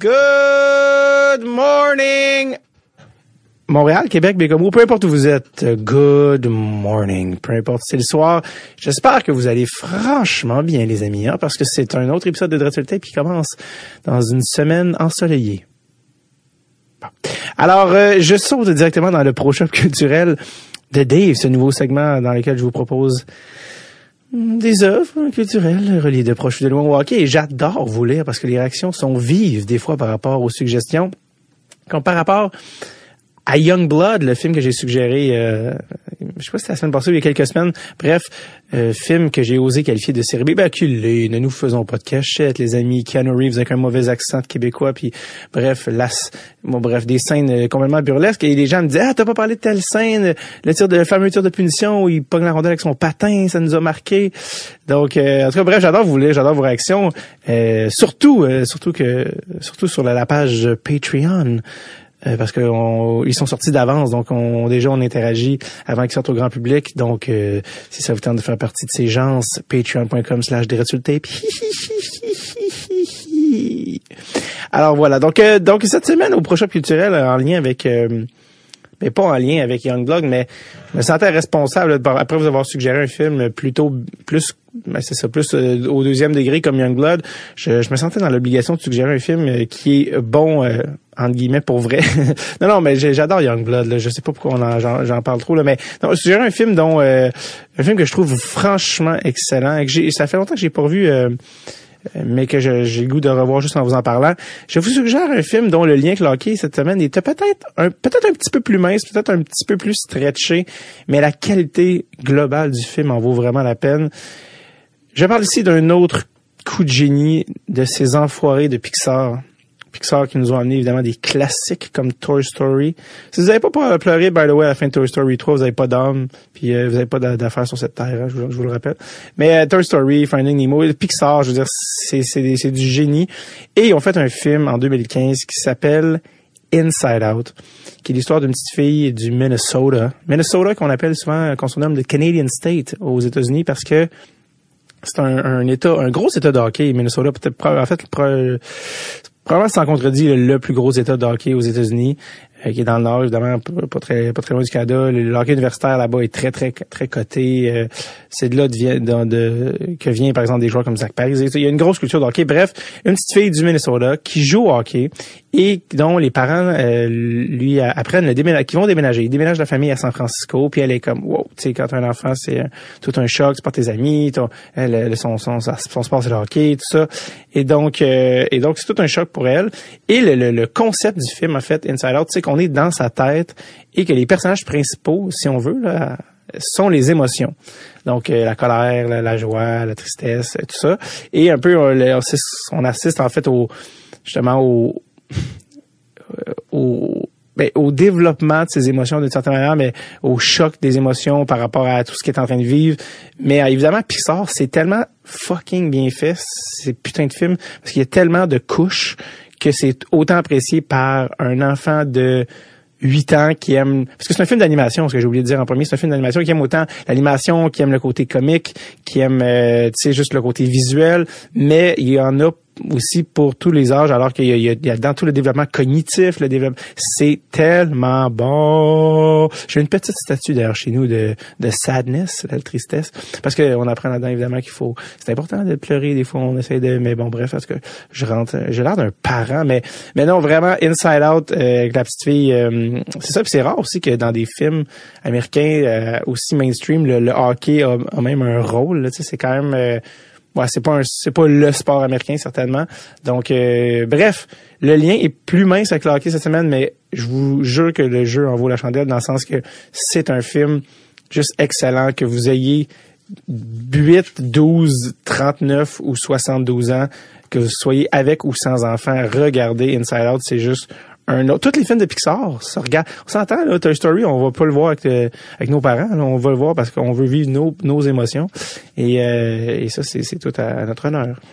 Good morning! Montréal, Québec, Bécomo, peu importe où vous êtes, good morning. Peu importe, c'est le soir. J'espère que vous allez franchement bien, les amis, hein, parce que c'est un autre épisode de Tape qui commence dans une semaine ensoleillée. Bon. Alors, euh, je saute directement dans le pro-shop culturel de Dave, ce nouveau segment dans lequel je vous propose des œuvres culturelles reliées de proche de loin au. Et j'adore vous lire parce que les réactions sont vives des fois par rapport aux suggestions. Comme par rapport à Young Blood, le film que j'ai suggéré, euh, je sais pas si c'était la semaine passée ou il y a quelques semaines. Bref, euh, film que j'ai osé qualifier de série. Ben, ne nous faisons pas de cachette, les amis. Keanu Reeves avec un mauvais accent québécois, puis bref, las, bon, bref, des scènes euh, complètement burlesques. Et les gens me disaient, ah, t'as pas parlé de telle scène, le tir de le fameux tir de punition où il pogne la rondelle avec son patin, ça nous a marqué. Donc, euh, en tout cas, bref, j'adore vous j'adore vos réactions. surtout, surtout que, surtout sur la page Patreon. Euh, parce qu'ils sont sortis d'avance, donc on déjà on interagit avant qu'ils sortent au grand public. Donc euh, si ça vous tente de faire partie de ces gens, patreon.com slash Alors voilà, donc euh, donc cette semaine au prochain culturel en lien avec mais pas en lien avec Youngblood, mais je me sentais responsable après vous avoir suggéré un film plutôt plus ben c'est ça plus au deuxième degré comme Youngblood, je, je me sentais dans l'obligation de suggérer un film qui est bon entre guillemets pour vrai. non, non, mais j'adore Youngblood. Là. Je sais pas pourquoi j'en parle trop là, mais non, c'est un film dont euh, un film que je trouve franchement excellent. Et que ça fait longtemps que j'ai pas vu. Mais que j'ai goût de revoir juste en vous en parlant. Je vous suggère un film dont le lien avec le cette semaine était peut-être un peut-être un petit peu plus mince, peut-être un petit peu plus stretché, mais la qualité globale du film en vaut vraiment la peine. Je parle ici d'un autre coup de génie de ces enfoirés de Pixar Pixar qui nous ont amené évidemment des classiques comme Toy Story. Si vous n'avez pas pleuré, by the way, à la fin de Toy Story 3, vous n'avez pas d'âme, puis euh, vous n'avez pas d'affaires sur cette terre, hein, je, vous, le rappelle. Mais euh, Toy Story, Finding Nemo, Pixar, je veux dire, c'est du génie. Et ils ont fait un film en 2015 qui s'appelle Inside Out, qui est l'histoire d'une petite fille du Minnesota. Minnesota qu'on appelle souvent, qu'on surnomme le Canadian State aux États-Unis parce que c'est un, état, un gros état de Minnesota. Peut-être, en fait, probablement sans contredit le plus gros état de aux États-Unis. Euh, qui est dans le nord, évidemment, pas très, pas très loin du Canada. Le, hockey universitaire là-bas est très, très, très coté. Euh, c'est de là de, de, que vient, par exemple, des joueurs comme Zach Paris. Il y a une grosse culture de hockey. Bref, une petite fille du Minnesota qui joue au hockey et dont les parents euh, lui apprennent le déménage, qui vont déménager. Ils déménagent la famille à San Francisco, puis elle est comme, wow, tu sais, quand un enfant, c'est tout un choc, c'est pas tes amis, ton, son, son, son, sport, c'est le hockey, tout ça. Et donc, et donc, c'est tout un choc pour elle. Et le, le, concept du film, en fait, Inside Out, c'est qu'on est dans sa tête et que les personnages principaux, si on veut, sont les émotions. Donc euh, la colère, la, joie, la tristesse, tout ça. Et un peu, on, on assiste en fait au justement au, euh, au ben, au développement de ces émotions d'une certaine manière, mais au choc des émotions par rapport à tout ce qui est en train de vivre. Mais euh, évidemment, Pixar, c'est tellement fucking bien fait, ces putains de films, parce qu'il y a tellement de couches que c'est autant apprécié par un enfant de 8 ans qui aime parce que c'est un film d'animation ce que j'ai oublié de dire en premier c'est un film d'animation qui aime autant l'animation qui aime le côté comique qui aime euh, tu sais juste le côté visuel mais il y en a aussi pour tous les âges, alors qu'il y, a dans tout le développement cognitif, le développement, c'est tellement bon. J'ai une petite statue d'ailleurs chez nous de, de sadness, la tristesse, parce qu'on apprend là-dedans évidemment qu'il faut, c'est important de pleurer des fois, on essaie de, mais bon bref, parce que je rentre, j'ai l'air d'un parent, mais mais non vraiment Inside Out euh, avec la petite fille, euh, c'est ça, puis c'est rare aussi que dans des films américains euh, aussi mainstream, le, hockey a, même un rôle, tu sais, c'est quand même c'est pas le sport américain certainement. Donc euh, bref, le lien est plus mince avec le hockey cette semaine, mais je vous jure que le jeu en vaut la chandelle dans le sens que c'est un film juste excellent que vous ayez 8, 12, 39 ou 72 ans, que vous soyez avec ou sans enfants, regardez Inside Out, c'est juste un autre. Tous les films de Pixar, ça regarde. On s'entend, là, Toy Story, on va pas le voir avec, euh, avec nos parents. on va le voir parce qu'on veut vivre nos, nos émotions. Et, euh, et ça, c'est, c'est tout à, notre honneur.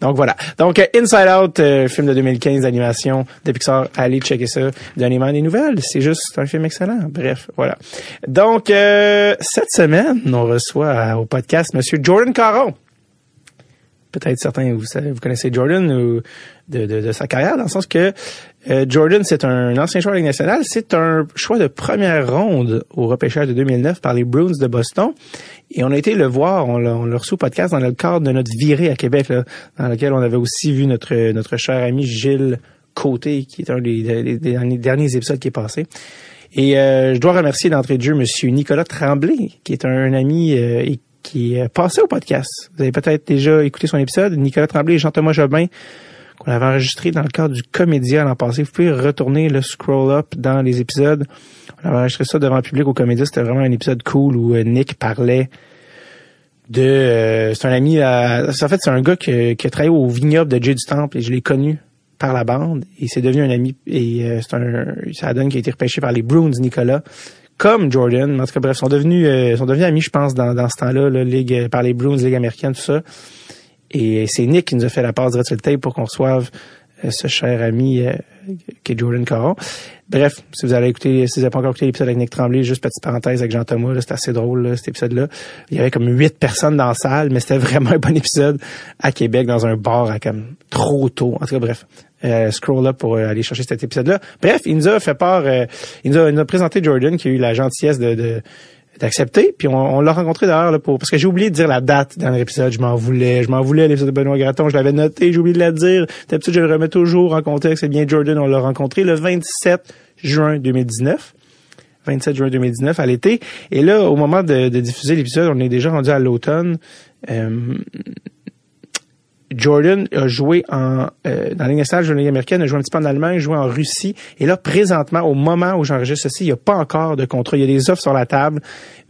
Donc voilà. Donc Inside Out, euh, film de 2015 d'animation de Pixar. Allez checker ça. Donnez-moi des nouvelles. C'est juste un film excellent. Bref, voilà. Donc cette semaine, on reçoit au podcast Monsieur Jordan Caron peut-être certains vous, vous connaissez Jordan ou de, de, de, sa carrière, dans le sens que euh, Jordan, c'est un ancien joueur de Ligue nationale. C'est un choix de première ronde au repêchage de 2009 par les Bruins de Boston. Et on a été le voir, on l'a reçu au podcast dans le cadre de notre virée à Québec, là, dans lequel on avait aussi vu notre, notre cher ami Gilles Côté, qui est un des, des, derniers épisodes qui est passé. Et euh, je dois remercier d'entrée de jeu Monsieur Nicolas Tremblay, qui est un, ami euh, qui est passé au podcast. Vous avez peut-être déjà écouté son épisode. Nicolas Tremblay et Jean-Thomas Jobin, qu'on avait enregistré dans le cadre du Comédien l'an passé. Vous pouvez retourner le scroll-up dans les épisodes. On avait enregistré ça devant le public au Comédien. C'était vraiment un épisode cool où euh, Nick parlait de... c'est un ami... en fait, c'est un gars qui, qui, a travaillé au vignoble de Jay du Temple et je l'ai connu par la bande et c'est devenu un ami et euh, c'est un ça donne qui a été repêché par les Bruins Nicolas comme Jordan en tout cas bref sont devenus euh, sont devenus amis je pense dans, dans ce temps-là la ligue par les Bruins ligue américaine tout ça et c'est Nick qui nous a fait la passe direct sur le tape pour qu'on reçoive euh, ce cher ami qui est Jordan Caron. Bref, si vous allez écouter, si vous n'avez pas encore écouté l'épisode avec Nick Tremblay, juste petite parenthèse avec Jean Thomas, c'était assez drôle là, cet épisode-là. Il y avait comme huit personnes dans la salle, mais c'était vraiment un bon épisode à Québec dans un bar à comme trop tôt. En tout cas, bref, euh, scroll up pour euh, aller chercher cet épisode-là. Bref, il nous a fait part, euh, il, nous a, présenté Jordan qui a eu la gentillesse de, de d'accepter. Puis on, on l'a rencontré d'ailleurs pour parce que j'ai oublié de dire la date dans l'épisode. Je m'en voulais, je m'en voulais l'épisode de Benoît Graton. Je l'avais noté, j'ai oublié de la dire. D'habitude, je le remets toujours en contexte. C'est bien Jordan, on l'a rencontré le 27 juin 2019. 27 juin 2019 à l'été. Et là, au moment de, de diffuser l'épisode, on est déjà rendu à l'automne. Euh, Jordan a joué en euh, dans la Ligue nationale, Ligue américaine, a joué un petit peu en Allemagne, a joué en Russie. Et là, présentement, au moment où j'enregistre ceci, il n'y a pas encore de contrat. Il y a des offres sur la table,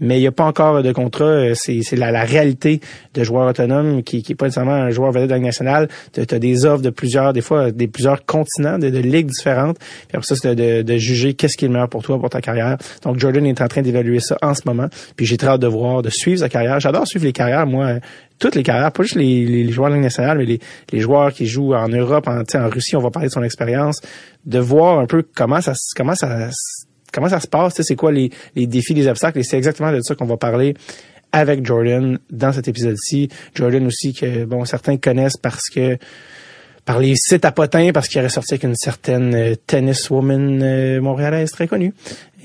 mais il n'y a pas encore de contrat. Euh, c'est, la, la, réalité de joueur autonome qui n'est pas nécessairement un joueur vedette de la nationale. Tu as des offres de plusieurs, des fois, des plusieurs continents, de, de ligues différentes. Puis après ça, c'est de, de, juger qu'est-ce qui est le meilleur pour toi, pour ta carrière. Donc, Jordan est en train d'évaluer ça en ce moment. Puis j'ai très hâte de voir, de suivre sa carrière. J'adore suivre les carrières, moi toutes les carrières, pas juste les, les joueurs de la nationale, mais les, les, joueurs qui jouent en Europe, en, en Russie, on va parler de son expérience, de voir un peu comment ça, comment ça, comment ça se passe, c'est quoi les, les défis, les obstacles, et c'est exactement de ça qu'on va parler avec Jordan dans cet épisode-ci. Jordan aussi que bon certains connaissent parce que par les sites à potins parce qu'il est ressorti avec une certaine euh, tenniswoman euh, montréalaise très connue.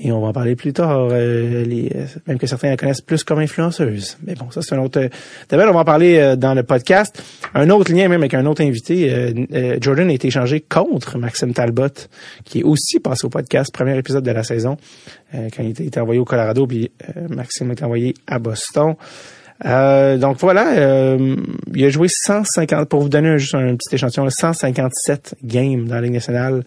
Et on va en parler plus tard, euh, les, même que certains la connaissent plus comme influenceuse. Mais bon, ça c'est un autre D'abord, on va en parler dans le podcast. Un autre lien même avec un autre invité. Jordan a été échangé contre Maxime Talbot, qui est aussi passé au podcast, premier épisode de la saison, quand il était, envoyé au Colorado, puis Maxime a été envoyé à Boston. Euh, donc voilà, euh, il a joué 150, pour vous donner juste un, petit échantillon, 157 games dans la Ligue nationale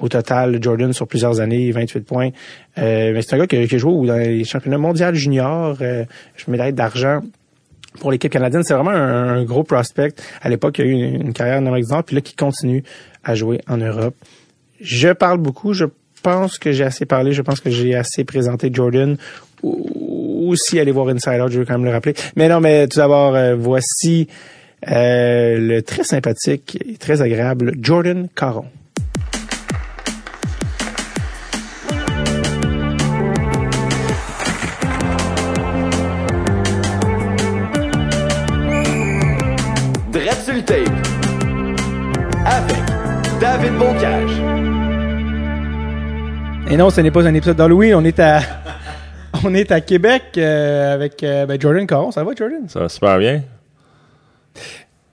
au total, Jordan sur plusieurs années, 28 points. Euh, mais c'est un gars qui, a joué dans les championnats mondiaux juniors, euh, je médaille d'argent pour l'équipe canadienne. C'est vraiment un, gros prospect. À l'époque, il a eu une, une carrière en Amérique du Nord, puis là, qui continue à jouer en Europe. Je parle beaucoup, je pense que j'ai assez parlé, je pense que j'ai assez présenté Jordan aussi aller voir Inside Out, je veux quand même le rappeler. Mais non, mais tout d'abord, euh, voici euh, le très sympathique et très agréable Jordan Caron. Tape avec David Bocage. Et non, ce n'est pas un épisode d'Halloween, on est à on est à Québec euh, avec euh, ben, Jordan Caron. Ça va, Jordan? Ça va super bien.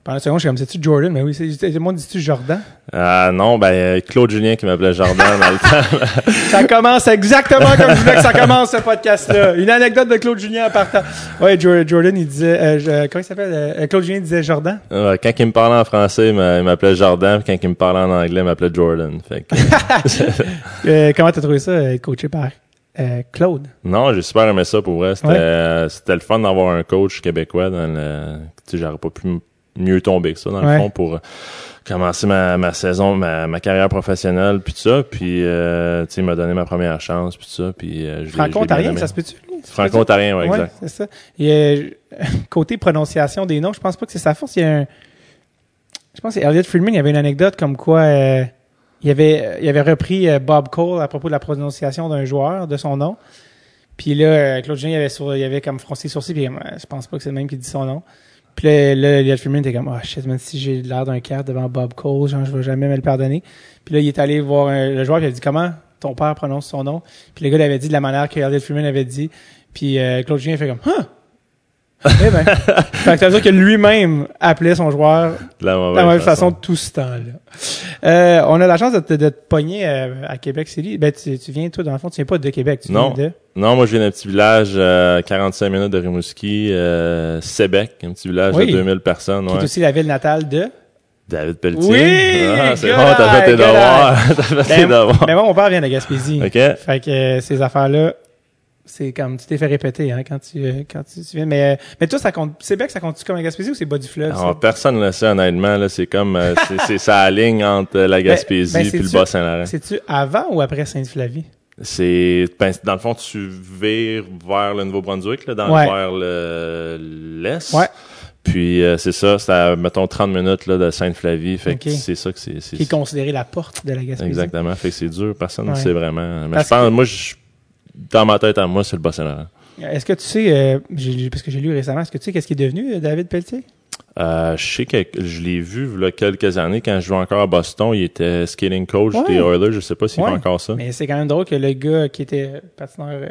Pendant une seconde, je suis comme, c'est-tu Jordan? Mais oui, c'est, moi, dis-tu Jordan? Ah non, ben, euh, Claude Julien qui m'appelait Jordan dans le temps. ça commence exactement comme je voulais que ça commence, ce podcast-là. Une anecdote de Claude Julien en partant. Ouais, Jordan, il disait, euh, comment il s'appelle? Claude Julien disait Jordan? quand il me parlait en français, il m'appelait Jordan, puis quand il me parlait en anglais, il m'appelait Jordan. Fait que... comment t'as trouvé ça, coaché par euh, Claude. Non, j'ai super aimé ça pour vrai. C'était euh, le fun d'avoir un coach québécois dans le. Tu sais, j'aurais pas pu mieux tomber que ça, dans le fond, pour euh, commencer ma, ma saison, ma, ma carrière professionnelle, puis tout ça. Puis, euh, tu sais, il m'a donné ma première chance, puis tout ça. Puis, euh, Franco-ontarien, ça se peut-tu? Franco-ontarien, oui, exact. c'est ça. Et, côté prononciation des noms, je pense pas que c'est sa force. Il y a un... Je pense que Elliot Friedman, il y avait une anecdote comme quoi il avait, il avait repris euh, Bob Cole à propos de la prononciation d'un joueur, de son nom. Puis là, euh, Claude Julien, il avait, sur, il avait comme froncé les sourcils, puis euh, je pense pas que c'est le même qui dit son nom. Puis là, là Elliot Freeman était comme, oh shit, man, si j'ai l'air d'un carte devant Bob Cole, genre, je vais jamais me le pardonner. Puis là, il est allé voir le joueur, puis il a dit, comment ton père prononce son nom? Puis le gars, il avait dit de la manière que Elliot Freeman avait dit. Puis euh, Claude Julien fait comme, huh! Eh ben. fait que ça veut dire que lui-même appelait son joueur De la mauvaise, la même façon tout ce temps-là. Euh, on a la chance de te, de te pogner euh, à Québec City. Ben, tu, tu viens, toi, dans le fond, tu viens pas de Québec, tu Non. viens de... Non, moi, je viens d'un petit village euh, 45 minutes de Rimouski, euh, Sébec, un petit village Oui. de 2000 personnes. Qui est Ouais. aussi la ville natale de... David Pelletier. Oui! Ah, c'est bon, t'as fait tes devoirs. t'as fait tes Ben, devoirs. ben, moi, mon père vient de Gaspésie. OK. Fait que euh, ces affaires-là, c'est comme tu t'es fait répéter hein, quand tu euh, quand tu, tu viens. Mais euh, mais toi, ça compte. C'est bien que ça compte comme à Gaspésie ou c'est bas du fleuve? Alors, personne ne le sait, honnêtement. Là, c'est comme, euh, c'est, c'est ça la ligne entre la Gaspésie ben, puis le Bas-Saint-Laurent. C'est-tu avant ou après Sainte-Flavie? C'est, ben, dans le fond, tu vires vers le Nouveau-Brunswick, là, dans Ouais. vers le, l'est. Ouais. Puis, euh, c'est ça, c'est à, mettons, 30 minutes, là, de Sainte-Flavie. Fait que c'est ça que c'est, c'est, Qui est considérée la porte de la Gaspésie. exactement. Fait que c'est dur. Personne ne Ouais. sait vraiment. Mais Parce je pense, que- moi, je, dans ma tête à moi, c'est le Bas-Saint-Laurent. Est-ce que tu sais, euh, j'ai parce que j'ai lu récemment, est-ce que tu sais qu'est-ce qui est devenu euh, David Pelletier? Euh, je sais que je l'ai vu, il y a quelques années, quand je jouais encore à Boston, il était skating coach Ouais. des Oilers. Je sais pas s'il Ouais. fait encore ça. Mais c'est quand même drôle que le gars qui était patineur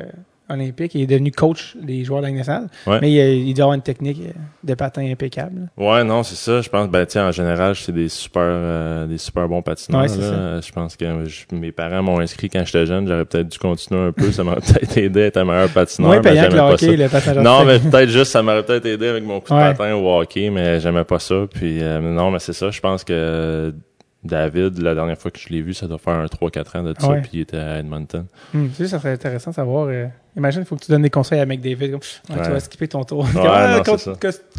olympique il est devenu coach des joueurs de la Ligue nationale. Ouais. Mais il, a- il doit avoir une technique euh, de patin impeccable. Ouais, non, c'est ça. Je pense, ben, tiens, en général, c'est des super, euh, des super bons patineurs. Ouais, c'est là. Je pense que je- mes parents m'ont inscrit quand j'étais jeune. J'aurais peut-être dû continuer un peu. Ça m'aurait peut-être aidé à être un meilleur patineur. Moins mais payant que le hockey, le patinage Non, mais peut-être juste, ça m'aurait peut-être aidé avec mon coup de Ouais. patin au hockey, mais j'aimais pas ça. Puis, euh, non, mais c'est ça. Je pense que David, la dernière fois que je l'ai vu, ça doit faire un 3-4 ans de ça, Ouais. puis il était à Edmonton. Hum, tu sais, ça serait intéressant de savoir. euh, imagine, il faut que tu donnes des conseils à McDavid. Comme, Ouais. Tu vas skipper ton tour. Ouais, ah, non,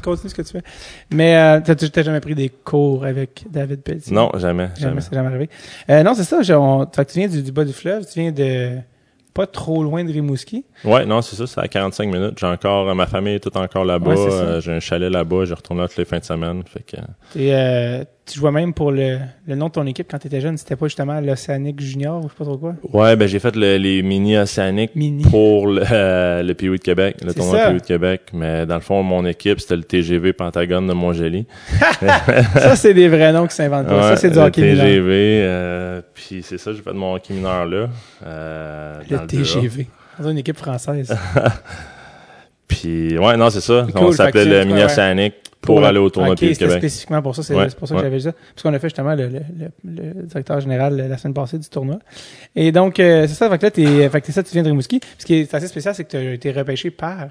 Continue ce que tu fais. Mais euh, t'as t'as jamais pris des cours avec David Pelletier? Non, jamais, Jamais, c'est jamais arrivé. Euh, non, c'est ça. on- tu viens du, du bas du fleuve, tu viens de pas trop loin de Rimouski. Ouais, non, c'est ça, c'est à 45 minutes. J'ai encore, ma famille est toute encore là-bas. Euh, j'ai un chalet là-bas, je retourne là toutes les fins de semaine. Fait que, Et, euh, tu jouais même pour le, le nom de ton équipe quand tu étais jeune. C'était pas justement l'Océanique Junior ou je sais pas trop quoi? Ouais, ben j'ai fait le- les mini océaniques Mini. pour le, euh, le de Québec, le tournoi ça. De Québec. Mais dans le fond, mon équipe, c'était le TGV Pentagone de Montgély. ça, c'est des vrais noms qui s'inventent pas. ça, c'est du le hockey mineur. TGV. euh, puis c'est ça, j'ai fait mon hockey mineur là. euh, Le. TGV. Dans une équipe française. Puis ouais, non, c'est ça. C'est On cool, s'appelait le mini océanique pour, aller au tournoi Ok, POE de c'était Québec. spécifiquement pour ça. C'est Ouais, pour ça que ouais. j'avais dit ça. Parce qu'on a fait justement le, le, le, le directeur général la semaine passée du tournoi. Et donc, euh, c'est ça. Fait que là, t'es, fait que ça, tu viens de Rimouski. Ce qui est assez spécial, c'est que tu as été repêché par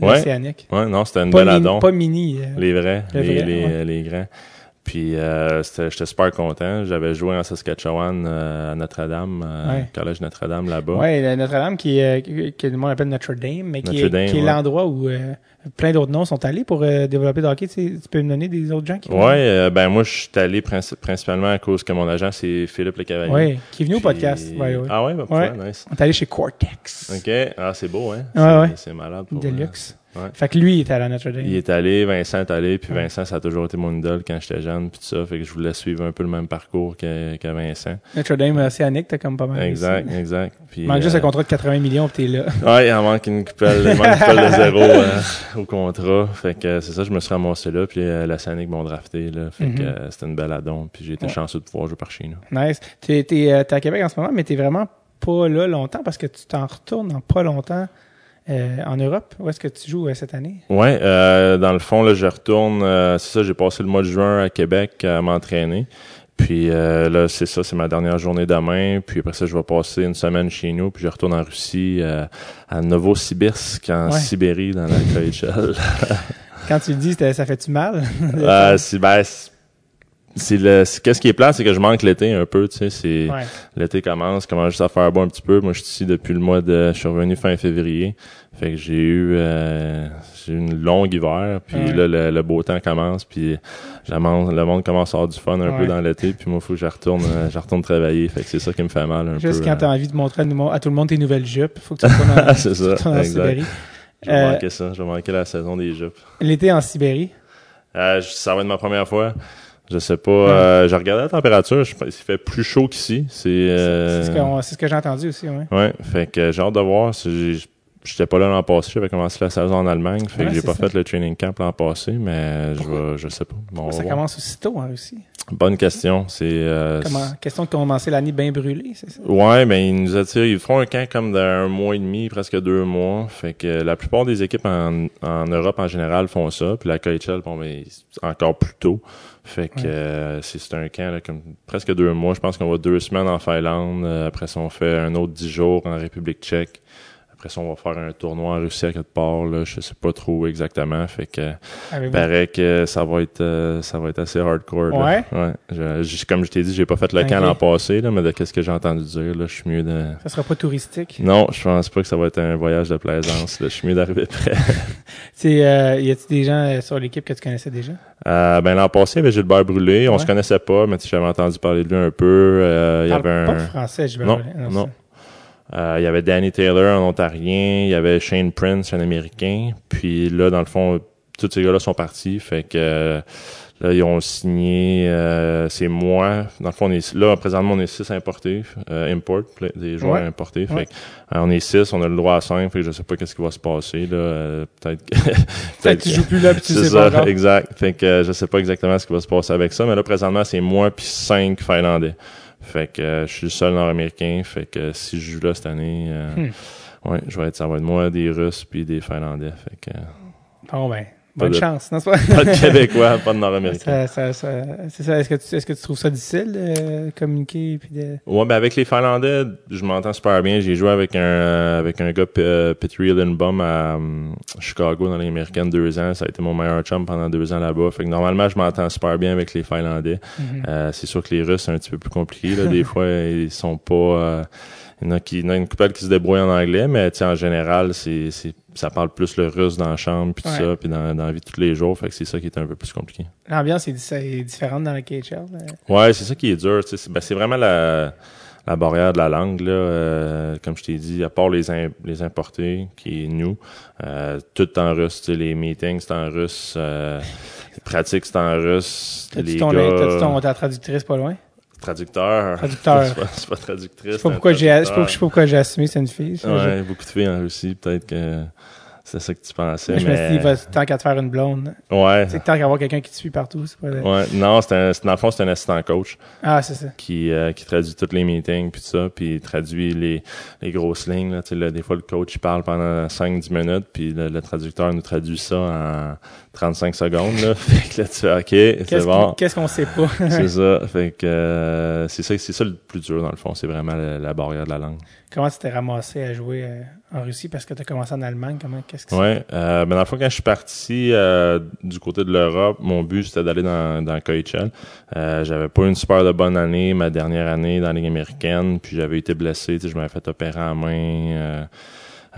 Ouais. l'Océanique. Ouais, non, c'était une Pas, belle mini, pas mini. euh, Les vrais, Le les, vrai, les, ouais. les grands. Puis euh, j'étais super content. J'avais joué en Saskatchewan euh, à Notre-Dame, euh, Ouais. Collège Notre-Dame là-bas. La Notre-Dame qui, est- que, que le monde appelle Notre-Dame, mais qui est, Notre-Dame, qui est ouais. l'endroit où euh, plein d'autres noms sont allés pour euh, développer le hockey. Tu, sais, tu peux me donner des autres gens qui Ouais, euh, ben moi je suis allé princi- principalement à cause que mon agent c'est Philippe Le Cavalier. Ouais, qui est venu au podcast. Ouais. Ah ouais, ben, ouais, nice. On est allé chez Cortex. OK, ah c'est beau hein. Ouais, c'est, ouais. c'est malade pour Deluxe. Ouais. Fait que lui, il était à la Notre-Dame. Il est allé, Vincent est allé, puis Ouais. Vincent, ça a toujours été mon idole quand j'étais jeune, puis tout ça, fait que je voulais suivre un peu le même parcours que, que Vincent. Notre-Dame Océanique, t'as comme pas mal. Exact, exact. Puis, Il manque juste euh, un contrat de 80 millions pis t'es là. Ouais, il en manque une coupelle, il manque une coupelle de zéro euh, au contrat. Fait que euh, c'est ça, je me suis ramassé là, puis euh, la Sanic m'ont drafté là. Fait Mhm. que euh, c'était une belle addon, puis j'ai été Ouais. chanceux de pouvoir jouer par chez nous. Nice. T'es, t'es, euh, t'es à Québec en ce moment, mais t'es vraiment pas là longtemps parce que tu t'en retournes dans pas longtemps euh, en Europe. Où est-ce que tu joues euh, cette année? Ouais, euh, dans le fond, là, je retourne, euh, c'est ça, j'ai passé le mois de juin à Québec à m'entraîner. Puis là, c'est ça, c'est ma dernière journée demain. Puis après ça, je vais passer une semaine chez nous. Puis je retourne en Russie, à Novosibirsk, en Ouais. Sibérie, dans la KHL. Quand tu le dis, ça fait-tu mal? Euh, c'est ben, c'est- le qu'est-ce qui est plat c'est que je manque l'été un peu tu sais c'est ouais. l'été commence commence juste à faire beau un petit peu moi je suis ici depuis le mois de je suis revenu fin février fait que j'ai eu euh, j'ai eu une longue hiver puis Ouais. là le, le beau temps commence puis le monde, le monde commence à avoir du fun un Ouais. peu dans l'été puis moi faut que je retourne euh, je retourne travailler fait que c'est ça qui me fait mal un Juste peu quand euh. t'as envie de montrer à, tout le monde tes nouvelles jupes, faut que tu retournes en, c'est ça retournes en Sibérie. je vais Euh, manquer ça je vais manquer la saison des jupes L'été en Sibérie? Euh, ça va être ma première fois. Je sais pas. Euh, j'ai regardé la température. Je, pense- il fait plus chaud qu'ici. C'est. Euh, C'est ce que, j'ai entendu aussi, ouais. Ouais. Fait que j'ai hâte de voir. j'étais pas là l'an passé, j'avais commencé la saison en Allemagne, fait que j'ai pas fait le training camp l'an passé, mais je vais, je sais pas. Bon, ça commence aussitôt en Russie. Bonne question. C'est euh, question de commencer l'année bien brûlée, c'est ça? Ouais, ben ils nous attirent, ils font un camp comme d'un mois et demi, presque deux mois. Fait que la plupart des équipes en, en Europe en général font ça. Puis la KHL, bon ben encore plus tôt. Fait que euh, c'est un camp là, comme presque deux mois. Je pense qu'on va deux semaines en Finlande. Euh, après ça, on fait un autre dix jours en République tchèque. Après ça, on va faire un tournoi en Russie à quelque part, là. Je sais pas trop exactement. Fait que, il paraît que ça va être, euh, ça va être assez hardcore, Ouais? Ouais. Je, comme je t'ai dit, j'ai pas fait le camp l'an passé, là, mais de qu'est-ce que j'ai entendu dire, là, je suis mieux de... Ça sera pas touristique? Non, je pense pas que ça va être un voyage de plaisance, Je suis mieux d'arriver près. C'est, euh, y a-t-il des gens euh, sur l'équipe que tu connaissais déjà? Euh, ben, l'an passé, il y avait Gilbert Brûlé. On se connaissait pas, mais j'avais entendu parler de lui un peu. Il y avait un... pas de français, Gilbert non, non. non. Euh, il y avait Danny Taylor, un Ontarien. Il y avait Shane Prince, un Américain. Puis là, dans le fond, tous ces gars-là sont partis. Fait que là, ils ont signé. Euh, c'est moi. Dans le fond, on est là présentement, on est six importés, euh, import, des joueurs importés. Fait que, euh, on est six, on a le droit à cinq. Fait que je sais pas qu'est-ce qui va se passer là. Euh, peut-être. que peut-être que tu joues plus là, puis tu sais ça, pas. Exact. Fait que je sais pas exactement ce qui va se passer avec ça. Mais là, présentement, c'est moi puis cinq Finlandais. Fait que euh, je suis le seul Nord-Américain. Fait que si je joue là cette année, euh, hmm. ouais, je vais être, ça va être moi, des Russes puis des Finlandais. Fait que. Bon ben, Bonne chance, n'est-ce pas? pas de Québécois, pas de Nord-Américains. Ça, ça, c'est ça. Est-ce que, tu, est-ce que tu trouves ça difficile de communiquer? Puis de... Ouais, ben avec les Finlandais, je m'entends super bien. J'ai joué avec un avec un gars, euh, Petri Lindbom, à um, Chicago dans les Américaines deux ans. Ça a été mon meilleur chum pendant deux ans là-bas. Fait que normalement, je m'entends super bien avec les Finlandais. Mm-hmm. euh, c'est sûr que les Russes, c'est un petit peu plus compliqué. Là. Des fois, ils sont pas... Euh, il y en a qui, il y en a une couple qui se débrouille en anglais, mais en général, c'est, c'est, ça parle plus le russe dans la chambre, puis tout ça, puis dans, dans la vie de tous les jours. Fait que c'est ça qui est un peu plus compliqué. L'ambiance est, différente dans la KHL. Ouais, c'est ça qui est dur. C'est, ben, c'est vraiment la, la barrière de la langue. Là, euh, comme je t'ai dit, à part les, les importés, qui est nous, euh, tout en russe. Les meetings, c'est en russe. Euh, les pratiques, c'est en russe. T'as-tu ton, gars... ton, ta traductrice pas loin? Traducteur. Traducteur. C'est pas, traductrice. Pas pourquoi j'ai, je sais pas pourquoi j'ai assumé c'est une fille. Ouais, beaucoup de filles en Russie, peut-être que c'est ça que tu pensais. je me suis dit, tant qu'à te faire une blonde. Ouais. C'est tant qu'à avoir quelqu'un qui te suit partout. Pas Ouais. Non, c'est un, dans le fond, c'est un assistant coach. Ah, c'est ça. Qui, euh, qui traduit tous les meetings puis tout ça, puis il traduit les, les grosses lignes. Là. Tu sais, là, des fois, le coach, il parle pendant 5-10 minutes, puis le, traducteur nous traduit ça en 35 secondes. Là. fait que là, tu fais OK, c'est bon. Qu'est-ce qu'on sait pas? c'est ça. Fait que euh, c'est ça, c'est ça le plus dur, dans le fond. C'est vraiment la, barrière de la langue. Comment tu t'es ramassé à jouer euh, en Russie parce que tu as commencé en Allemagne? Comment, qu'est-ce que Ouais, euh, ben dans le fond, quand je suis parti euh, du côté de l'Europe, mon but c'était d'aller dans, dans KHL. Euh, j'avais pas une super de bonne année, ma dernière année dans la Ligue américaine, puis j'avais été blessé, je m'avais fait opérer en main. Euh,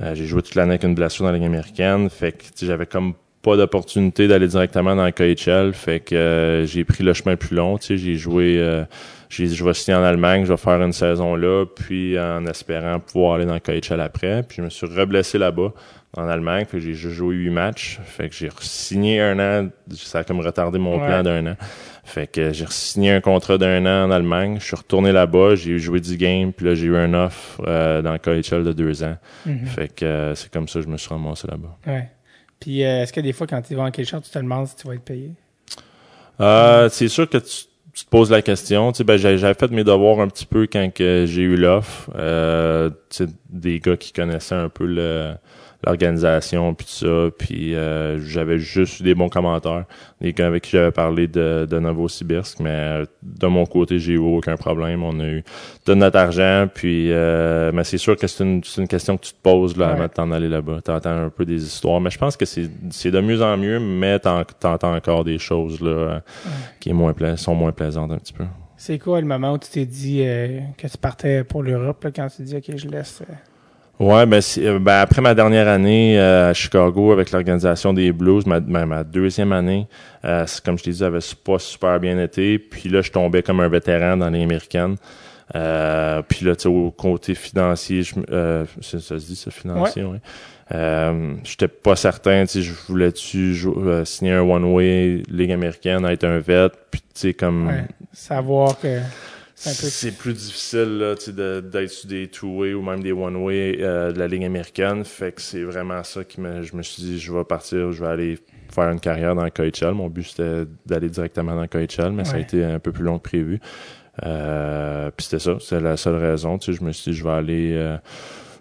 euh, j'ai joué toute l'année avec une blessure dans la Ligue américaine, fait que j'avais comme pas d'opportunité d'aller directement dans le KHL, fait que euh, j'ai pris le chemin plus long, tu sais, j'ai joué j'ai je vais signer en Allemagne, je vais faire une saison là, puis en espérant pouvoir aller dans le KHL après. Puis je me suis reblessé là-bas en Allemagne, puis j'ai joué huit matchs. Fait que j'ai signé un an, ça a comme retardé mon plan d'un an. Fait que j'ai signé un contrat d'un an en Allemagne. Je suis retourné là-bas, j'ai joué 10 games, puis là j'ai eu un offre euh, dans le KHL de deux ans. Mm-hmm. Fait que euh, c'est comme ça que je me suis ramassé là-bas. Ouais. Puis euh, est-ce que des fois quand tu vas en KHL, tu te demandes si tu vas être payé? Euh, c'est sûr que tu tu te poses la question. Tu sais, ben, j'avais fait mes devoirs un petit peu quand j'ai eu l'offre. Euh, tu sais, des gars qui connaissaient un peu le, l'organisation puis tout ça. Puis euh, j'avais juste eu des bons commentaires des gars avec qui j'avais parlé de, de Novosibirsk mais euh, de mon côté j'ai eu aucun problème. On a eu de notre argent puis euh, mais c'est sûr que c'est une, une question que tu te poses là avant de t'en aller là-bas. T'entends un peu des histoires mais je pense que c'est c'est de mieux en mieux mais t'entends encore des choses là qui est moins sont moins plaisantes un petit peu. C'est quoi le moment où tu t'es dit que tu partais pour l'Europe quand tu dis ok je laisse Ouais, ben, euh, ben, après ma dernière année euh, à Chicago avec l'organisation des Blues, ma, ma, deuxième année, euh, comme je t'ai dit, avait pas super bien été. Puis là, je tombais comme un vétéran dans les américaines. Euh, puis là, tu sais, au côté financier, je, euh, ça, se dit, ça, financier, oui. Ouais. Euh, j'étais pas certain, tu sais, je voulais-tu signer un one-way Ligue américaine, être un vet, puis tu sais, comme... savoir que C'est plus difficile là, d'être sur des two-way ou même des one-way euh, de la ligne américaine. Fait que c'est vraiment ça qui me. Je me suis dit, je vais partir, je vais aller faire une carrière dans le KHL. Mon but c'était d'aller directement dans le KHL, mais ça a été un peu plus long que prévu. Euh, puis c'était ça, c'est la seule raison. Tu sais, je me suis dit, je vais aller, euh,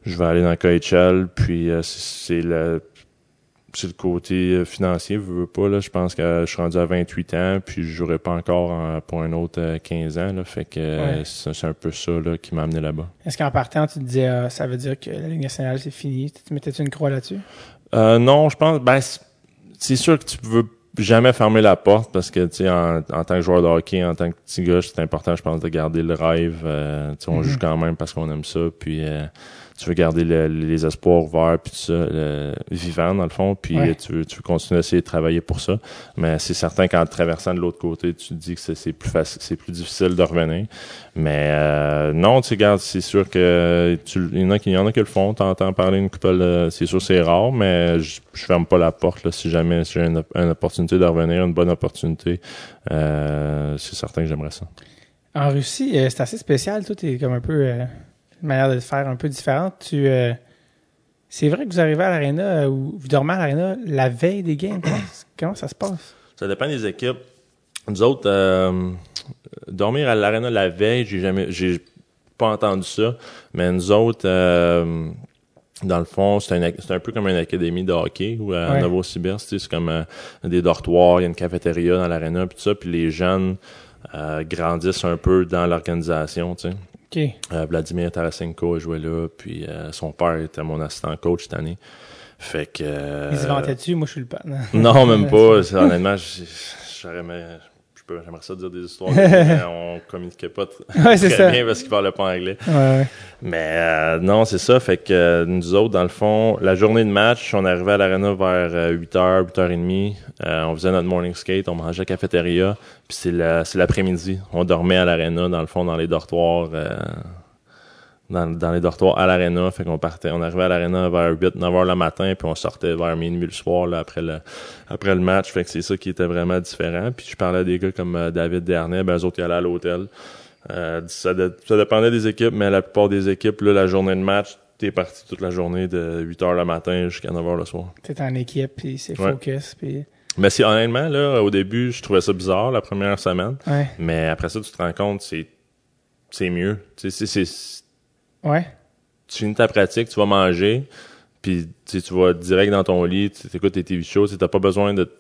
je vais aller dans le KHL. Puis euh, c'est le c'est le côté euh, financier, je veux pas, là. Je pense que je suis rendu à 28 ans, puis je jouerai pas encore pour un autre 15 ans, là. Fait que c'est un peu ça, là, qui m'a amené là-bas. Est-ce qu'en partant, tu te disais, ah, ça veut dire que la Ligue nationale, c'est fini? Tu mettais-tu une croix là-dessus? Euh, non, je pense, ben, c'est sûr que tu veux jamais fermer la porte parce que, tu sais, en, tant que joueur de hockey, en tant que petit gars, c'est important, je pense, de garder le rêve. Euh, on mm-hmm. joue quand même parce qu'on aime ça, puis tu veux garder les espoirs ouverts puis tout ça vivant dans le fond puis tu veux tu veux continuer à essayer de travailler pour ça. Mais c'est certain qu'en traversant de l'autre côté tu te dis que c'est plus facile c'est plus difficile de revenir. Mais euh, non tu regardes c'est sûr que tu il y en a qui y en a qui le font. T'entends parler une couple c'est sûr c'est rare mais je, je ferme pas la porte là si jamais j'ai une, une, opportunité de revenir une bonne opportunité euh, c'est certain que j'aimerais ça. En Russie euh, c'est assez spécial tout est comme un peu manière de le faire un peu différente. Tu, euh, c'est vrai que vous arrivez à l'aréna euh, ou vous dormez à l'aréna la veille des games. Comment, ça se passe? Ça dépend des équipes. Nous autres, euh, dormir à l'aréna la veille, j'ai jamais, j'ai pas entendu ça. Mais nous autres, dans le fond, c'est un, un peu comme une académie de hockey ou à Novosibirsk, c'est comme des dortoirs, il y a une cafétéria dans l'aréna puis tout ça, puis les jeunes grandissent un peu dans l'organisation, tu sais. Euh, Vladimir Tarasenko a joué là, puis euh, son père était mon assistant coach cette année. Fait que. Euh, Il se vantait dessus, moi je suis le pan. non, même pas. Honnêtement, j'aurais j'aimerais ça dire des histoires, mais on communiquait pas très bien parce qu'il parlait pas anglais. Mais euh, non, c'est ça. Fait que euh, nous autres, dans le fond, la journée de match, on arrivait à l'arena vers 8h, euh, 8h30. on faisait notre morning skate, on mangeait à la cafétéria. Puis c'est l'après-midi. On dormait à l'arena, dans le fond, dans les dortoirs dans, dans les dortoirs à l'aréna. Fait qu'on partait, on arrivait à l'aréna vers 8, 9 heures le matin, puis on sortait vers minuit le soir, là, après le, après le match. Fait que c'est ça qui était vraiment différent. Puis je parlais à des gars comme euh, David Dernay, ben, eux autres, ils allaient à l'hôtel. Euh, ça, ça dépendait des équipes, mais la plupart des équipes, là, la journée de match, t'es parti toute la journée de 8 heures le matin jusqu'à 9 heures le soir. T'es en équipe, puis c'est focus, puis... Mais si honnêtement, là, au début, je trouvais ça bizarre la première semaine. Mais après ça, tu te rends compte, c'est c'est mieux. C'est Ouais. Tu finis ta pratique, tu vas manger, puis tu vas direct dans ton lit, tu écoutes tes TV shows, tu n'as pas besoin de,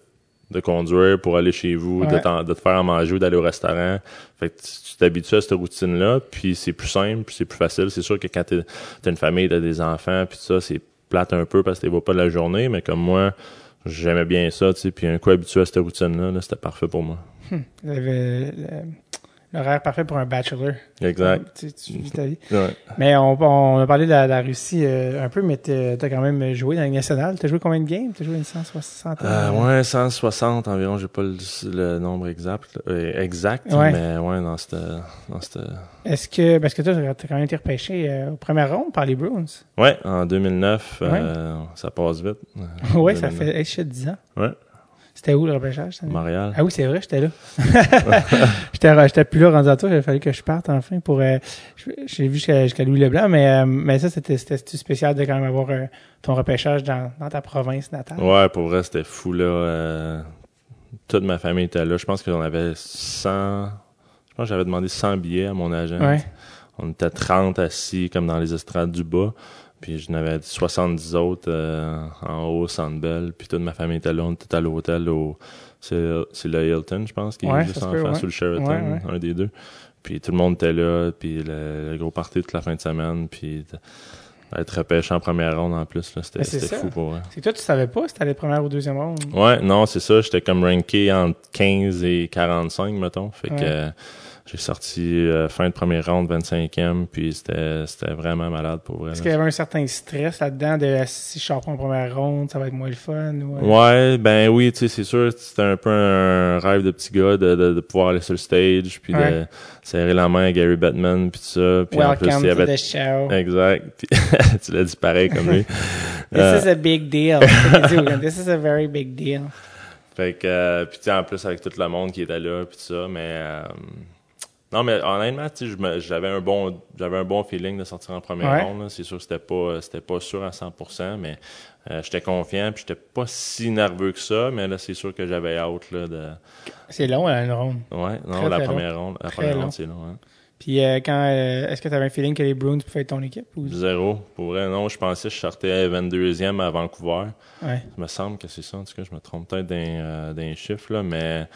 de conduire pour aller chez vous, de, de, te faire à manger ou d'aller au restaurant. Fait que tu t'habitues à cette routine-là, puis c'est plus simple, puis c'est plus facile. C'est sûr que quand tu as une famille, tu des enfants, puis ça, c'est plate un peu parce que tu vois pas de la journée, mais comme moi, j'aimais bien ça, tu sais, puis un coup habitué à cette routine-là, -là, c'était parfait pour moi. Hum. L'horaire parfait pour un bachelor. Exact. Tu, tu vis ta vie. Mais on, on, a parlé de la, Russie euh, un peu, mais tu as quand même joué dans la nationale. Tu as joué combien de games? Tu as joué une 160? Euh, ouais, 160 environ. J'ai pas le, nombre exact. Euh, exact, mais ouais, dans cette... Dans cette... Est-ce que, parce que toi, tu as quand même été repêché euh, au premier round par les Bruins? Ouais, en 2009. ça passe vite. ouais, ça fait, hey, 10 ans. Ouais. C'était où le repêchage? Montréal. Ah oui, c'est vrai, j'étais là. j'étais, j'étais plus là rendu à toi, il fallu que je parte enfin pour... Euh, j'ai vu jusqu'à, Louis Leblanc, mais, euh, mais ça, c'était, c'était spécial de quand même avoir euh, ton repêchage dans, dans ta province natale. Ouais, pour vrai, c'était fou, là. toute ma famille était là. Je pense que j'en avais 100... Je pense que j'avais demandé 100 billets à mon agent. Ouais. On était 30 assis comme dans les estrades du bas. Puis je n'avais 70 autres euh, en haut, Sandbell. Puis toute ma famille était là. On était à l'hôtel au... C'est le Hilton, je pense, qui est juste en face, ou le Sheraton, un des deux. Puis tout le monde était là. Puis le, gros party toute la fin de semaine. Puis être repêché en première ronde en plus, c'était fou pour moi. C'est toi, tu savais pas si t'allais première ou deuxième ronde? Ouais, non, c'est ça. J'étais comme ranké entre 15 et 45, mettons. Fait que j'ai sorti euh, fin de première ronde, 25e, puis c'était, c'était vraiment malade pour vrai. Est-ce qu'il y avait un certain stress là-dedans de si je sors pas en première ronde, ça va être moins le fun? Ou, euh? Ouais, ben oui, tu sais, c'est sûr, c'était un peu un rêve de petit gars de, de, de pouvoir aller sur le stage, puis de serrer la main à Gary Batman, puis tout ça. Puis en plus, il y avait... the show. Exact. Puis tu l'as dit pareil comme lui. This is a big deal. This is a very big deal. Fait que, euh, puis tu sais, en plus avec tout le monde qui était là, puis tout ça, mais... Non, mais honnêtement, j'avais un bon j'avais un bon feeling de sortir en première ronde. C'est sûr que c'était pas c'était pas sûr à 100%, mais euh, j'étais confiant, puis j'étais pas si nerveux que ça, mais là c'est sûr que j'avais hâte là de. C'est long la une ronde. Ouais, non, la première ronde, la première ronde c'est long. Hein. Puis euh, quand euh, est-ce que tu avais un feeling que les Bruins pouvaient être ton équipe ou... Zéro. Pour vrai, non, je pensais que je sortais 22e à Vancouver. Ouais. Il me semble que c'est ça. En tout cas, je me trompe peut-être d'un euh, chiffre, là, mais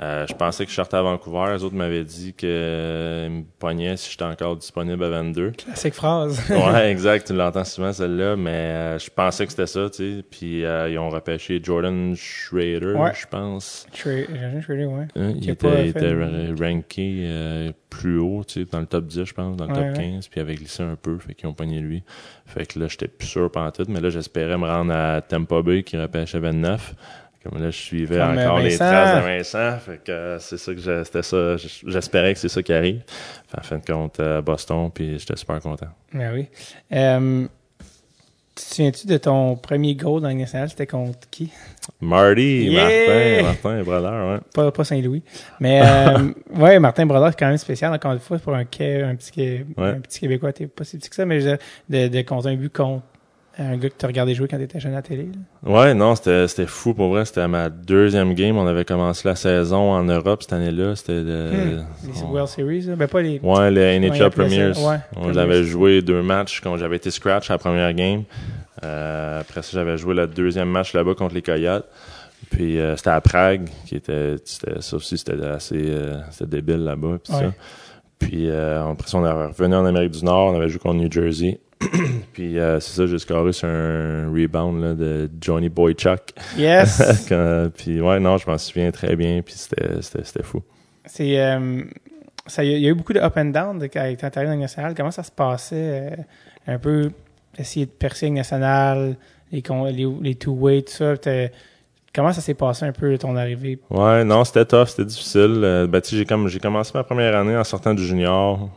euh, je pensais que je sortais à Vancouver. Les autres m'avaient dit qu'ils euh, me pognaient si j'étais encore disponible à 22. Classique phrase. ouais, exact. Tu l'entends souvent, celle-là. Mais euh, je pensais que c'était ça, tu sais. Puis ils ont repêché Jordan Schrader, je pense. Jordan Schrader, ouais. Hein, il, était, il était, ranké plus haut, tu sais, dans le top 10, je pense, dans le top 15. Puis il avait glissé un peu, fait qu'ils ont pogné lui. Fait que là, j'étais plus sûr pendant tout. Mais là, j'espérais me rendre à Tampa Bay qui repêchait 29. Comme là, je suivais encore les traces de Vincent. Fait que euh, c'est ça que c'était ça. J'espérais que c'est ça qui arrive. en fin de compte, euh, Boston, puis j'étais super content. Ben oui. Euh, tu te souviens-tu de ton premier goal dans le C'était contre qui? Marty, Martin, Martin Brodeur, ouais. Pas, pas Saint-Louis. Mais, euh, ouais, Martin Brodeur, c'est quand même spécial, encore une fois, pour un, un, petit, un petit Québécois, t'es pas si petit que ça, mais de, de, de compter un but contre un gars que tu regardé jouer quand tu étais jeune à la télé. Ouais, non, c'était c'était fou pour vrai. C'était ma deuxième game. On avait commencé la saison en Europe cette année-là. C'était hmm. les World Series, là. ben pas les. Ouais, les NHL Premiers. Ouais, on avait joué deux matchs quand j'avais été scratch à la première game. Euh, après ça, j'avais joué le deuxième match là-bas contre les Coyotes. Puis euh, c'était à Prague, qui était, ça aussi c'était assez, euh, c'était débile là-bas. Puis ça. Puis euh, après ça, on est revenu en Amérique du Nord. On avait joué contre New Jersey. puis euh, c'est ça, j'ai scoré sur un rebound là, de Johnny Boychuk. Yes! puis ouais, non, je m'en souviens très bien, puis c'était fou. C'est... Euh, il y a eu beaucoup de up and down de, avec ton dans nationale. Comment ça se passait? Euh, un peu essayer de percer nationale, les, les, les two-way, tout ça? Comment ça s'est passé un peu ton arrivée? Ouais, non, c'était tough, c'était difficile. ben, j'ai comme j'ai commencé ma première année en sortant du junior.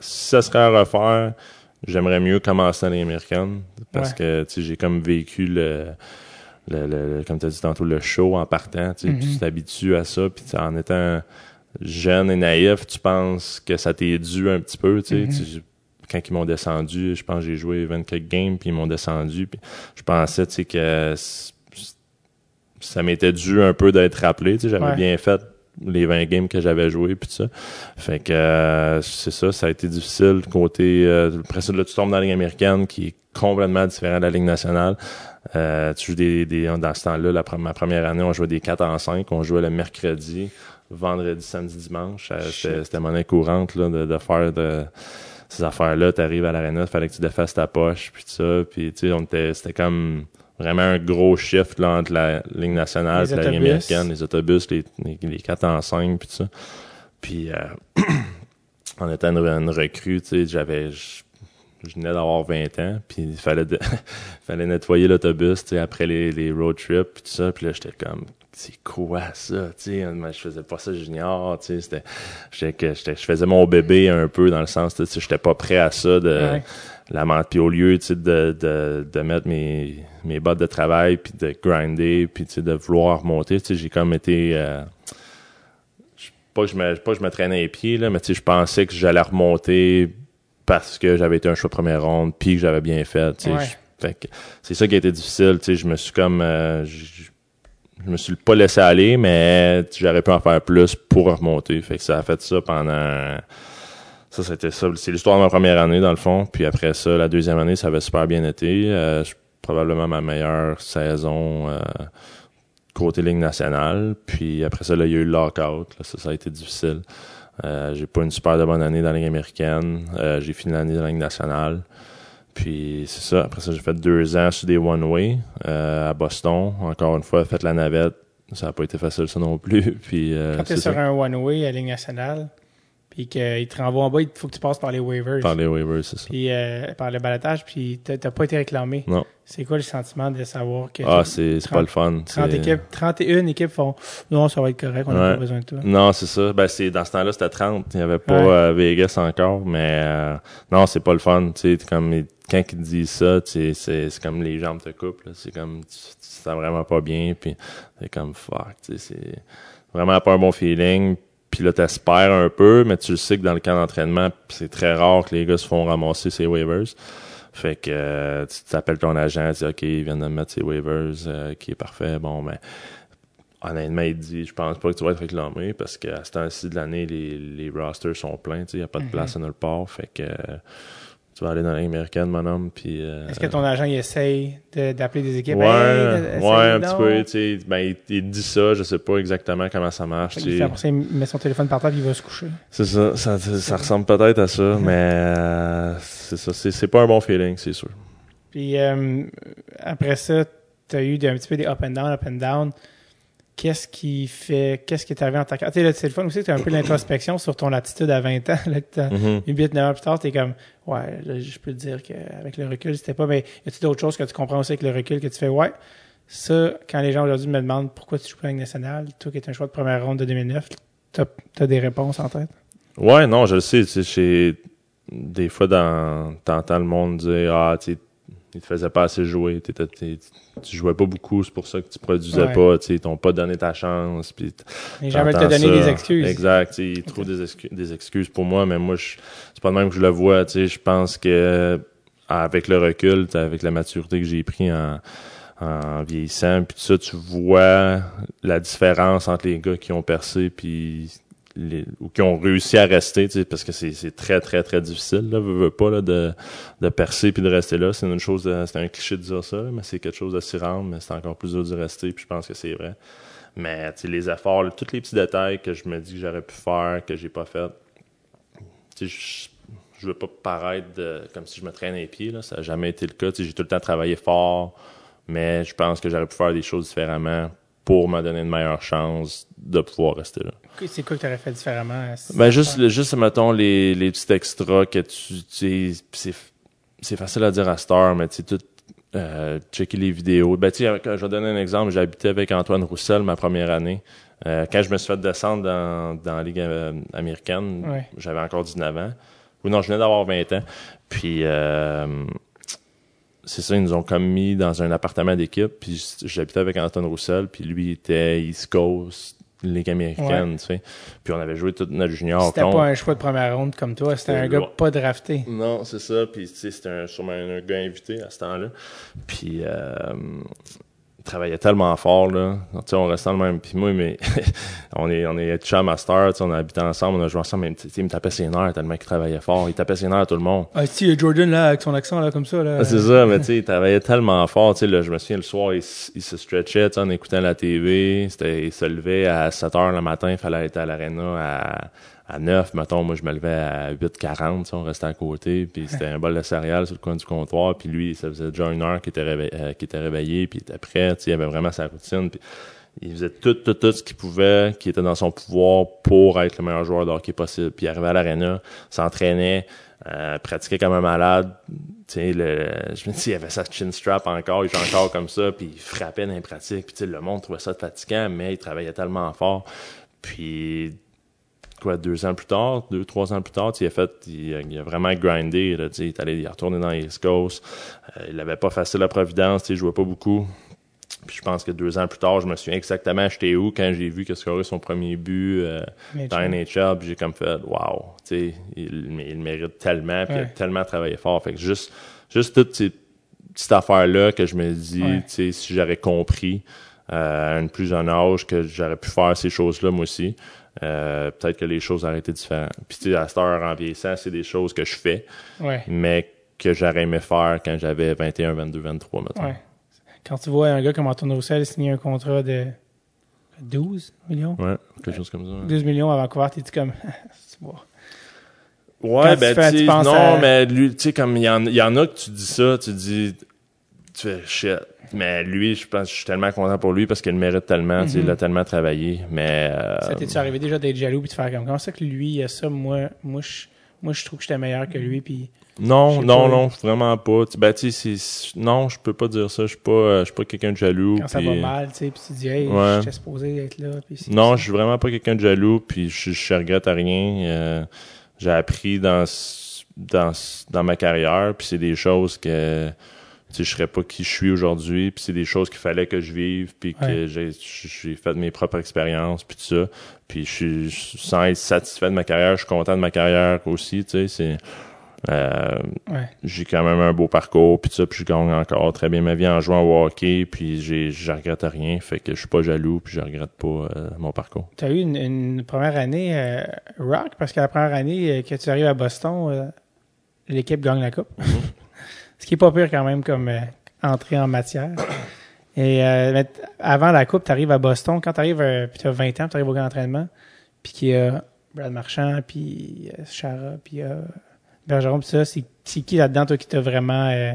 si ça serait à refaire, j'aimerais mieux commencer dans les américaines parce que tu j'ai comme vécu le, le, comme tu as dit tantôt le show en partant tu mm-hmm. t'habitues à ça puis en étant jeune et naïf tu penses que ça t'est dû un petit peu tu sais mm-hmm. quand ils m'ont descendu je pense que j'ai joué 24 games puis ils m'ont descendu puis je pensais tu sais que ça m'était dû un peu d'être rappelé tu j'avais bien fait les 20 games que j'avais joué puis tout ça. Fait que euh, c'est ça, ça a été difficile côté euh, après ça là tu tombes dans la ligue américaine qui est complètement différent de la ligue nationale. Euh, tu joues des, des dans ce temps-là la ma première année on jouait des 4 en 5, on jouait le mercredi, vendredi, samedi, dimanche, euh, c'était monnaie courante là de, de faire de ces affaires-là, tu arrives à l'aréna, il fallait que tu défasses ta poche, puis tout ça, puis tu sais, on était, c'était comme vraiment un gros shift là, entre la ligne nationale et la ligne américaine, les autobus, les, les, 4 en 5 puis tout ça. Puis euh, en étant une, recrue, tu sais, j'avais je, venais d'avoir 20 ans, puis il fallait fallait nettoyer l'autobus, tu sais, après les, les road trips puis tout ça, puis là j'étais comme c'est quoi ça, tu sais, je faisais pas ça junior, tu sais, c'était je faisais mon bébé un peu dans le sens tu sais, j'étais pas prêt à ça de la menthe puis au lieu, de, de, de mettre mes mes bottes de travail, puis de grinder, puis de vouloir remonter. J'ai comme été... Euh, pas, que je me, pas que je me traînais les pieds, là, mais je pensais que j'allais remonter parce que j'avais été un choix première ronde, puis que j'avais bien fait. c'est ça qui a été difficile. Je me suis comme... Euh, je, me suis pas laissé aller, mais j'aurais pu en faire plus pour remonter. Fait que ça a fait ça pendant... Ça, c'était ça. C'est l'histoire de ma première année, dans le fond. Puis après ça, la deuxième année, ça avait super bien été. Euh, probablement ma meilleure saison euh, côté Ligue nationale. Puis après ça, là, il y a eu le lockout. Là, ça, ça a été difficile. Euh, j'ai pas une super de bonne année dans la Ligue américaine. Euh, j'ai fini l'année dans la Ligue nationale. Puis c'est ça. Après ça, j'ai fait deux ans sur des one-way euh, à Boston. Encore une fois, fait la navette. Ça n'a pas été facile, ça non plus. Puis, Quand tu es sur un one-way à Ligue nationale, puis qu'il te renvoie en bas, il faut que tu passes par les waivers. Par les waivers, c'est ça. Puis euh, par le balatage, puis t'as pas été réclamé. Non. C'est quoi le sentiment de savoir que... Ah, c'est pas le fun. 30 équipes, 31 équipes font « Non, ça va être correct, on n'a pas besoin de toi. » Non, c'est ça. Ben, c'est dans ce temps-là, c'était 30. Il n'y avait pas euh, Vegas encore, mais euh, non, c'est pas le fun. Tu sais, comme quand ils disent ça, c'est c'est comme les jambes te coupent. C'est comme tu, tu sens vraiment pas bien, puis c'est comme « Fuck », tu sais, c'est vraiment pas un bon feeling puis là, t'espères un peu, mais tu le sais que dans le camp d'entraînement, c'est très rare que les gars se font ramasser ces waivers. Fait que euh, tu t'appelles ton agent, tu dis OK, il vient de mettre ses waivers, euh, qui est parfait. Bon, ben honnêtement, il dit Je pense pas que tu vas être réclamé parce qu'à ce temps-ci de l'année, les, les rosters sont pleins, il n'y a pas de mm-hmm. place à nulle part. Fait que tu vas aller dans l'américaine, américaine, mon homme. Puis, euh, Est-ce que ton agent il essaye d'appeler des équipes? Ouais, ouais un petit peu. Tu sais, ben, il, dit ça, je sais pas exactement comment ça marche. Il, fait, après ça, il met son téléphone par terre et il va se coucher. C'est ça, ça, ça ressemble peut-être à ça, mais euh, c'est ça, c'est pas un bon feeling, c'est sûr. Puis euh, après ça, tu as eu un petit peu des up and down, up and down qu'est-ce qui fait, qu'est-ce qui est arrivé en ta carrière. Tu sais, le téléphone aussi, tu as un peu l'introspection sur ton attitude à 20 ans. Là, que mm-hmm. 8, 9 ans plus tard, tu es comme, ouais, je peux te dire qu'avec le recul, c'était pas, mais y a-t-il d'autres choses que tu comprends aussi avec le recul que tu fais, ouais, ça, quand les gens aujourd'hui me demandent pourquoi tu joues pas avec nationale, toi qui es un choix de première ronde de 2009, tu as, des réponses en tête? Ouais, non, je le sais. Tu sais, des fois, dans, t'entends le monde dire, ah, tu il te faisait pas assez jouer, tu jouais pas beaucoup, c'est pour ça que tu produisais pas, tu t'ont pas donné ta chance. Puis Les gens veulent te donner des excuses. Exact, ils trouvent des, excuses, des excuses pour moi, mais moi, c'est pas de même que je le vois, je pense que avec le recul, avec la maturité que j'ai pris en, en vieillissant, puis tout ça, tu vois la différence entre les gars qui ont percé puis ou qui ont réussi à rester, parce que c'est très, très, très difficile, là, veux, pas, là, de, de percer puis de rester là. C'est une chose, c'est un cliché de dire ça, mais c'est quelque chose de s'y rendre, mais c'est encore plus dur de rester, puis je pense que c'est vrai. Mais, les efforts, tous les petits détails que je me dis que j'aurais pu faire, que j'ai pas fait, je, je veux pas paraître comme si je me traînais les pieds, là. Ça n'a jamais été le cas. J'ai tout le temps travaillé fort, mais je pense que j'aurais pu faire des choses différemment pour me donner une meilleure chance de pouvoir rester là. C'est quoi que tu aurais fait différemment? Ben juste, juste, mettons, les, les petits extras que tu, tu c'est facile à dire à Star, mais tu sais, tout, euh, checker les vidéos. Ben, tu sais, je vais donner un exemple. Habité avec Antoine Roussel ma première année. Euh, quand je me suis fait descendre dans, dans la Ligue euh, américaine, j'avais encore 19 ans. Ou non, je venais d'avoir 20 ans. Puis, euh, c'est ça, ils nous ont comme mis dans un appartement d'équipe, puis j'habitais avec Anton Roussel, puis lui était East Coast, Ligue américaine, tu sais. Puis on avait joué toute notre junior. C'était pas un choix de première ronde comme toi, c'était un gars pas drafté. Non, c'est ça, puis tu sais, c'était un, sûrement un, gars invité à ce temps-là. Puis euh, travaillait tellement fort là. sais, on restait le même puis moi mais on est on est chum master, on a habité ensemble, on a joué ensemble, mais il me tapait ses nerfs tellement qu'il travaillait fort, il tapait ses nerfs à tout le monde. Ah si Jordan là avec son accent là comme ça là. Ah, c'est ça, mais tu sais, il travaillait tellement fort, tu sais là, je me souviens le soir, il, se stretchait en écoutant la TV, c'était il se levait à 7 heures le matin, il fallait être à l'aréna à à 9, mettons, moi, je me levais à 8h40, on restait à côté, puis c'était un bol de céréales sur le coin du comptoir, puis lui, ça faisait déjà une heure qu'il était, réveillé, euh, était réveillé, puis il était prêt, il avait vraiment sa routine, puis il faisait tout, tout, tout ce qu'il pouvait, qui était dans son pouvoir pour être le meilleur joueur de hockey possible. Puis il arrivait à l'aréna, s'entraînait, euh, pratiquait comme un malade. Tu sais, le, je me dis, il avait sa chin strap encore, il jouait encore comme ça, puis il frappait dans les pratiques. Puis tu sais, le monde trouvait ça fatigant, mais il travaillait tellement fort. Puis quoi, deux ans plus tard, deux, trois ans plus tard, il a fait, il, a vraiment grindé, là, il est allé, il est retourné dans les Coast. Euh, il avait pas facile à Providence, il jouait pas beaucoup. Puis je pense que deux ans plus tard, je me suis exactement acheté où quand j'ai vu qu'il a scoré son premier but euh, dans NHL, puis j'ai comme fait wow, tu sais, il, il, mérite tellement, puis il a tellement travaillé fort. Fait que juste, juste toutes ces petites affaires-là que je me dis, tu sais, si j'aurais compris euh, à un plus jeune âge que j'aurais pu faire ces choses-là moi aussi. Euh, peut-être que les choses auraient été différentes. Puis tu sais, à cette heure en vieillissant, c'est des choses que je fais, mais que j'aurais aimé faire quand j'avais 21, 22, 23 maintenant. Quand tu vois un gars comme Antoine Roussel signer un contrat de 12 millions? Ouais, quelque chose comme ça. 12 millions à Vancouver, t'es-tu comme... Ouais, ben tu, non, mais lui, tu sais, comme il y, en, y en a que tu dis ça, tu dis, tu fais shit mais lui, je pense, je suis tellement content pour lui parce qu'il mérite tellement, il a mhm. tellement travaillé. Mais euh, ça t'est arrivé déjà d'être jaloux puis de faire comme comment ça que lui il a ça, moi, moi je, moi je trouve que j'étais meilleur que lui puis. Non, non, non, vraiment pas. Ben, tu sais, non, je peux pas dire ça. Je suis pas, euh, je suis pas quelqu'un de jaloux. Quand ça va mal, tu sais, puis tu dis, hey, ouais. j'étais supposé être là. non, je suis vraiment pas quelqu'un de jaloux, puis je, je regrette à rien. Euh, j'ai appris dans, dans, dans ma carrière, puis c'est des choses que sais, je serais pas qui je suis aujourd'hui, puis c'est des choses qu'il fallait que je vive, puis que j'ai, j'ai fait mes propres expériences, puis tout ça. Puis je suis, sans être satisfait de ma carrière, je suis content de ma carrière aussi, tu sais, c'est... Euh, J'ai quand même un beau parcours, puis ça, puis je gagne encore très bien ma vie en jouant au hockey, puis j'ai, je regrette rien, fait que je suis pas jaloux, puis je regrette pas euh, mon parcours. Tu as eu une, première année euh, rock, parce que la première année que tu arrives à Boston, l'équipe gagne la coupe. Mm-hmm. Ce qui est pas pire quand même comme entrée en matière. Et avant la coupe, tu arrives à Boston, quand tu arrives, puis tu as 20 ans, tu arrives au grand entraînement, puis qu'il y a Brad Marchand, puis Chara, puis Bergeron, ça, c'est qui là-dedans, toi, qui t'a vraiment, euh,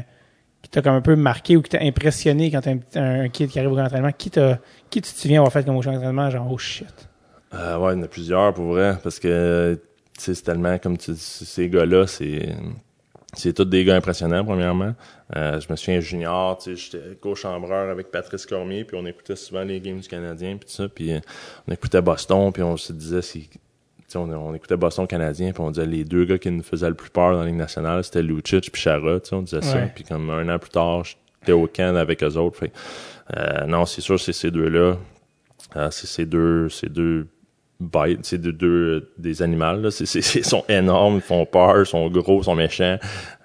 qui t'a comme un peu marqué ou qui t'a impressionné quand t'as un, un, kid qui arrive au grand entraînement? Qui qui tu te souviens avoir fait comme au grand entraînement, genre, oh shit? Euh, ouais, il y en a plusieurs, pour vrai, parce que, c'est tellement, comme tu ces gars-là, c'est, c'est tous des gars impressionnants, premièrement. Euh, je me souviens junior, tu sais, j'étais co-chambreur avec Patrice Cormier, puis on écoutait souvent les games du Canadien, puis tout ça, puis on écoutait Boston, puis on se disait, c'est on, écoutait Boston canadien, puis on disait les deux gars qui nous faisaient le plus peur dans la Ligue nationale, c'était Lucic puis Chara, on disait ça. Puis comme un an plus tard, j'étais au camp avec eux autres. Fait, euh, non, c'est sûr, c'est ces deux-là. Euh, c'est ces deux, ces deux c'est de deux des animaux là. C'est c'est sont énormes ils font peur ils sont gros ils sont méchants.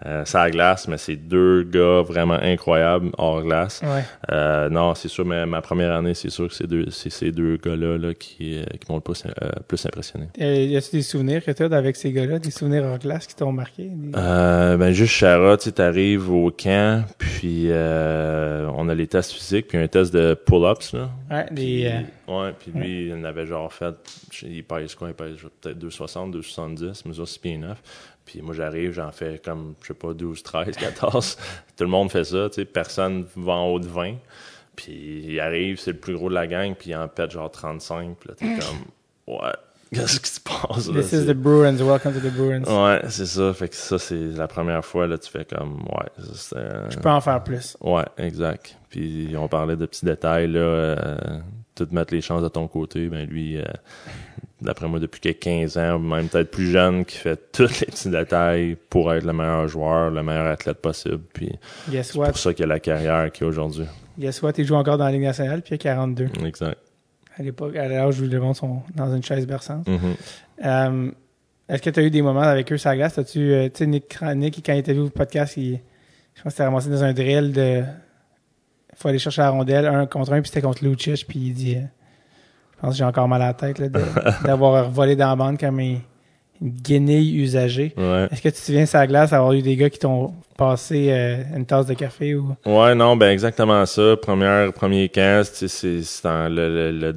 Euh, ça glace mais c'est deux gars vraiment incroyables hors glace. Euh, non c'est sûr mais ma première année c'est sûr que c'est deux c'est ces deux gars là, qui euh, qui m'ont le plus euh, plus impressionné. Y a-tu des souvenirs que tu as avec ces gars là des souvenirs hors glace qui t'ont marqué? Euh, ben juste Chara tu t'arrives au camp puis on a les tests physiques puis un test de pull-ups là. Ouais des Ouais, puis lui, il avait genre fait, il pèse quoi, il pèse peut-être 2,60, 2,70, mesure 6 pieds 9. Puis moi, j'arrive, j'en fais comme, je sais pas, 12, 13, 14. Tout le monde fait ça, tu sais, personne va en haut de 20. Puis il arrive, c'est le plus gros de la gang, puis il en pète genre 35. Puis là, t'es comme, ouais, qu'est-ce qui se passe là? This is the Bruins, welcome to the Bruins. Ouais, c'est ça. Fait que ça, c'est la première fois, là, tu fais comme, ouais, ça, Je peux en faire plus. Ouais, exact. Puis on parlait de petits détails, là, euh, tout mettre les chances de ton côté, ben lui, euh, d'après moi, depuis que 15 ans, même peut-être plus jeune, qui fait tous les petits détails pour être le meilleur joueur, le meilleur athlète possible. Puis c'est pour ça qu'il a la carrière qu'il a aujourd'hui. Guess what? Il joue encore dans la Ligue nationale, puis il a 42. Exact. À l'époque, à l'âge où les monde sont dans une chaise berçante. Mm-hmm. Euh, est-ce que tu as eu des moments avec eux sur la glace? As-tu, euh, tu sais, Nick, Nick, quand il était vu au podcast, il, je pense que c'était ramassé dans un drill de faut aller chercher la rondelle un contre un, puis c'était contre Lucic, puis il dit, euh, je pense que j'ai encore mal à la tête d'avoir volé dans la bande comme une, guenille usagée. Est-ce que tu te souviens, sa glace, avoir eu des gars qui t'ont passé euh, une tasse de café ou? Ouais, non, ben exactement ça. Première, premier camp, c'est le, le,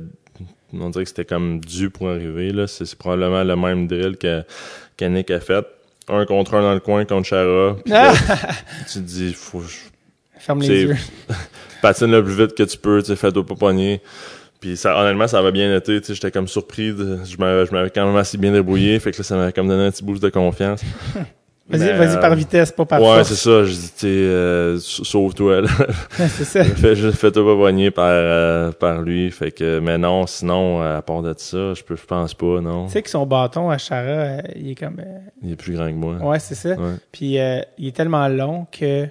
on dirait que c'était comme dû pour arriver, là. C'est probablement le même drill que, Nick a fait. Un contre un dans le coin contre Chara. tu te dis, faut, Ferme les yeux. patine le plus vite que tu peux, tu sais, fais-toi pas pogner. Puis ça, honnêtement, ça va bien été. Tu sais, j'étais comme surpris. De, je m'avais quand même assez bien débrouillé. Fait que là, ça m'avait comme donné un petit boost de confiance. Vas-y, vas-y par vitesse, pas par ouais, c'est ça. Je dis, tu euh, sauve-toi, c'est ça. Fais-toi pas pogner par, euh, par lui. Fait que, mais non, sinon, à part de ça, je peux, je pense pas, non. Tu sais que son bâton à Chara, euh, il est comme... il est plus grand que moi. Ouais, c'est ça. Puis, il est tellement long que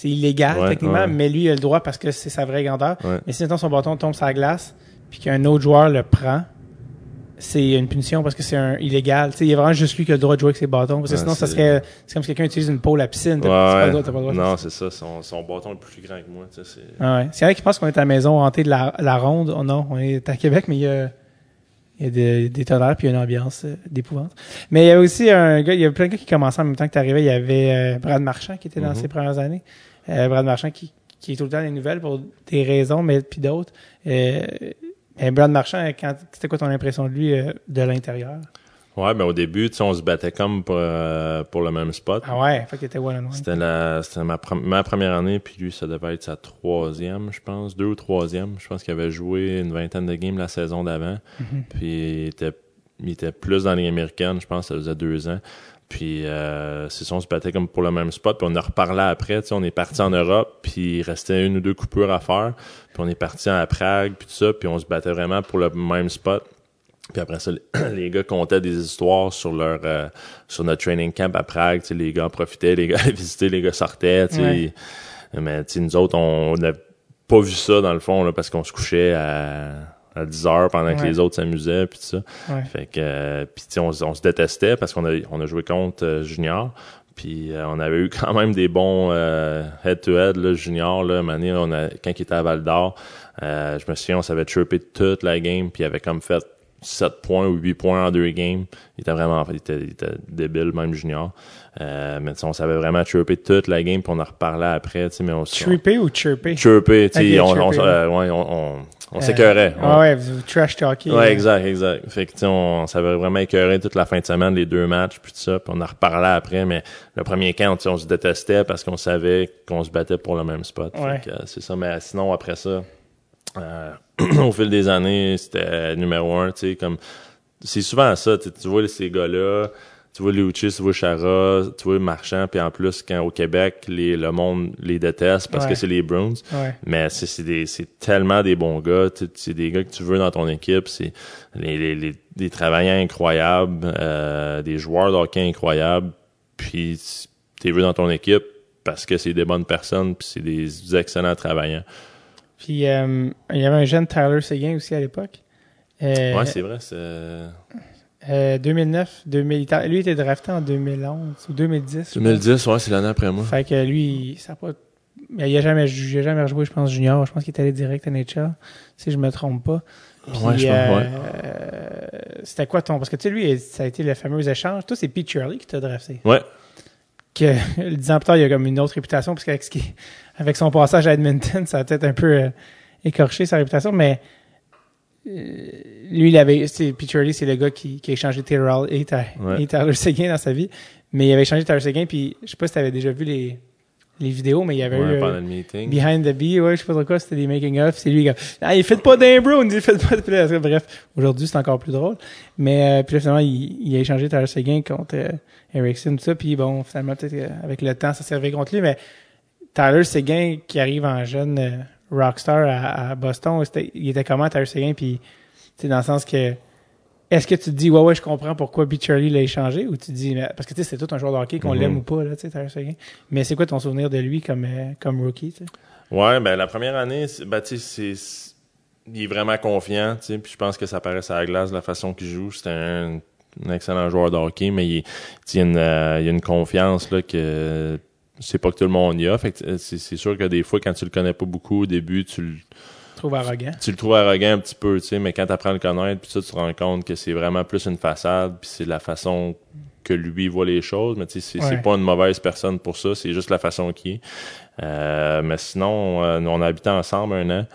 c'est illégal, techniquement, mais lui, il a le droit parce que c'est sa vraie grandeur. Mais si, son bâton tombe sur la glace, puis qu'un autre joueur le prend, c'est une punition parce que c'est un illégal. il y a vraiment juste lui qui a le droit de jouer avec ses bâtons. Parce que sinon, ça serait, c'est comme si quelqu'un utilise une pôle à piscine. Pas le droit, pas le droit, non, c'est ça. Son, son, bâton est plus grand que moi. C'est ah ouais. y en a qui pensent qu'on est à la maison hantée de la, la ronde. Oh non, on est à Québec, mais il y a, il y a des, des tonnerres puis il y a une ambiance euh, d'épouvante. Mais il y a aussi un gars, il y a plein de gars qui commençaient en même temps que tu arrivais. Il y avait euh, Brad Marchand qui était dans mm-hmm. ses premières années. Euh, Brad Marchand qui, qui est tout le temps dans les nouvelles pour des raisons, mais puis d'autres. Euh, Brad Marchand, quand, c'était quoi ton impression de lui euh, de l'intérieur? Ouais, ben au début, on se battait comme pour, pour le même spot. Ah ouais, fait qu'il était one on C'était la, c'était ma, ma, première année, puis lui, ça devait être sa troisième, je pense, deux ou troisième. Je pense qu'il avait joué une vingtaine de games la saison d'avant. Mm-hmm. Puis il était, il était plus dans les américaines, je pense, ça faisait deux ans. Puis euh, c'est ça, on se battait comme pour le même spot. Puis on a reparlé après. On est parti en Europe, puis il restait une ou deux coupures à faire. Puis on est parti à Prague, puis tout ça. Puis on se battait vraiment pour le même spot. Puis après ça, les gars comptaient des histoires sur leur euh, sur notre training camp à Prague. Les gars en profitaient, les gars visitaient, les gars sortaient. Mais nous autres, on n'a pas vu ça dans le fond là, parce qu'on se couchait à, à 10 heures pendant que les autres s'amusaient puis tout ça. Fait que euh, puis on, on, se détestait parce qu'on a on a joué contre euh, junior. Puis euh, on avait eu quand même des bons head-to-head là, junior là, on a quand il était à Val d'Or, je me souviens on s'avait chirpé toute la game puis il avait comme fait 7 points ou 8 points en deux games. Il était vraiment, il était, il était débile, même junior. Euh, mais on savait vraiment chirper toute la game, puis on en reparlait après, tu sais, mais on... Chirper ou chirper? Chirper, tu sais, on, on, euh, ouais, on, on, on s'écœurait. Ah ouais, vous trash talking. Ouais, exact, exact. Fait que, tu on, s'avait vraiment écœuré toute la fin de semaine, les deux matchs, puis tout ça, puis on en reparlait après, mais le premier camp, tu sais, on se détestait parce qu'on savait qu'on se battait pour le même spot. Ouais. Fait que, c'est ça, mais sinon, après ça, euh, au fil des années, c'était numéro un, tu sais, comme c'est souvent ça, tu vois ces gars-là, tu vois Lucci, tu vois Chara, tu vois Marchand, puis en plus quand au Québec, les, le monde les déteste parce que c'est les Bruins. Mais c'est tellement des bons gars, c'est des gars que tu veux dans ton équipe, c'est les, les, des travailleurs incroyables, euh, des joueurs de hockey incroyables, puis tu veux dans ton équipe parce que c'est des bonnes personnes, puis c'est des excellents travailleurs. Puis euh, il y avait un jeune Tyler Seguin aussi à l'époque. Euh, ouais, c'est vrai. C'est... Euh, 2009, 2000, lui était drafté en 2011 ou 2010. 2010, ouais, c'est l'année après moi. Fait que lui, ça a pas. Il a jamais, il a jamais rejoué, je pense, junior. Je pense qu'il est allé direct à Nature, si je me trompe pas. Puis, ouais, je pense, euh, ouais. C'était quoi ton. Parce que tu sais, lui, ça a été le fameux échange. Toi, c'est Pete Shirley qui t'a drafté. Ouais. Que, dix ans plus tard, il a comme une autre réputation, parce qu'avec ce qui, avec son passage à Edmonton, ça a peut-être un peu euh, écorché sa réputation, mais euh, lui, il avait, c'est Shirley, c'est le gars qui, qui a échangé Taylor et, Ouais. et Tyler Seguin dans sa vie, mais il avait échangé Tyler Seguin, puis je sais pas si t'avais déjà vu les, les vidéos, mais il y avait Ouais, eu pendant euh, le meeting. Behind the Bee, ouais, je sais pas trop quoi, c'était des making of, c'est lui qui a, ah, il fait pas d'un il fait pas de bref, aujourd'hui c'est encore plus drôle, mais euh, puis là finalement il, il a échangé Tyler Seguin contre euh, Erickson tout ça, puis bon finalement peut-être euh, avec le temps ça servait contre lui, mais Tyler Seguin qui arrive en jeune euh, rockstar à, à Boston, c'était- il était comment Tyler Seguin, puis dans le sens que est-ce que tu te dis ouais ouais je comprends pourquoi Shirley l'a échangé ou tu te dis mais- parce que tu sais c'est tout un joueur de hockey qu'on Mhm. l'aime ou pas là tu sais Tyler Seguin, mais c'est quoi ton souvenir de lui comme euh, comme rookie tu sais? Ouais, ben la première année, ben, tu sais, c'est il est vraiment confiant, tu sais, puis je pense que ça paraît sur la glace la façon qu'il joue. C'est un, un excellent joueur de hockey, mais il y a une, euh, il y a une confiance là que c'est pas que tout le monde y a. Fait que euh, c'est c'est sûr que des fois, quand tu le connais pas beaucoup au début, tu le Je trouve arrogant. tu le trouves arrogant un petit peu, tu sais, mais quand tu apprends à le connaître, puis ça, tu te rends compte que c'est vraiment plus une façade, puis c'est la façon que lui voit les choses, mais tu sais, c'est Ouais. pas une mauvaise personne pour ça, c'est juste la façon qu'il est. Euh, mais sinon, euh, nous, on a habité ensemble un an.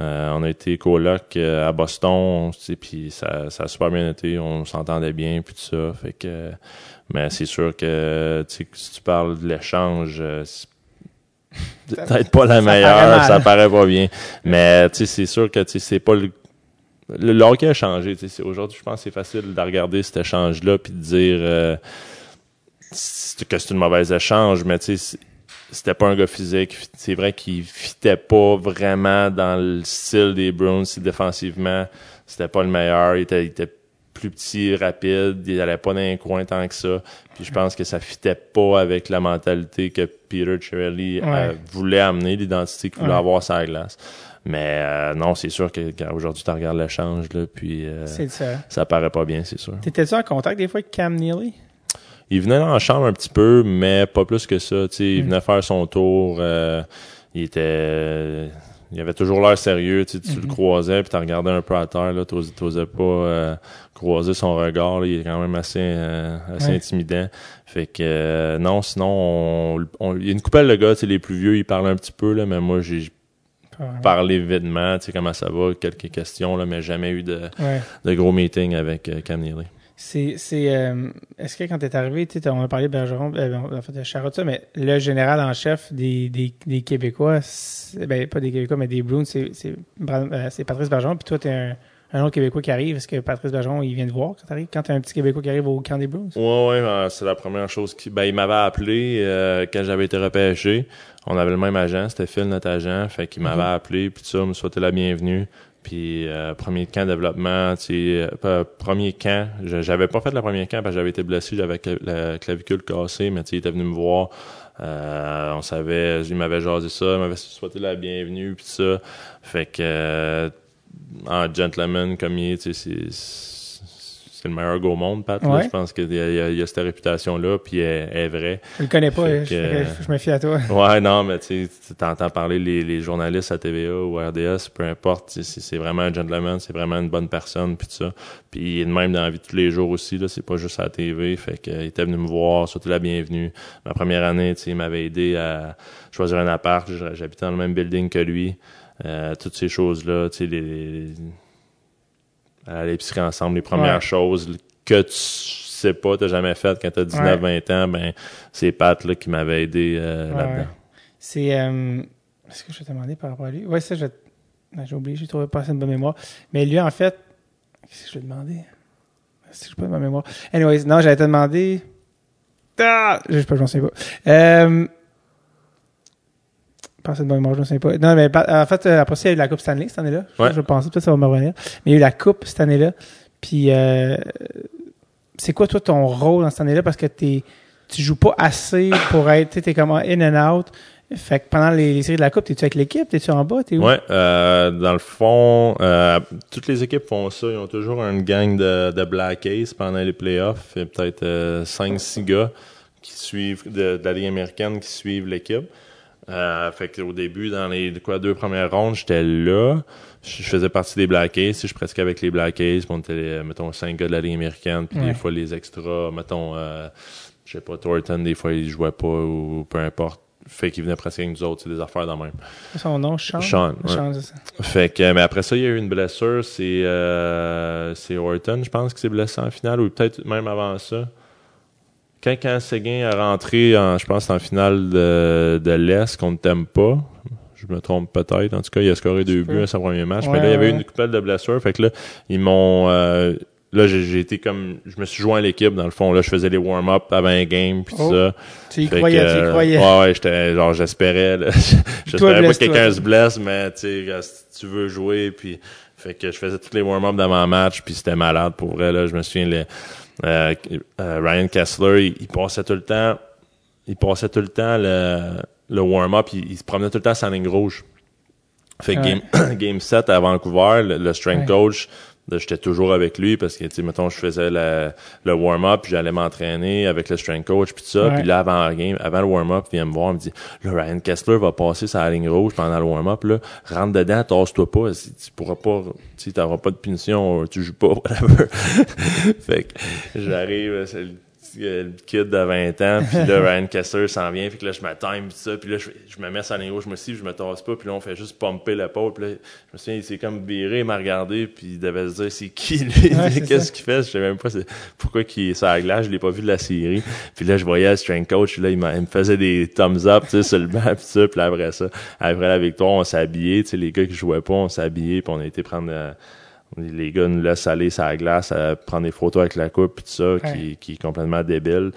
Euh, on a été coloc euh, à Boston, tu sais, puis ça, ça a super bien été, on s'entendait bien, puis tout ça, fait que... Mais c'est sûr que, si tu parles de l'échange, euh, c'est peut-être pas la meilleure, ça paraît pas bien. Mais tu sais, c'est sûr que tu sais, c'est pas le le, le hockey a changé. tu sais, c'est- Aujourd'hui, je pense que c'est facile de regarder cet échange-là puis de dire euh, que c'est une mauvaise échange, mais tu sais, c'est- c'était pas un gars physique. C'est vrai qu'il fitait pas vraiment dans le style des Browns si défensivement. C'était pas le meilleur. Il était, il était plus petit, rapide. Il allait pas dans les coins tant que ça. Puis je pense que ça fitait pas avec la mentalité que Peter Chiarelli euh, Ouais. voulait amener, l'identité qu'il voulait Ouais. avoir sur la glace. Mais euh, non, c'est sûr que quand aujourd'hui tu regardes l'échange là, puis euh, ça. ça paraît pas bien, c'est sûr. T'étais-tu en contact des fois avec Cam Neely? Il venait dans la chambre un petit peu, mais pas plus que ça. Sais, il Mm. venait faire son tour. euh, il était, il avait toujours l'air sérieux. Tu, tu le Mhm. croisais, puis tu regardais un peu à terre. Là, t'osais, t'osais pas euh, croiser son regard. là. il est quand même assez, euh, assez Ouais. intimidant. Fait que euh, non, sinon, on, on- il y a une coupelle de gars. Tu les plus vieux, ils parlent un petit peu là, mais moi, j'ai vraiment. parlé vitement. Tu sais comment ça va, quelques questions là, mais jamais eu de, Ouais. de gros meetings avec euh, Cam Neely. C'est, c'est, euh, est-ce que quand t'es arrivé, tu sais, on a parlé de Bergeron, euh, en fait, de ça, mais le général en chef des, des, des Québécois, ben, pas des Québécois, mais des Bruins, c'est, c'est, euh, c'est Patrice Bergeron, puis toi, t'es un, un autre Québécois qui arrive. Est-ce que Patrice Bergeron, il vient te voir quand t'arrives? Quand t'as un petit Québécois qui arrive au camp des Bruins? Ouais, ouais, euh, c'est la première chose qui. Ben, il m'avait appelé euh, quand j'avais été repêché. On avait le même agent, c'était Phil, notre agent. Fait qu'il m'avait Mhm. appelé, puis ça, me souhaitait la bienvenue. Puis euh, premier camp de développement, tu sais, euh, premier camp, j'avais pas fait le premier camp parce que j'avais été blessé, j'avais la clavicule cassée, mais tu sais, il était venu me voir Euh, on savait, il m'avait jasé ça, il m'avait souhaité la bienvenue, puis ça. Fait que, euh, en gentleman comme il est, c'est c'est le meilleur go au monde, Pat. Je pense qu'il y, a cette réputation-là, puis elle, est vraie. Je le connais pas, je, me fie à toi. Ouais, non, mais tu entends parler les, journalistes à TVA ou RDS, peu importe, c'est vraiment un gentleman, c'est vraiment une bonne personne, puis tout ça. Puis il est de même dans la vie tous les jours aussi, là, c'est pas juste à la TV, fait qu'il était venu me voir, surtout la bienvenue. Ma première année, tu sais, il m'avait aidé à choisir un appart, j'habitais dans le même building que lui. Euh, toutes ces choses-là, tu sais, les à l'épicerie ensemble, les premières choses que tu sais pas, t'as jamais fait quand t'as 19, 20 ans, ben, c'est Pat, là, qui m'avait aidé euh, là-dedans. C'est, euh, est-ce que je vais te demander par rapport à lui? Ouais, ça, j'ai oublié, j'ai trouvé pas assez de bonne mémoire. Mais lui, en fait, qu'est-ce que je vais te demander? Si je pas de ma mémoire? Anyways, non, j'allais te demander. Ah! Je sais pas, je m'en sais pas. Euh, pas de mémoire, je me souviens pas. Non, mais en fait, euh, après ça, il y a eu la Coupe Stanley cette année-là. Je, je pensais, peut-être ça va me revenir. Mais il y a eu la Coupe cette année-là. Puis, euh, c'est quoi, toi, ton rôle dans cette année-là? Parce que t'es, tu joues pas assez pour être, t'es comme in and out. Fait que pendant les, séries de la Coupe, t'es-tu avec l'équipe? T'es-tu en bas? T'es où? Ouais, euh, dans le fond, euh, toutes les équipes font ça. Ils ont toujours une gang de, de Black Ace pendant les playoffs. Il y a peut-être euh, 5-6 gars qui suivent de, de la Ligue américaine qui suivent l'équipe. Euh, fait qu'au début, dans les quoi, deux premières rondes, j'étais là. Je, faisais partie des Black Aces. Je pratiquais avec les Black Aces. On était, mettons, cinq gars de la Ligue américaine. Puis des fois, les extras, mettons, euh, je sais pas, Thornton, des fois, il jouait pas ou peu importe. Fait qu'il venait pratiquer avec nous autres. C'est des affaires dans même. Son nom, Sean? Sean, Fait que, mais après ça, il y a eu une blessure. C'est, euh, c'est Orton, je pense, qui s'est blessé en finale. Ou peut-être même avant ça quand, quand Séguin a rentré, en, je pense, en finale de, de l'Est contre t'aime pas, je me trompe peut-être. En tout cas, il a scoré deux buts à son premier match. mais là, il y avait une coupelle de blessure. Fait que là, ils m'ont... Euh, là, j'ai été comme... Je me suis joint à l'équipe, dans le fond. Là, je faisais les warm-up avant un game, puis oh. ça. Tu y croyais, tu y euh, croyais. Ouais, ouais, j'étais... Genre, j'espérais. J'espérais pas que quelqu'un se blesse, mais tu sais, si tu veux jouer, puis... Fait que je faisais tous les warm-up d'avant-match, puis c'était malade pour vrai. Là, je me souviens... Les, euh, euh, Ryan Kessler, il, passait tout le temps, il passait tout le temps le, le warm-up, il, se promenait tout le temps sans ligne rouge. Fait game, game 7 à Vancouver, le, strength coach, j'étais toujours avec lui parce que, tu sais, mettons, je faisais le, le warm-up, puis j'allais m'entraîner avec le strength coach, puis tout ça. Puis là, avant, game, avant le warm-up, il vient me voir, il me dit, là, Ryan Kessler va passer sa ligne rouge pendant le warm-up, là, rentre dedans, tasse-toi pas, tu pourras pas, tu t'auras pas de punition, tu joues pas, whatever. fait que j'arrive, le kid de 20 ans, puis là, Ryan Kessler s'en vient, puis là, je me time, ça, puis là, je, me mets sur la je me suis je me tasse pas, puis là, on fait juste pomper l'épaule, puis là, je me souviens, il s'est comme viré, il m'a regardé, puis il devait se dire, c'est qui, lui, qu'est-ce qu'il fait, je sais même pas pourquoi il est sur la glace, je l'ai pas vu de la série, puis là, je voyais le strength coach, là, il, me faisait des thumbs up, tu sais, sur le banc, puis ça, puis après ça, après la victoire, on s'est habillés, tu sais, les gars qui jouaient pas, on s'est habillés, puis on a été prendre... Euh, les gars nous laissent aller sur la glace, à prendre des photos avec la coupe, et tout ça, qui, qui est complètement débile.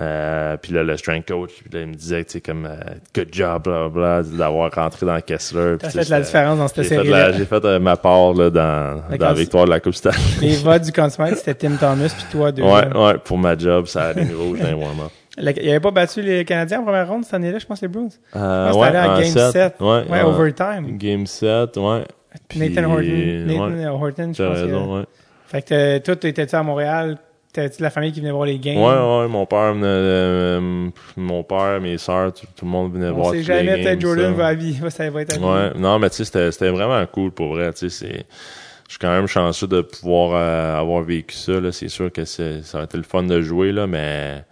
Euh, puis là, le strength coach, il me disait, tu sais, comme, euh, good job, bla, bla, d'avoir rentré dans Kessler. T'as fait la différence dans cette série J'ai fait euh, ma part, là, dans, dans la victoire de la Coupe Stanley. Les votes du consumer, c'était Tim Thomas, puis toi, deux. Ouais, ouais, pour ma job, ça a des rouge les warm-up. Il avait pas battu les Canadiens en première ronde cette année-là, je pense, les Bruins? Euh, ouais, allé à Game 7. 7. Ouais, ouais, overtime. Game 7, ouais. Nathan Horton. Nathan Horton, je pense. raison, ouais. Fait que toi, t'étais-tu à Montréal? T'étais-tu la famille qui venait voir les games? Ouais, ouais, mon père venait, euh, mon père, mes sœurs, tout, le monde venait voir les games. C'est jamais peut-être Jordan va, va, ça va être Ouais, non, mais tu sais, c'était vraiment cool pour vrai, tu sais, c'est, je suis quand même chanceux de pouvoir euh, avoir vécu ça, là. C'est sûr que ça a été le fun de jouer, là, mais,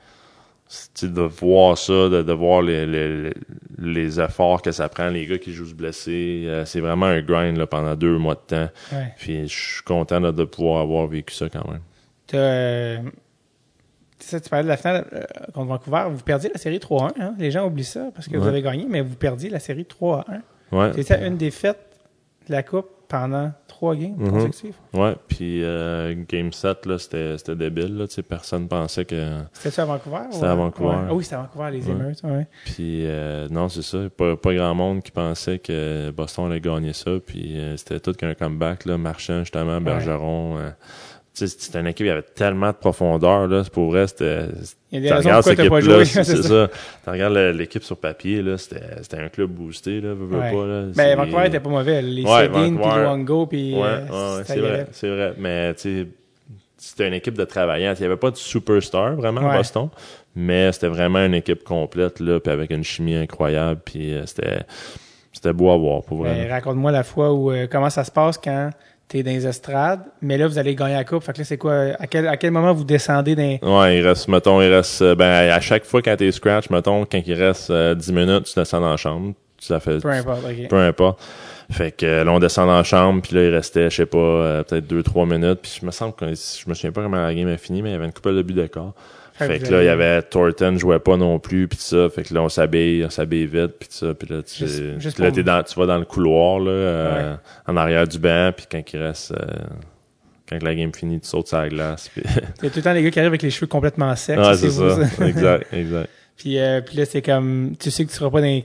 de voir ça, de, de voir les, les, les, efforts que ça prend, les gars qui jouent se blesser, euh, c'est vraiment un grind là, pendant deux mois de temps. Puis je suis content de pouvoir avoir vécu ça quand même. Euh, tu parlais de la finale euh, contre Vancouver. Vous perdiez la série 3-1. Hein? Les gens oublient ça parce que vous avez gagné, mais vous perdiez la série 3-1. Ouais. C'était une défaite de la Coupe pendant trois games mm Ouais, puis euh, Game 7, là, c'était, débile. Là, personne pensait que. C'était-tu à Vancouver? C'était à Vancouver. Ah oui, c'était à Vancouver, les émeutes. Ouais. Puis euh, non, c'est ça. Pas, pas grand monde qui pensait que Boston allait gagner ça. Puis euh, c'était tout qu'un comeback. Là, Marchand, justement, Bergeron. C'était une équipe, il y avait tellement de profondeur, là. Pour vrai, c'était. Il y a des raisons pourquoi t'as pas joué. C'est ça. Tu regardes l'équipe sur papier, là, c'était un club boosté, là, veux, ouais. pas, là. Ben, Vancouver était pas mauvais. Les ouais, Sedin, puis Luongo, puis. Ouais, euh, ouais, c'est vrai, c'est vrai. Mais, tu sais, c'était une équipe de travaillants. Il y avait pas de superstar, vraiment, à Boston. Mais c'était vraiment une équipe complète, là, puis avec une chimie incroyable, puis euh, c'était. C'était beau à voir, pour vrai. Raconte-moi la fois où, euh, comment ça se passe quand t'es dans les estrades, mais là, vous allez gagner la coupe. Fait que là, c'est quoi? À quel, à quel moment vous descendez dans... Ouais, il reste, mettons, il reste, euh, ben, à chaque fois quand t'es scratch, mettons, quand il reste 10 euh, minutes, tu descends dans la chambre. Ça fait, peu importe, OK. Peu importe. Fait que là, on descend dans la chambre, puis là, il restait, je sais pas, euh, peut-être 2-3 minutes. Puis je me semble que, je me souviens pas comment la game a fini, mais il y avait une couple de buts de Fait, que là, il y avait Thornton jouait pas non plus, puis ça. Fait que là, on s'habille, on s'habille vite, puis ça. Puis là, tu, là, t'es dans, tu vas dans le couloir, là, euh, en arrière du banc, puis quand il reste... Euh, quand la game finit, tu sautes sur la glace. Puis... Il y a tout le temps les gars qui arrivent avec les cheveux complètement secs. Ah, c'est ça. exact, exact. puis, euh, puis là, c'est comme... Tu sais que tu seras pas dans les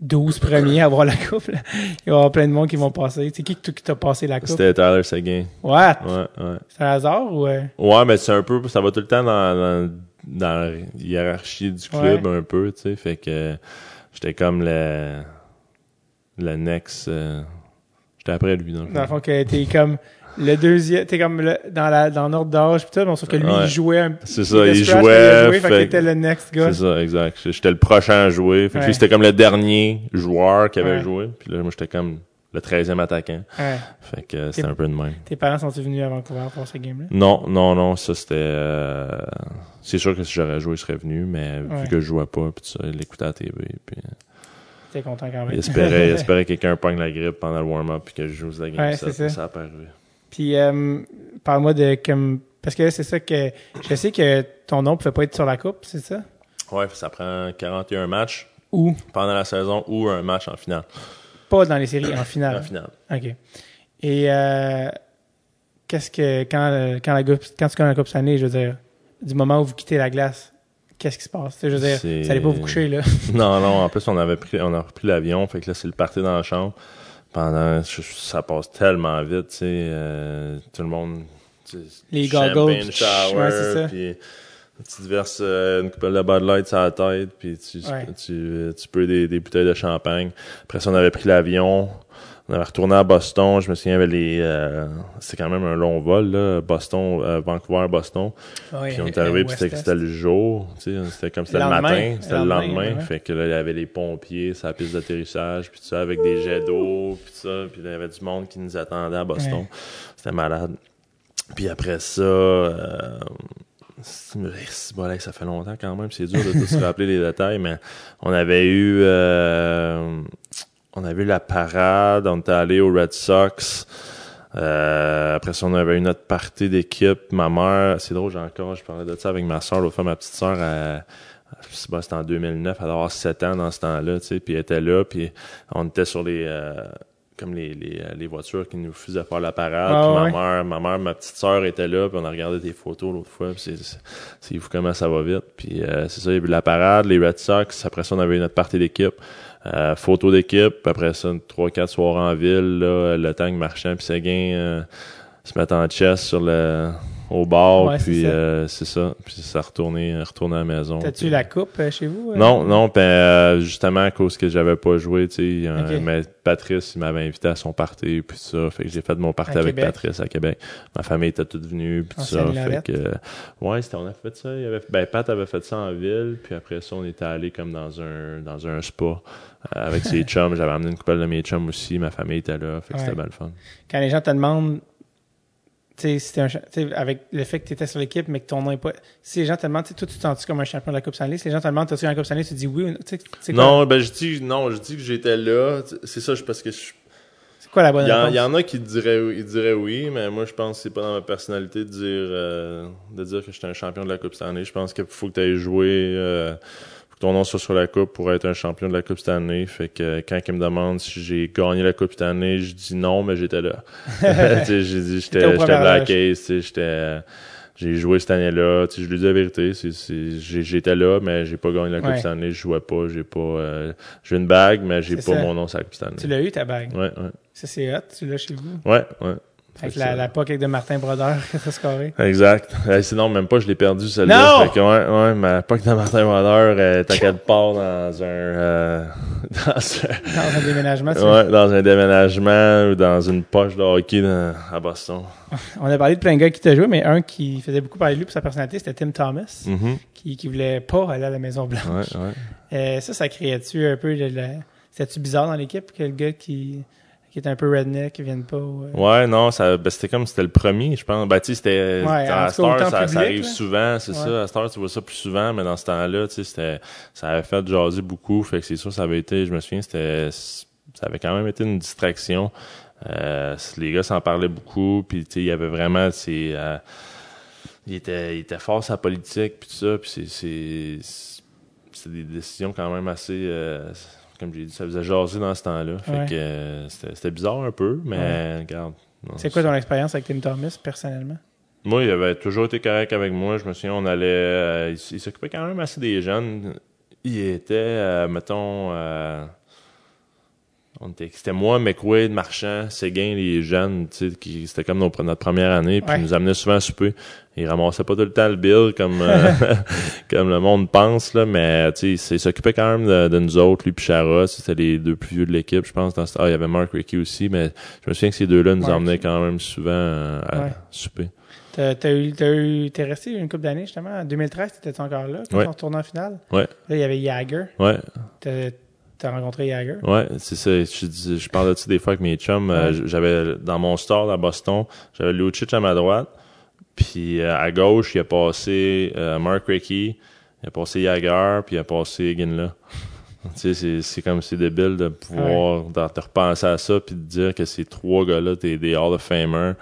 12 premiers à avoir la coupe. Là. Il va y avoir plein de monde qui vont passer. C'est qui qui t'a passé la coupe? C'était Tyler Seguin. What? Ouais, ouais. C'est un hasard ou... Ouais, mais c'est un peu... Ça va tout le temps dans, dans dans la hiérarchie du club un peu, tu sais. Fait que j'étais comme le, le next. Euh, j'étais après lui, dans le. Dans le fond, que t'es comme le deuxième, t'es comme le, dans la dans l'ordre d'âge pis tout, sauf que lui il jouait un C'est ça, il, jouait, joué, fait, fait était le next gars. C'est ça, exact. J'étais le prochain à jouer. Fait que lui c'était comme le dernier joueur qui avait joué, puis là moi j'étais comme le 13e attaquant. Ouais. Fait que c'était un peu de même. Tes parents sont-ils venus à Vancouver pour ce game-là? Non, non, non, ça c'était... Euh, c'est sûr que si j'aurais joué, ils seraient venus, mais vu que je jouais pas, puis ça, il l'écoutait à la TV, puis... Euh, T'es content quand même. Il espérait, il espérait que quelqu'un pogne la grippe pendant le warm-up puis que je joue la game. Ouais, ça, ça. ça a pas arrivé. Puis, euh, parle-moi de comme... Parce que c'est ça que... Je sais que ton nom pouvait pas être sur la coupe, c'est ça? Ouais, ça prend 41 matchs. Ou? Pendant la saison ou un match en finale. Pas dans les séries, en finale. En finale. OK. Et euh, qu'est-ce que quand quand la quand tu gagnes la Coupe Stanley, je veux dire, du moment où vous quittez la glace, qu'est-ce qui se passe? Je veux dire, ça allait pas vous coucher là. non, non. En plus, on avait pris, on a repris l'avion, fait que là, c'est le party dans la chambre. Pendant, ça passe tellement vite, tu sais, euh, tout le monde. Les goggles, shower, ouais, c'est ça. Puis, tu te verses euh, une couple de Bud Light sur la tête, puis tu, tu, tu, peux des, des bouteilles de champagne. Après ça, on avait pris l'avion. On avait retourné à Boston. Je me souviens, il y avait les... Euh, c'est quand même un long vol, là. Boston, euh, Vancouver, Boston. puis on est arrivé, puis c'était le jour. C'était comme c'était le, matin. C'était le lendemain. Fait que là, il y avait les pompiers, sa piste d'atterrissage, puis tout ça, avec des jets d'eau, puis ça. Puis il y avait du monde qui nous attendait à Boston. C'était malade. Puis après ça... Euh, ça fait longtemps quand même, c'est dur de tout se rappeler les détails, mais on avait eu euh, on avait eu la parade, on était allé au Red Sox. Euh, après ça, on avait eu notre partie d'équipe. Ma mère, c'est drôle, j'ai encore, je parlais de ça avec ma soeur, l'autre fois, ma petite soeur, c'était en 2009, elle avait avoir 7 ans dans ce temps-là, tu sais, puis elle était là, puis on était sur les, euh, comme les, les, les, voitures qui nous faisaient faire la parade. Ah, puis ma mère, ma mère, ma petite sœur était là, puis on a regardé des photos l'autre fois. c'est c'est fou comment ça va vite. Puis euh, c'est ça, il y a eu la parade, les Red Sox. Après ça, on avait notre partie d'équipe. Euh, photo d'équipe. Après ça, trois, quatre soirs en ville, là, le tank marchand puis Séguin euh, se mettent en chest sur le au bar, puis euh, c'est ça. Puis ça retourné, retourné à la maison. T'as-tu la coupe euh, chez vous? Euh? Non, non, ben, justement à cause que j'avais pas joué, tu sais, mais Patrice, il m'avait invité à son party, puis ça, fait que j'ai fait mon party avec Patrice à Québec. Ma famille était toute venue, puis ça, fait que, ouais, c'était, on a fait ça, il avait, ben, Pat avait fait ça en ville, puis après ça, on était allé comme dans un, dans un spa. avec ses chums, j'avais amené une couple de mes chums aussi, ma famille était là, fait que c'était bien le fun. Quand les gens te demandent c'était un, avec le fait que tu étais sur l'équipe, mais que ton nom est pas. Si les gens te demandent, toi, tu te sens comme un champion de la Coupe Stanley, si les gens te demandent, t'as-tu la Coupe Stanley, tu dis oui ou Non, ben, je dis, non, je dis que j'étais là. C'est ça, parce que je. C'est quoi la bonne réponse? Il y en a qui diraient, ils diraient oui, mais moi, je pense que c'est pas dans ma personnalité de dire, euh, de dire que j'étais un champion de la Coupe Stanley. Je pense qu'il faut que tu aies joué, euh, ton nom soit sur la coupe pour être un champion de la Coupe Stanley. Fait que quand ils me demandent si j'ai gagné la Coupe Stanley, je dis non, mais j'étais là. j'ai dit j'étais Black Ace, j'étais j'ai joué cette année-là. Je lui dis la vérité, j'étais là, mais j'ai pas gagné la Coupe Stanley, je jouais pas, j'ai pas euh, j'ai une bague, mais j'ai pas mon nom sur la Coupe Stanley. Tu l'as eu ta bague? Ouais, ouais. Ça c'est hot, tu l'as chez vous? Ouais, ouais. Avec la, la POC avec de Martin Brodeur scoré. Exact. Euh, sinon, même pas, je l'ai perdu celle-là. Non! Fait que, ouais, ouais, ma POC de Martin Brodeur euh, à quelque part dans un, euh, dans un, Dans un déménagement. tu ouais, dans un déménagement ou dans une poche de hockey dans- à Boston. On a parlé de plein de gars qui te jouaient, mais un qui faisait beaucoup parler de lui pour sa personnalité, c'était Tim Thomas, Mhm. qui, qui voulait pas aller à la Maison Blanche. Ouais, ouais. Euh, ça, ça créait-tu un peu de la... C'était-tu bizarre dans l'équipe que le gars qui, qui est un peu redneck, qui vienne pas... euh, Ouais, non, ça, ben, c'était comme c'était le premier, je pense. Ben, tu sais, c'était, Ouais, à Star, ça, public, ça arrive là. souvent, c'est Ouais. ça. À Star, tu vois ça plus souvent, mais dans ce temps-là, tu sais, c'était, ça avait fait jaser beaucoup. Fait que c'est sûr, ça avait été, je me souviens, c'était, ça avait quand même été une distraction. Euh, les gars s'en parlaient beaucoup, puis tu sais, il y avait vraiment, c'est, euh, il était, il était fort sa politique, puis tout ça, puis c'est, c'est, c'est des décisions quand même assez, euh, comme j'ai dit, ça faisait jaser dans ce temps-là. Fait Ouais. que euh, c'était, bizarre un peu, mais Ouais. regarde. C'est quoi ton expérience avec Tim Thomas, personnellement? moi, il avait toujours été correct avec moi. Je me souviens, on allait. euh, il s'occupait quand même assez des jeunes. Il était, euh, mettons. On était, c'était moi, McWade, Marchand, Séguin, les jeunes, tu sais, qui, c'était comme nos- notre première année, puis Ouais. ils nous amenaient souvent à souper. Ils ramassaient pas tout le temps le bill comme, euh, comme le monde pense, là, mais, tu sais, il s'occupait quand même de, de nous autres, lui puis Chara, c'était les deux plus vieux de l'équipe, je pense. Dans ce- ah, il y avait Mark Rickey aussi, mais je me souviens que ces deux-là nous Mark. emmenaient quand même souvent euh, à Ouais. souper. T'as, t'as eu, t'as eu, t'es resté une couple d'années, justement. En 2013, t'étais encore là, quand Ouais. on retournait en finale? Ouais. Là, il y avait Jagger. Ouais, T'as, t'as rencontré Jagger? Ouais, c'est ça. Je, je parle de ça des fois avec mes chums. Euh, Ouais. j'avais dans mon store à Boston, j'avais Lucic à ma droite, puis euh, à gauche, il a passé euh, Mark Rickey, il a passé Jagger, puis il a passé Ginla. tu sais, c'est, c'est comme c'est débile de pouvoir de, te repenser à ça puis de dire que ces trois gars-là, t'es des Hall of Famers.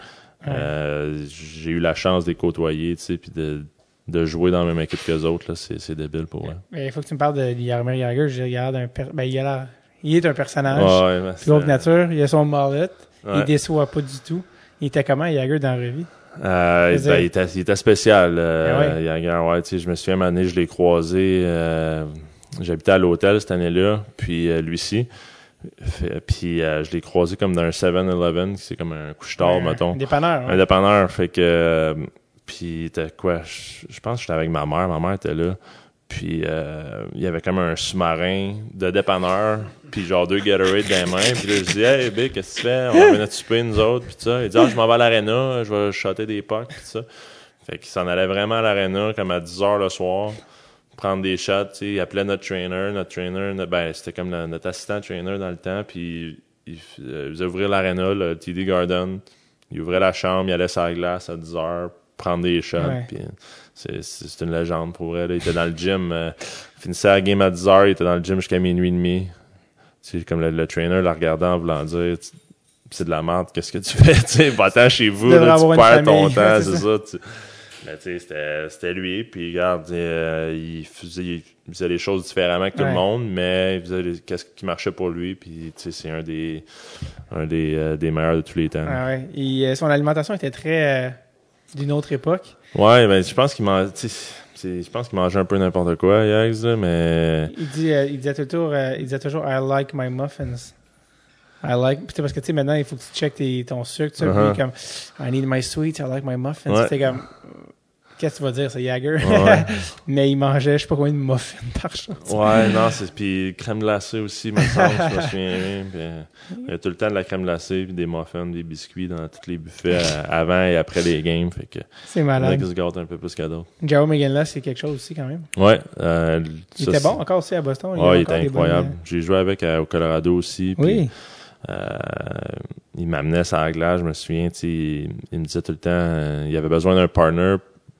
Euh, j'ai eu la chance de les côtoyer, tu sais, puis de, de jouer dans la même équipe que les autres, là, c'est, c'est débile pour moi. Mais il faut que tu me parles de Jaromir Jagger. Je regarde un per... ben, il, a l'air- il est un personnage. Ouais, nature. Il a son mullet. Il ouais. déçoit pas du tout. Il était comment, Jagger, dans la vie? Euh, ben, il, était, il était spécial, euh, Ah ouais? Jagger, ouais, tu sais, je me souviens, une année, je l'ai croisé, euh, j'habitais à l'hôtel cette année-là, puis euh, lui-ci, Fait- puis euh, je l'ai croisé comme dans un 7-Eleven, c'est comme un couche-tard, Un mettons. dépanneur. Un dépanneur, fait que, euh, puis était quoi, je, pense que j'étais avec ma mère, ma mère était là, puis euh, il y avait comme un sous-marin de dépanneur, puis genre deux Gatorade dans les mains, puis là je dis hey Big, qu'est-ce que tu fais? On va venir souper nous autres, puis ça. Il dit ah je m'en vais à l'aréna, je vais shotter des pucks, puis ça. Fait qu'il s'en allait vraiment à l'aréna comme à 10 heures le soir, prendre des shots, il appelait notre trainer, notre trainer, ben c'était comme notre assistant trainer dans le temps, puis il, euh, faisait ouvrir l'aréna, le TD Garden, il ouvrait la chambre, il allait sur la glace à 10 heures, prendre des shots, Ouais. puis c'est, une légende pour elle. Il était dans le gym, euh, finissait la game à 10 heures, il était dans le gym jusqu'à minuit et demi. Tu sais, comme le, le trainer le regardant en voulant dire, c'est de la merde, qu'est-ce que tu fais? Tu sais, va-t'en chez vous, Tu là, perds ton temps, Ouais, c'est ça. tu- Mais tu sais, c'était, lui, puis regarde, euh, il, faisait, il faisait les choses différemment que tout Ouais. le monde, mais il faisait les- qu'est-ce qui marchait pour lui, puis tu sais, c'est un des, un des, euh, des meilleurs de tous les temps. Ah ouais. Et, euh, son alimentation était très d'une autre époque. Ouais, ben, je pense qu'il mange, je pense qu'il mangeait un peu n'importe quoi, Yags, mais, Il, dit, euh, il, disait toujours, euh, il disait toujours I like my muffins. I like. Parce que tu sais, maintenant, il faut que tu checkes tes- ton sucre. Tu sais, puis comme I need my sweets, I like my muffins. Ouais. Comme. Qu'est-ce que tu vas dire, c'est Jagger? Ouais. Mais il mangeait, je sais pas combien de muffins par jour. ouais, non, c'est, puis crème glacée aussi, me semble, je me souviens puis, euh, il y a tout le temps de la crème glacée, puis des muffins, des biscuits dans tous les buffets euh, avant et après les games, fait que, C'est il y en a malade. qui se gâtent un peu plus qu'à d'autres. Joe McGinley, c'est quelque chose aussi quand même. Ouais, euh, Il ça, était bon encore aussi à Boston. Ouais, avait il était bonnes, incroyable. J'ai joué avec euh, au Colorado aussi. puis, Oui. euh, il m'amenait sur la glace, je me souviens, il, il me disait tout le temps, il avait besoin d'un partner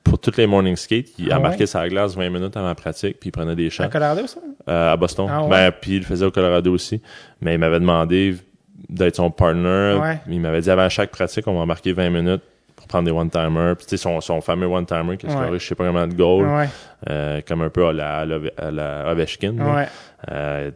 pour toutes les morning skates. Il Ah embarquait ouais? la glace 20 minutes avant la pratique, puis il prenait des shots À Colorado, ça? euh, à Boston. Ah ouais? Ben, puis il le faisait au Colorado aussi. Mais il m'avait demandé d'être son partner. Ouais. Il m'avait dit avant chaque pratique, on va embarquer 20 minutes pour prendre des one-timers. Puis tu sais, son, son fameux one-timer qui a scoré je sais pas combien de Ouais. euh, comme un peu à la, à la, à la Ovechkin. Euh,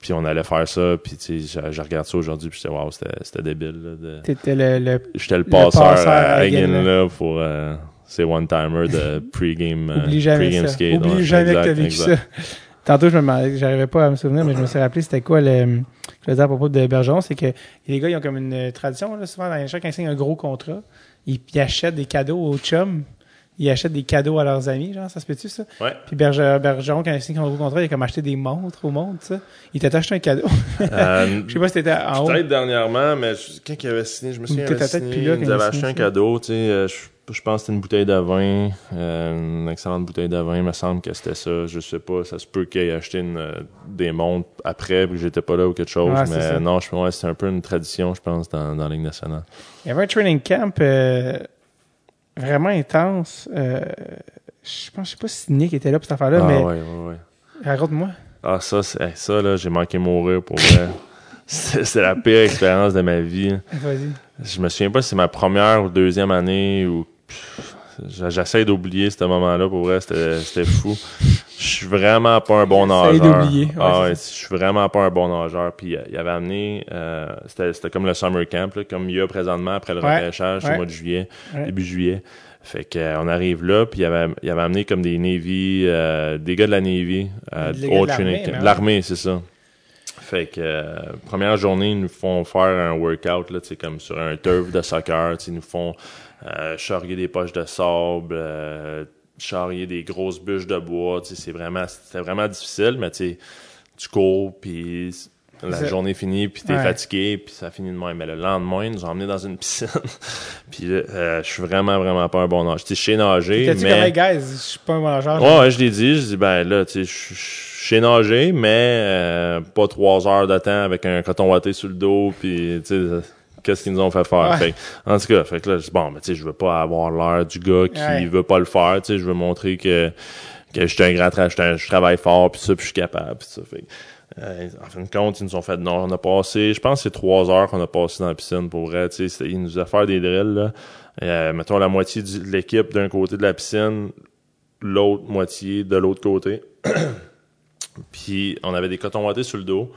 puis on allait faire ça, puis tu sais, je, je regarde ça aujourd'hui, puis je wow, c'était débile. Là, de... T'étais le, le J'étais le Le passeur, à Hagen, là pour euh, ces one-timers de pre-game euh, Oublie jamais pre-game ça. skate. Oublie ouais, jamais exact, que t'as vécu exact. ça. Tantôt, je me j'arrivais pas à me souvenir, mais je me suis rappelé c'était quoi le, je dire à propos de Bergeron, c'est que les gars, ils ont comme une tradition, là, souvent, dans les gens, quand ils signent un gros contrat, ils, ils achètent des cadeaux aux chums ils achètent des cadeaux à leurs amis, genre, ça se peut-tu, ça? Ouais. Puis Bergeron, quand il a signé son gros contrat, il a comme acheté des montres au monde, ça. Il t'a acheté un cadeau. Euh, je sais pas si t'étais en haut. Peut-être dernièrement, mais quand il avait signé, je me souviens, il avait peut-être signé, là il avait il a acheté un cadeau, tu sais, euh, je, je pense que c'était une bouteille de vin, euh, une excellente bouteille de vin, il me semble que c'était ça, je sais pas, ça se peut qu'il ait acheté une, euh, des montres après, puis que j'étais pas là ou quelque chose, Ouais, mais non, je ouais, c'est un peu une tradition, je pense, dans, dans la Ligue nationale. Il y avait un training camp euh, vraiment intense. Je pense, je sais pas si Nick était là pour cette affaire-là, ah mais ouais, ouais, ouais. raconte-moi. Ah, ça, c'est, hey, ça, là, j'ai manqué mourir pour vrai. c'est, la pire expérience de ma vie. Vas-y. Je me souviens pas si c'est ma première ou deuxième année ou j'essaie d'oublier ce moment-là pour vrai, c'était, c'était fou. Je suis vraiment pas un bon nageur. d'oublier, ah ouais, je suis vraiment pas un bon nageur. Puis euh, il avait amené, euh, c'était, c'était comme le summer camp, là, comme il y a présentement après le Ouais, repêchage ouais. au mois de juillet, début juillet. Fait que euh, on arrive là, puis il avait, il avait amené comme des Navy, euh, des gars de la Navy, euh, au l'armée, training camp. c'est ça. Fait que euh, première journée, ils nous font faire un workout là, comme sur un turf de soccer. Ils nous font charrier des poches de sable, euh, charrier des grosses bûches de bois. tu sais, C'est vraiment, c'était vraiment difficile, mais tu cours, puis la journée finit, puis t'es Ouais. fatigué, puis ça finit de même. Mais le lendemain, ils nous ont emmenés dans une piscine. puis là, euh, je suis vraiment, vraiment pas un bon nageur. Tu sais, je sais nager, mais... comme, hey, guys, je suis pas un bon nageur. Ouais, ouais, je l'ai dit. Je dis, ben là, tu sais, je- sais nager, mais euh, pas trois heures de temps avec un coton watté sur le dos, puis tu sais, euh, qu'est-ce qu'ils nous ont fait faire. Ouais. Fait que, en tout cas, fait que là, je dis, bon, mais tu sais, je veux pas avoir l'air du gars qui Ouais. veut pas le faire, tu sais, je veux montrer que que je suis un grand tra- je travaille fort, puis ça, puis je suis capable, puis ça. Fait que, euh, en fin de compte, ils nous ont fait non, on a passé, je pense que c'est trois heures qu'on a passé dans la piscine pour vrai, tu sais, ils nous ont fait des drills, là. Euh, mettons la moitié de l'équipe d'un côté de la piscine, l'autre moitié de l'autre côté. Puis on avait des cotons wattés sur le dos,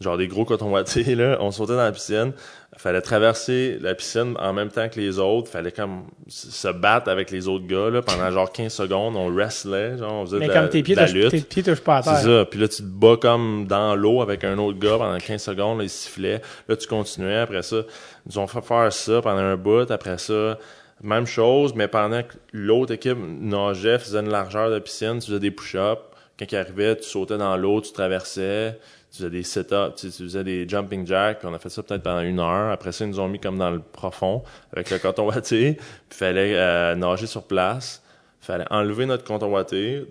genre des gros cotons wattés là. On sautait dans la piscine, fallait traverser la piscine en même temps que les autres, fallait comme se battre avec les autres gars là pendant genre 15 secondes. On wrestlait, genre on faisait Mais de la, comme tes pieds, de la lutte. tes pieds touchent pas à C'est ça. Puis là, tu te bats comme dans l'eau avec un autre gars pendant 15 secondes. Là, il sifflait. Là, tu continuais. Après ça, ils ont fait faire ça pendant un bout. Après ça, même chose, mais pendant que l'autre équipe nageait, faisait une largeur de piscine, tu faisais des push-ups. Quand il arrivait, tu sautais dans l'eau, tu traversais. Tu faisais des sit-ups, tu, sais, tu faisais des jumping jacks, on a fait ça peut-être pendant une heure. Après ça, ils nous ont mis comme dans le profond avec le coton watté. Puis fallait euh, nager sur place. Fallait enlever notre coton watté,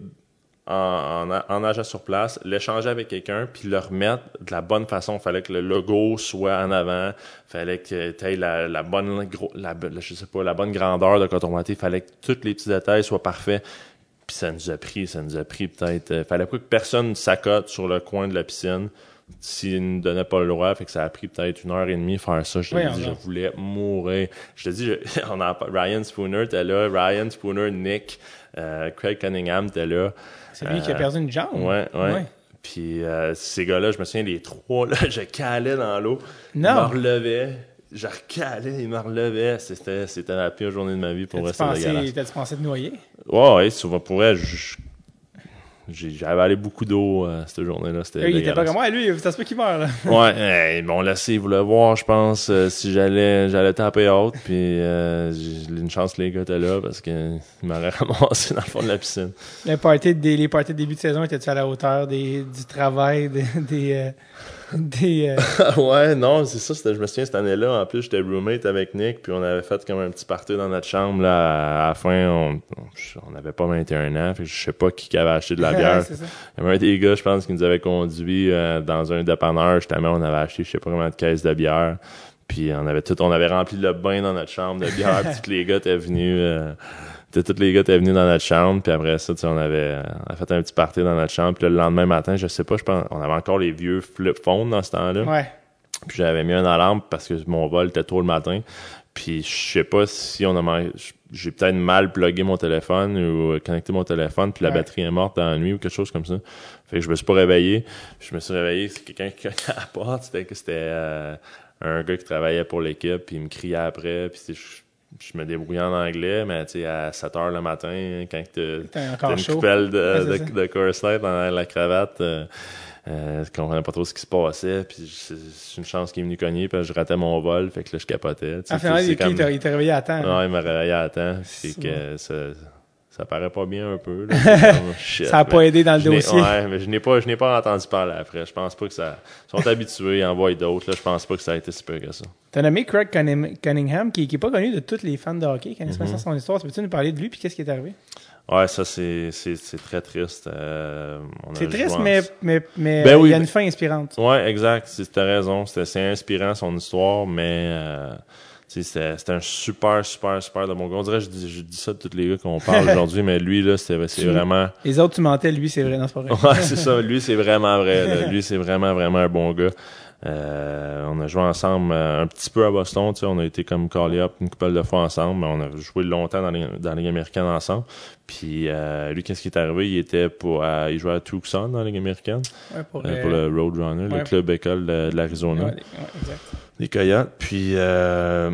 en, en, en nageant sur place, l'échanger avec quelqu'un, puis le remettre de la bonne façon. Fallait que le logo soit en avant, fallait que tu aies la, la bonne la- je sais pas, la bonne grandeur de coton watté, fallait que tous les petits détails soient parfaits. Puis ça nous a pris, ça nous a pris peut-être. euh, fallait pas que personne s'accote sur le coin de la piscine s'il ne donnait pas le droit. Fait que ça a pris peut-être une heure et demie faire ça. Je te Oui, dis, je voulais mourir. Je te dis, je- on a, Ryan Spooner était là, Ryan Spooner, Nick, euh, Craig Cunningham était là. C'est lui qui a Euh, perdu une jambe. Ouais, ouais. Puis euh, ces gars-là, je me souviens, les trois, là, je calais dans l'eau. Ils me Non. Je recalais, ils me relevaient. C'était, c'était la pire journée de ma vie pour vrai, c'était t'as-tu pensé te noyer? Ouais, ouais, souvent pour vrai, je- j'ai- j'avais avalé beaucoup d'eau euh, cette journée-là. C'était il était pas comme moi, lui, ça se peut qu'il meurt, là. Ouais, ils m'ont laissé, ils voulaient voir, je pense, euh, si j'allais j'allais taper haute. Puis euh, j'ai une chance que les gars étaient là parce qu'ils m'auraient ramassé dans le fond de la piscine. Le party de- les parties de début de saison étaient-tu à la hauteur des, du travail, des, des, des, euh, ouais, non, c'est ça. Je me souviens cette année-là. En plus, j'étais roommate avec Nick, puis on avait fait comme un petit party dans notre chambre. Là, à la fin, on on n'avait pas 21 ans. Fait je sais pas qui avait acheté de la bière. Il y avait un des gars, je pense, qui nous avait conduit euh, dans un dépanneur. Justement, on avait acheté, je sais pas combien de caisses de bière. Puis on avait tout, on avait rempli le bain dans notre chambre de bière. puis tous les gars étaient venus. Euh, tous les gars étaient venus dans notre chambre. Puis après ça, on avait, on fait un petit party dans notre chambre. Puis le lendemain matin, je sais pas, je pense, on avait encore les vieux flip phones dans ce temps-là. Ouais. Puis j'avais mis un alarme parce que mon vol était tôt le matin. Puis je sais pas si on a man- j'ai peut-être mal plugué mon téléphone ou connecté mon téléphone puis la Ouais. batterie est morte dans la nuit ou quelque chose comme ça. Fait que je me suis pas réveillé. Je me suis réveillé, c'est quelqu'un qui cognait à la porte, c'était que c'était euh, un gars qui travaillait pour l'équipe puis il me criait après puis c'est- je- je me débrouillais en anglais, mais tu sais, à 7 heures le matin, quand tu as une coupelle de, Ouais, de, de Coors Light dans la cravate, euh, euh, je comprenais pas trop ce qui se passait, puis c'est une chance qu'il est venu cogner, puis je ratais mon vol, fait que là, je capotais. tu sais, Ah, finalement, il t'a réveillé à temps. hein. Ouais, il m'a réveillé à temps, que ça, ça paraît pas bien un peu. Là. C'est comme, shit, Ça a pas aidé dans le dossier. Ouais, mais je n'ai pas, je n'ai pas entendu parler après. Je pense pas que ça. Ils sont habitués, ils envoient d'autres. Là, je pense pas que ça a été si peu que ça. T'as nommé Craig Cunning- Cunningham, qui, qui est pas connu de tous les fans de hockey, Mhm. pas ça son histoire? Peux-tu nous parler de lui, puis qu'est-ce qui est arrivé? Ouais, ça c'est, c'est, c'est très triste. Euh, C'est triste, mais, mais, mais Ben oui, il y a ben- une fin inspirante. Ouais, exact. C'est- T'as raison. C'était, c'est inspirant son histoire, mais euh, tu c'était, un super, super, super de bon gars. On dirait que je dis, je dis ça de tous les gars qu'on parle aujourd'hui, mais lui là, c'est, vraiment. Les autres, tu mentais, lui, c'est vrai, non, c'est pas vrai. Ouais, c'est ça. Lui, c'est vraiment vrai. là. Lui, c'est vraiment, vraiment un bon gars. Euh, on a joué ensemble euh, un petit peu à Boston. Tu sais, on a été comme call up une couple de fois ensemble, mais on a joué longtemps dans les, dans la Ligue américaine ensemble. Puis euh, lui, qu'est-ce qui est arrivé? Il était pour, il jouait à Tucson dans la Ligue américaine, Ouais, pour, pour le Roadrunner, ouais. le club école de, de l'Arizona, ouais. Des Coyotes. Puis euh,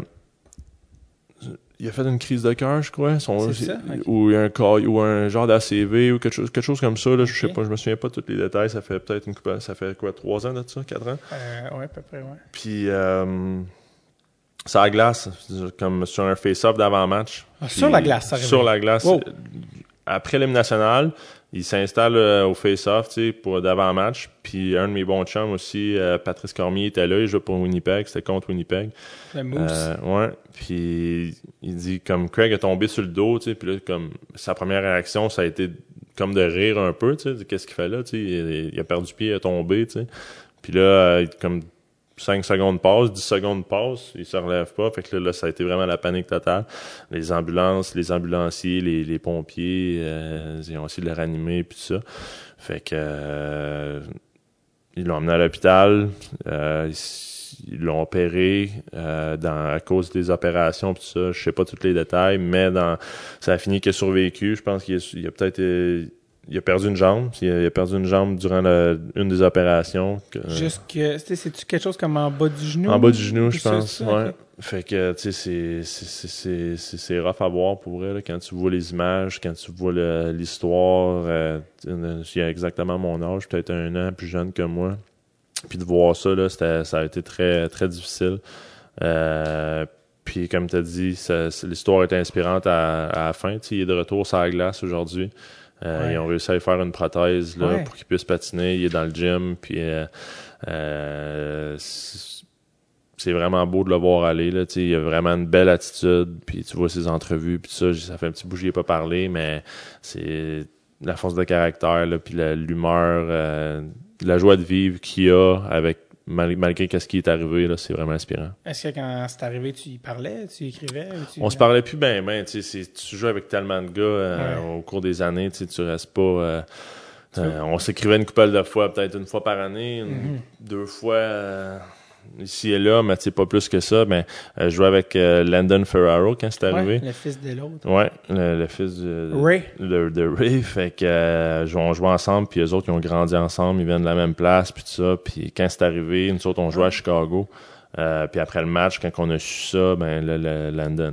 il a fait une crise de cœur, je crois. Son- ça? Ou un ou un genre d'ACV ou quelque chose, quelque chose comme ça. Là, Je sais pas, je me souviens pas de tous les détails. Ça fait peut-être une couple, ça fait quoi, trois ans de ça, quatre ans? Euh, ouais, à peu près, ouais. Puis euh, ça glace, comme sur un face-off d'avant-match. Ah, sur la glace, ça arrive. Sur la glace. Wow. Après l'hymne national, il s'installe euh, au face-off, tu sais, pour d'avant-match. Puis un de mes bons chums aussi, euh, Patrice Cormier, était là. Il jouait pour Winnipeg. C'était contre Winnipeg. Le Moose. Euh, ouais. Puis il dit comme Craig est tombé sur le dos, tu sais, puis là comme sa première réaction ça a été comme de rire un peu, tu sais, qu'est-ce qu'il fait là, tu sais, il, il a perdu pied, il est tombé, tu sais. Puis là comme 5 secondes passent, 10 secondes passent, il se relève pas, fait que là, là, ça a été vraiment la panique totale. Les ambulances, les ambulanciers, les, les pompiers, euh, ils ont essayé de le ranimer puis tout ça. Fait que euh, ils l'ont emmené à l'hôpital, euh, ils ils l'ont opéré euh, dans, à cause des opérations tout ça. Je sais pas tous les détails, mais dans ça a fini qu'il a survécu. Je pense qu'il a, a peut-être euh, il a perdu une jambe. Il a, il a perdu une jambe durant la- une des opérations. que- Jusque, c'est-tu quelque chose comme en bas du genou? en bas du genou, Ou je pense. ça, ouais. Fait que, tu sais, c'est- c'est- c'est- c'est c'est- c'est rough à voir pour vrai. là, quand tu vois les images, quand tu vois l'histoire, euh, il a exactement mon âge, peut-être un an plus jeune que moi. Puis de voir ça, là, c'était- ça a été très, très difficile. Euh, puis comme tu as dit, l'histoire est inspirante à, à la fin. Il est de retour sur la glace aujourd'hui. Euh, Ouais. Ils ont réussi à lui faire une prothèse là, Ouais. pour qu'il puisse patiner. Il est dans le gym. Puis euh, euh, c'est vraiment beau de le voir aller. Là, tu sais, il a vraiment une belle attitude. Puis tu vois ses entrevues. Puis ça, ça fait un petit bout que j'y ai pas parlé, mais c'est la force de caractère, là, puis la- l'humeur, euh, la joie de vivre qu'il a avec mal- malgré qu'est-ce qui est arrivé, là, c'est vraiment inspirant. Est-ce que quand c'est arrivé, tu y parlais, tu y écrivais? Ou tu... On se parlait plus ben ben, tu sais, c'est- tu joues avec tellement de gars euh, au cours des années, tu restes pas. euh, euh, on s'écrivait une couple de fois, peut-être une fois par année, une- Mhm. deux fois ici et là, mais pas plus que ça. Mais euh, je jouais avec euh, Landon Ferraro quand c'est Ouais, arrivé. le fils de l'autre. Ouais, le, le fils de Ray. de, de Ray, fait que euh, on jouait ensemble, puis les autres ils ont grandi ensemble, ils viennent de la même place, puis tout ça. Puis quand c'est arrivé, nous autres on jouait à Chicago. Puis après le match, quand on a su ça, ben là, le, Landon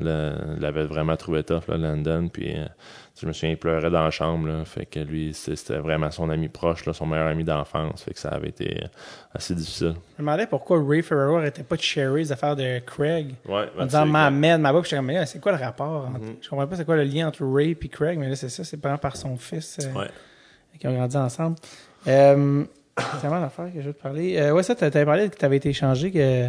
l'avait vraiment trouvé tough, là, Landon. Puis je me souviens, il pleurait dans la chambre. Là, fait que lui, c'était vraiment son ami proche, là, son meilleur ami d'enfance. Fait que ça avait été euh, assez difficile. Je me demandais pourquoi Ray Ferraro arrêtait pas de share les affaires de Craig. Ouais, En disant ma mère, ma mais là, c'est quoi le rapport? entre- Mhm. Je comprends pas c'est quoi le lien entre Ray et Craig, mais là, c'est ça, c'est par, par son fils euh, Ouais. qui ont grandi ensemble. Euh, c'est tellement d'affaires que je veux te parler. Euh, ouais, ça, tu avais parlé que tu avais été échangé que.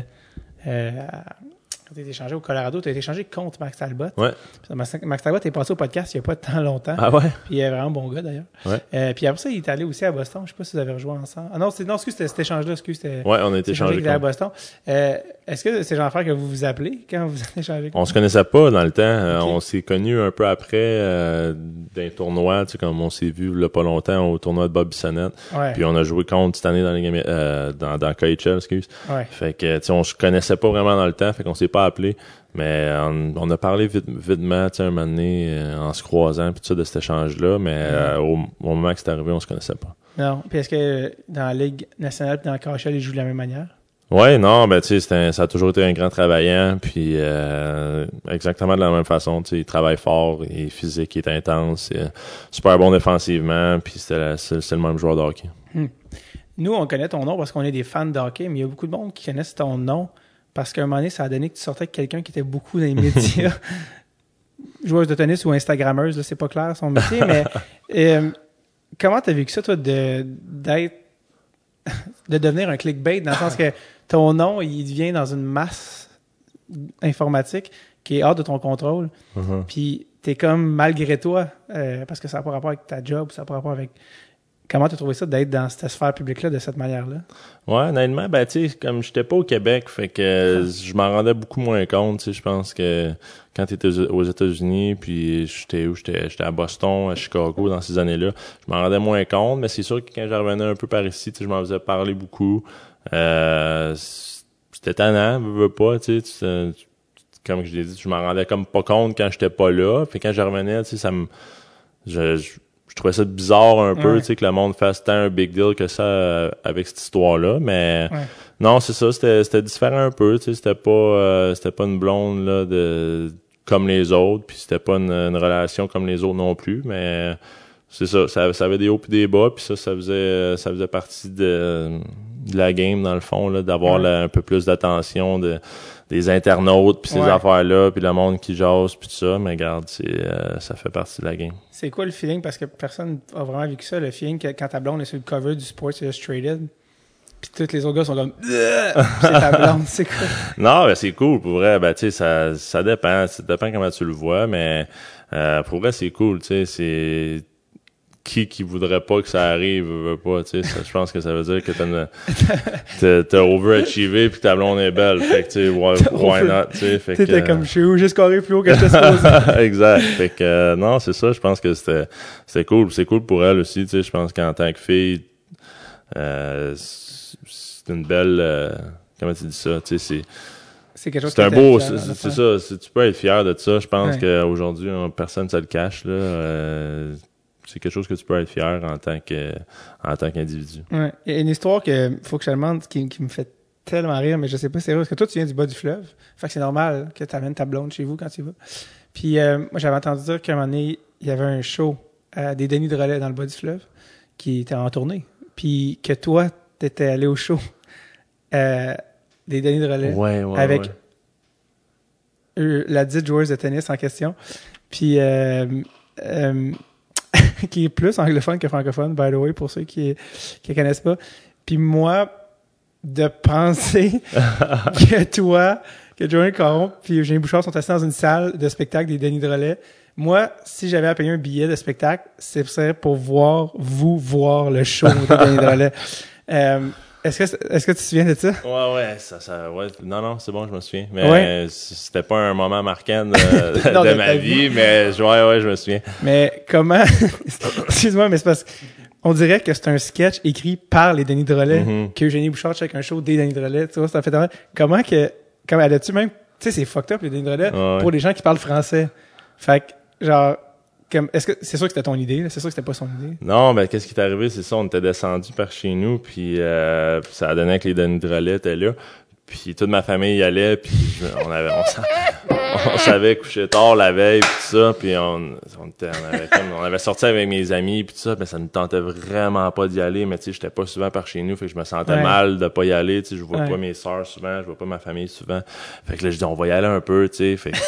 Quand tu été échangé au Colorado, tu as été échangé contre Max Talbot. Ouais. Max, Talbot est passé au podcast il n'y a pas tant longtemps. Ah ouais? Puis il est vraiment bon gars d'ailleurs. Ouais. Euh, puis après ça, il est allé aussi à Boston. Je sais pas si vous avez rejoint ensemble. Ah non, c'est, non excuse, c'était cet échange-là. Excuse, c'était. Ouais, on a été échangé était à contre- Boston. Euh, est-ce que c'est d'affaire que vous vous appelez quand vous êtes échangé? On se connaissait pas dans le temps. Euh. On s'est connus un peu après d'un tournoi, tu sais, comme on s'est vu a pas longtemps au tournoi de Bob Bissonnette. Ouais. Puis on a joué contre cette année dans les dans, dans KHL, excuse. Fait que tu sais, on se connaissait pas vraiment dans le temps, fait qu'on s'est pas appelé. Mais on, on a parlé vite, vitement, un moment donné, euh, en se croisant, puis tout ça, de cet échange-là. Mais euh, au, au moment que c'est arrivé, on se connaissait pas. Non. Puis est-ce que dans la Ligue nationale et dans le KHL, ils jouent de la même manière? Ouais, non, ben tu sais, ça a toujours été un grand travaillant, puis euh, exactement de la même façon, tu sais, il travaille fort, il est physique, il est intense, il est super bon défensivement, puis c'est le même joueur de hockey. Hmm. Nous, on connaît ton nom parce qu'on est des fans de hockey, mais il y a beaucoup de monde qui connaissent ton nom parce qu'à un moment donné, ça a donné que tu sortais avec quelqu'un qui était beaucoup dans les médias. Joueuse de tennis ou Instagrammeuse, c'est pas clair son métier, mais euh, comment t'as vécu ça, toi, de d'être de devenir un clickbait dans le sens que ton nom, il vient dans une masse informatique qui est hors de ton contrôle. Uh-huh. Puis t'es comme malgré toi, euh, parce que ça n'a pas rapport avec ta job, ça n'a pas rapport avec. Comment tu as trouvé ça d'être dans cette sphère publique-là de cette manière-là? Ouais, honnêtement, ben, tu sais, comme j'étais pas au Québec, fait que je m'en rendais beaucoup moins compte, tu sais, je pense que quand tu étais aux États-Unis, puis j'étais où? J'étais, j'étais à Boston, à Chicago dans ces années-là, je m'en rendais moins compte, mais c'est sûr que quand je revenais un peu par ici, tu sais, je m'en faisais parler beaucoup. Euh, c'était tannant, veux, veux pas, tu sais, comme je l'ai dit, je m'en rendais comme pas compte quand j'étais pas là. Puis quand je revenais, tu sais, ça me, je, je, trouvais ça bizarre un peu, tu sais, que le monde fasse tant un big deal que ça euh, avec cette histoire-là. Mais non, c'est ça, c'était, c'était différent un peu, tu sais, c'était pas, euh, c'était pas une blonde là de comme les autres, puis c'était pas une, relation comme les autres non plus, mais c'est ça, ça, ça avait des hauts et des bas, puis ça, ça faisait, ça faisait partie de de la game dans le fond là d'avoir un peu plus d'attention de des internautes puis ces affaires là puis le monde qui jase puis tout ça. Mais regarde c'est euh, ça fait partie de la game. C'est quoi le feeling? Parce que personne a vraiment vécu ça le feeling que quand ta blonde est sur le cover du Sports Illustrated puis tous les autres gars sont comme c'est ta blonde c'est quoi? Non ben c'est cool pour vrai. Ben tu sais ça ça dépend. Ça dépend comment tu le vois mais euh, pour vrai c'est cool tu sais. C'est qui qui voudrait pas que ça arrive veut pas tu sais. Je pense que ça veut dire que t'as t'as overachievé puis ta blonde est belle. Fait que tu sais why, why not tu sais. Fait t'étais comme je suis où? J'ai scoré plus haut que j'étais supposé. Exact. Fait que euh, non c'est ça. Je pense que c'était c'était cool. C'est cool pour elle aussi tu sais. Je pense qu'en tant que fille euh, c'est une belle euh, comment tu dis ça tu sais c'est c'est quelque chose c'est un beau c'est ça. Tu peux être fier de ça. Je pense qu'aujourd'hui personne ne se le cache là euh, c'est quelque chose que tu peux être fier en tant que en tant qu'individu. Ouais. Il y a une histoire que faut que je te demande qui, qui me fait tellement rire, mais je sais pas si c'est vrai, parce que toi, tu viens du bas du fleuve. Fait que c'est normal que tu amènes ta blonde chez vous quand tu vas. Puis euh, moi, j'avais entendu dire qu'à un moment donné, il y avait un show à des Denis de relais dans le bas du fleuve qui était en tournée. Puis que toi, tu étais allé au show euh, des Denis de relais ouais, ouais, avec la dite joueuse de tennis en question. Puis euh, qui est plus anglophone que francophone, by the way, pour ceux qui qui connaissent pas. Puis moi, de penser que toi, que Joanne Caron puis Eugénie Bouchard sont assis dans une salle de spectacle des Denis de Relais. Moi, si j'avais à payer un billet de spectacle, c'est pour voir vous voir le show des Denis de Relais. Euh, est-ce que, est-ce que tu te souviens de ça? Ouais, ouais, ça, ça, ouais. Non, non, c'est bon, je me souviens. Mais c'était pas un moment marquant de, ma vie, mais ouais, ouais, je me souviens. Mais comment, excuse-moi, mais c'est parce on dirait que c'est un sketch écrit par les Denis Drolet, mm-hmm. que Eugénie Bouchard check un show des Denis Drolet, tu vois, ça fait Comment que, comment, as-tu même, tu sais, c'est fucked up, les Denis Drolet, pour les gens qui parlent français. Fait que, genre, est-ce que c'est sûr que c'était ton idée c'est sûr que c'était pas son idée? Non ben qu'est-ce qui est arrivé? C'est ça on était descendu par chez nous puis euh, ça a donné que les Denis Drolet étaient là. Puis toute ma famille y allait puis on avait on, savait coucher tard la veille puis tout ça puis on on, était, on avait comme, on avait sorti avec mes amis puis tout ça mais ça ne tentait vraiment pas d'y aller. Mais tu sais j'étais pas souvent par chez nous fait que je me sentais mal de pas y aller tu sais je vois pas mes sœurs souvent je vois pas ma famille souvent. Fait que là je dis on va y aller un peu tu sais fait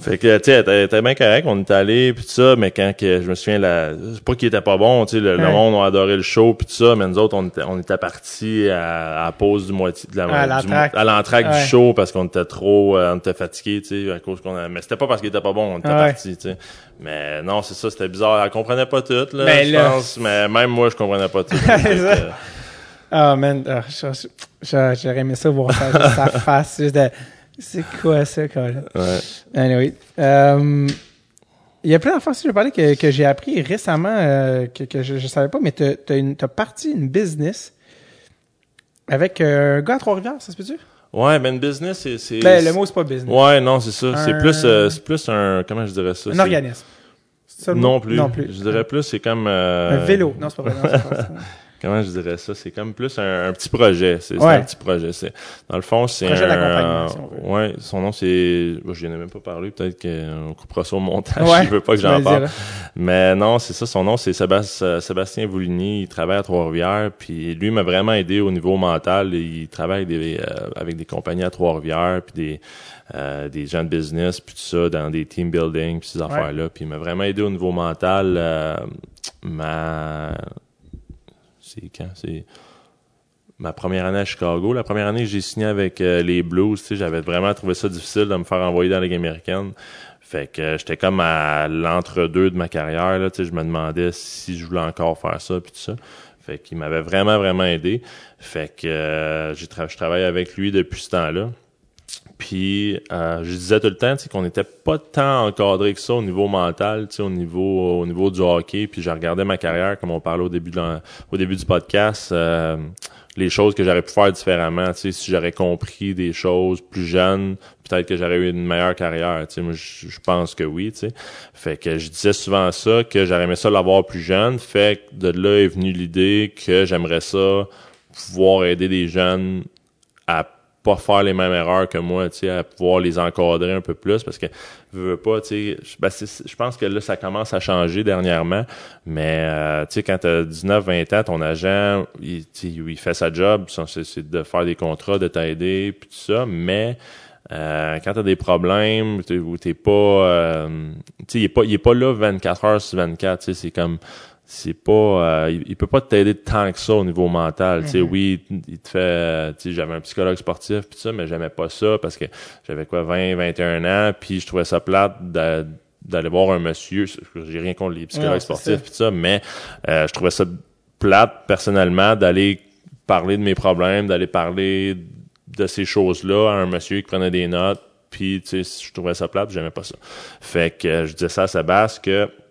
fait que, tu sais, elle était bien correct, on est allé puis tout ça, mais quand que, je me souviens, la, c'est pas qu'il était pas bon, tu sais, le, monde a adoré le show puis tout ça, mais nous autres, on était, on était partis à, à pause du moitié, de la, à l'entraque du, show parce qu'on était trop, euh, on était fatigués, tu sais, à cause qu'on a, mais c'était pas parce qu'il était pas bon, on était partis, tu sais. Mais non, c'est ça, c'était bizarre, elle comprenait pas tout, là, ben je pense, mais même moi, je comprenais pas tout. Ah, oh, man, ah, j'aurais aimé ça voir sa, sa face, juste de, c'est quoi ça, Colin? Ouais. Anyway. Euh, il y a plein d'enfants que je parler que, que j'ai appris récemment, euh, que, que je, je savais pas, mais tu as, parti une business avec euh, un gars à Trois-Rivières, ça se peut-tu? Ouais, ben une business, c'est... Ben, le mot, c'est pas business. Ouais, non, c'est ça. C'est plus, plus un... Comment je dirais ça? Un organisme. Non plus. non plus. Je dirais plus, c'est comme... Un vélo. Non, c'est pas vrai. comment je dirais ça? C'est comme plus un, petit projet. C'est un petit projet c'est dans le fond c'est un ouais son nom c'est je n'ai même pas parlé peut-être qu'on coupera ça au montage ouais, je veux pas que j'en parle. mais non c'est ça son nom c'est Sébastien Sébastien Vouligny il travaille à Trois-Rivières puis lui m'a vraiment aidé au niveau mental il travaille des, euh, avec des compagnies à Trois-Rivières puis des euh, des gens de business, puis tout ça, dans des team building, puis ces affaires-là. Puis il m'a vraiment aidé au niveau mental. Euh, ma... C'est quand? C'est ma première année à Chicago. La première année que j'ai signé avec euh, les Blues, j'avais vraiment trouvé ça difficile de me faire envoyer dans la Ligue américaine. Fait que j'étais comme à l'entre-deux de ma carrière. Là, je me demandais si je voulais encore faire ça, puis tout ça. Fait qu'il m'avait vraiment, vraiment aidé. Fait que j'ai je travaille avec lui depuis ce temps-là. Puis euh, je disais tout le temps qu'on n'était pas tant encadré que ça au niveau mental, au niveau au niveau du hockey. Puis je regardais ma carrière, comme on parlait au début au début du podcast, euh, les choses que j'aurais pu faire différemment. Si j'aurais compris des choses plus jeunes, peut-être que j'aurais eu une meilleure carrière. Moi, je, pense que oui. sais. Fait que je disais souvent ça, que j'aurais aimé ça l'avoir plus jeune. Fait que de là est venue l'idée que j'aimerais ça pouvoir aider des jeunes à pas faire les mêmes erreurs que moi, tu sais, à pouvoir les encadrer un peu plus parce que je veux pas, tu sais, ben je pense que là ça commence à changer dernièrement, mais euh, tu sais quand tu as 19 20 ans, ton agent il, il fait sa job, c'est de faire des contrats, de t'aider puis tout ça, mais euh, quand tu as des problèmes où t'es pas euh, tu sais il est pas il est pas là 24 heures sur 24, tu sais, c'est comme c'est pas euh, il, peut pas t'aider tant que ça au niveau mental. Tu sais mhm. oui il te fait tu sais j'avais un psychologue sportif puis ça mais j'aimais pas ça parce que j'avais quoi 20 21 ans puis je trouvais ça plate d'aller voir un monsieur. J'ai rien contre les psychologues sportifs puis ça mais euh, je trouvais ça plate personnellement d'aller parler de mes problèmes d'aller parler de ces choses là à un monsieur qui prenait des notes puis tu sais je trouvais ça plate j'aimais pas ça. Fait que je disais ça à Sébastien que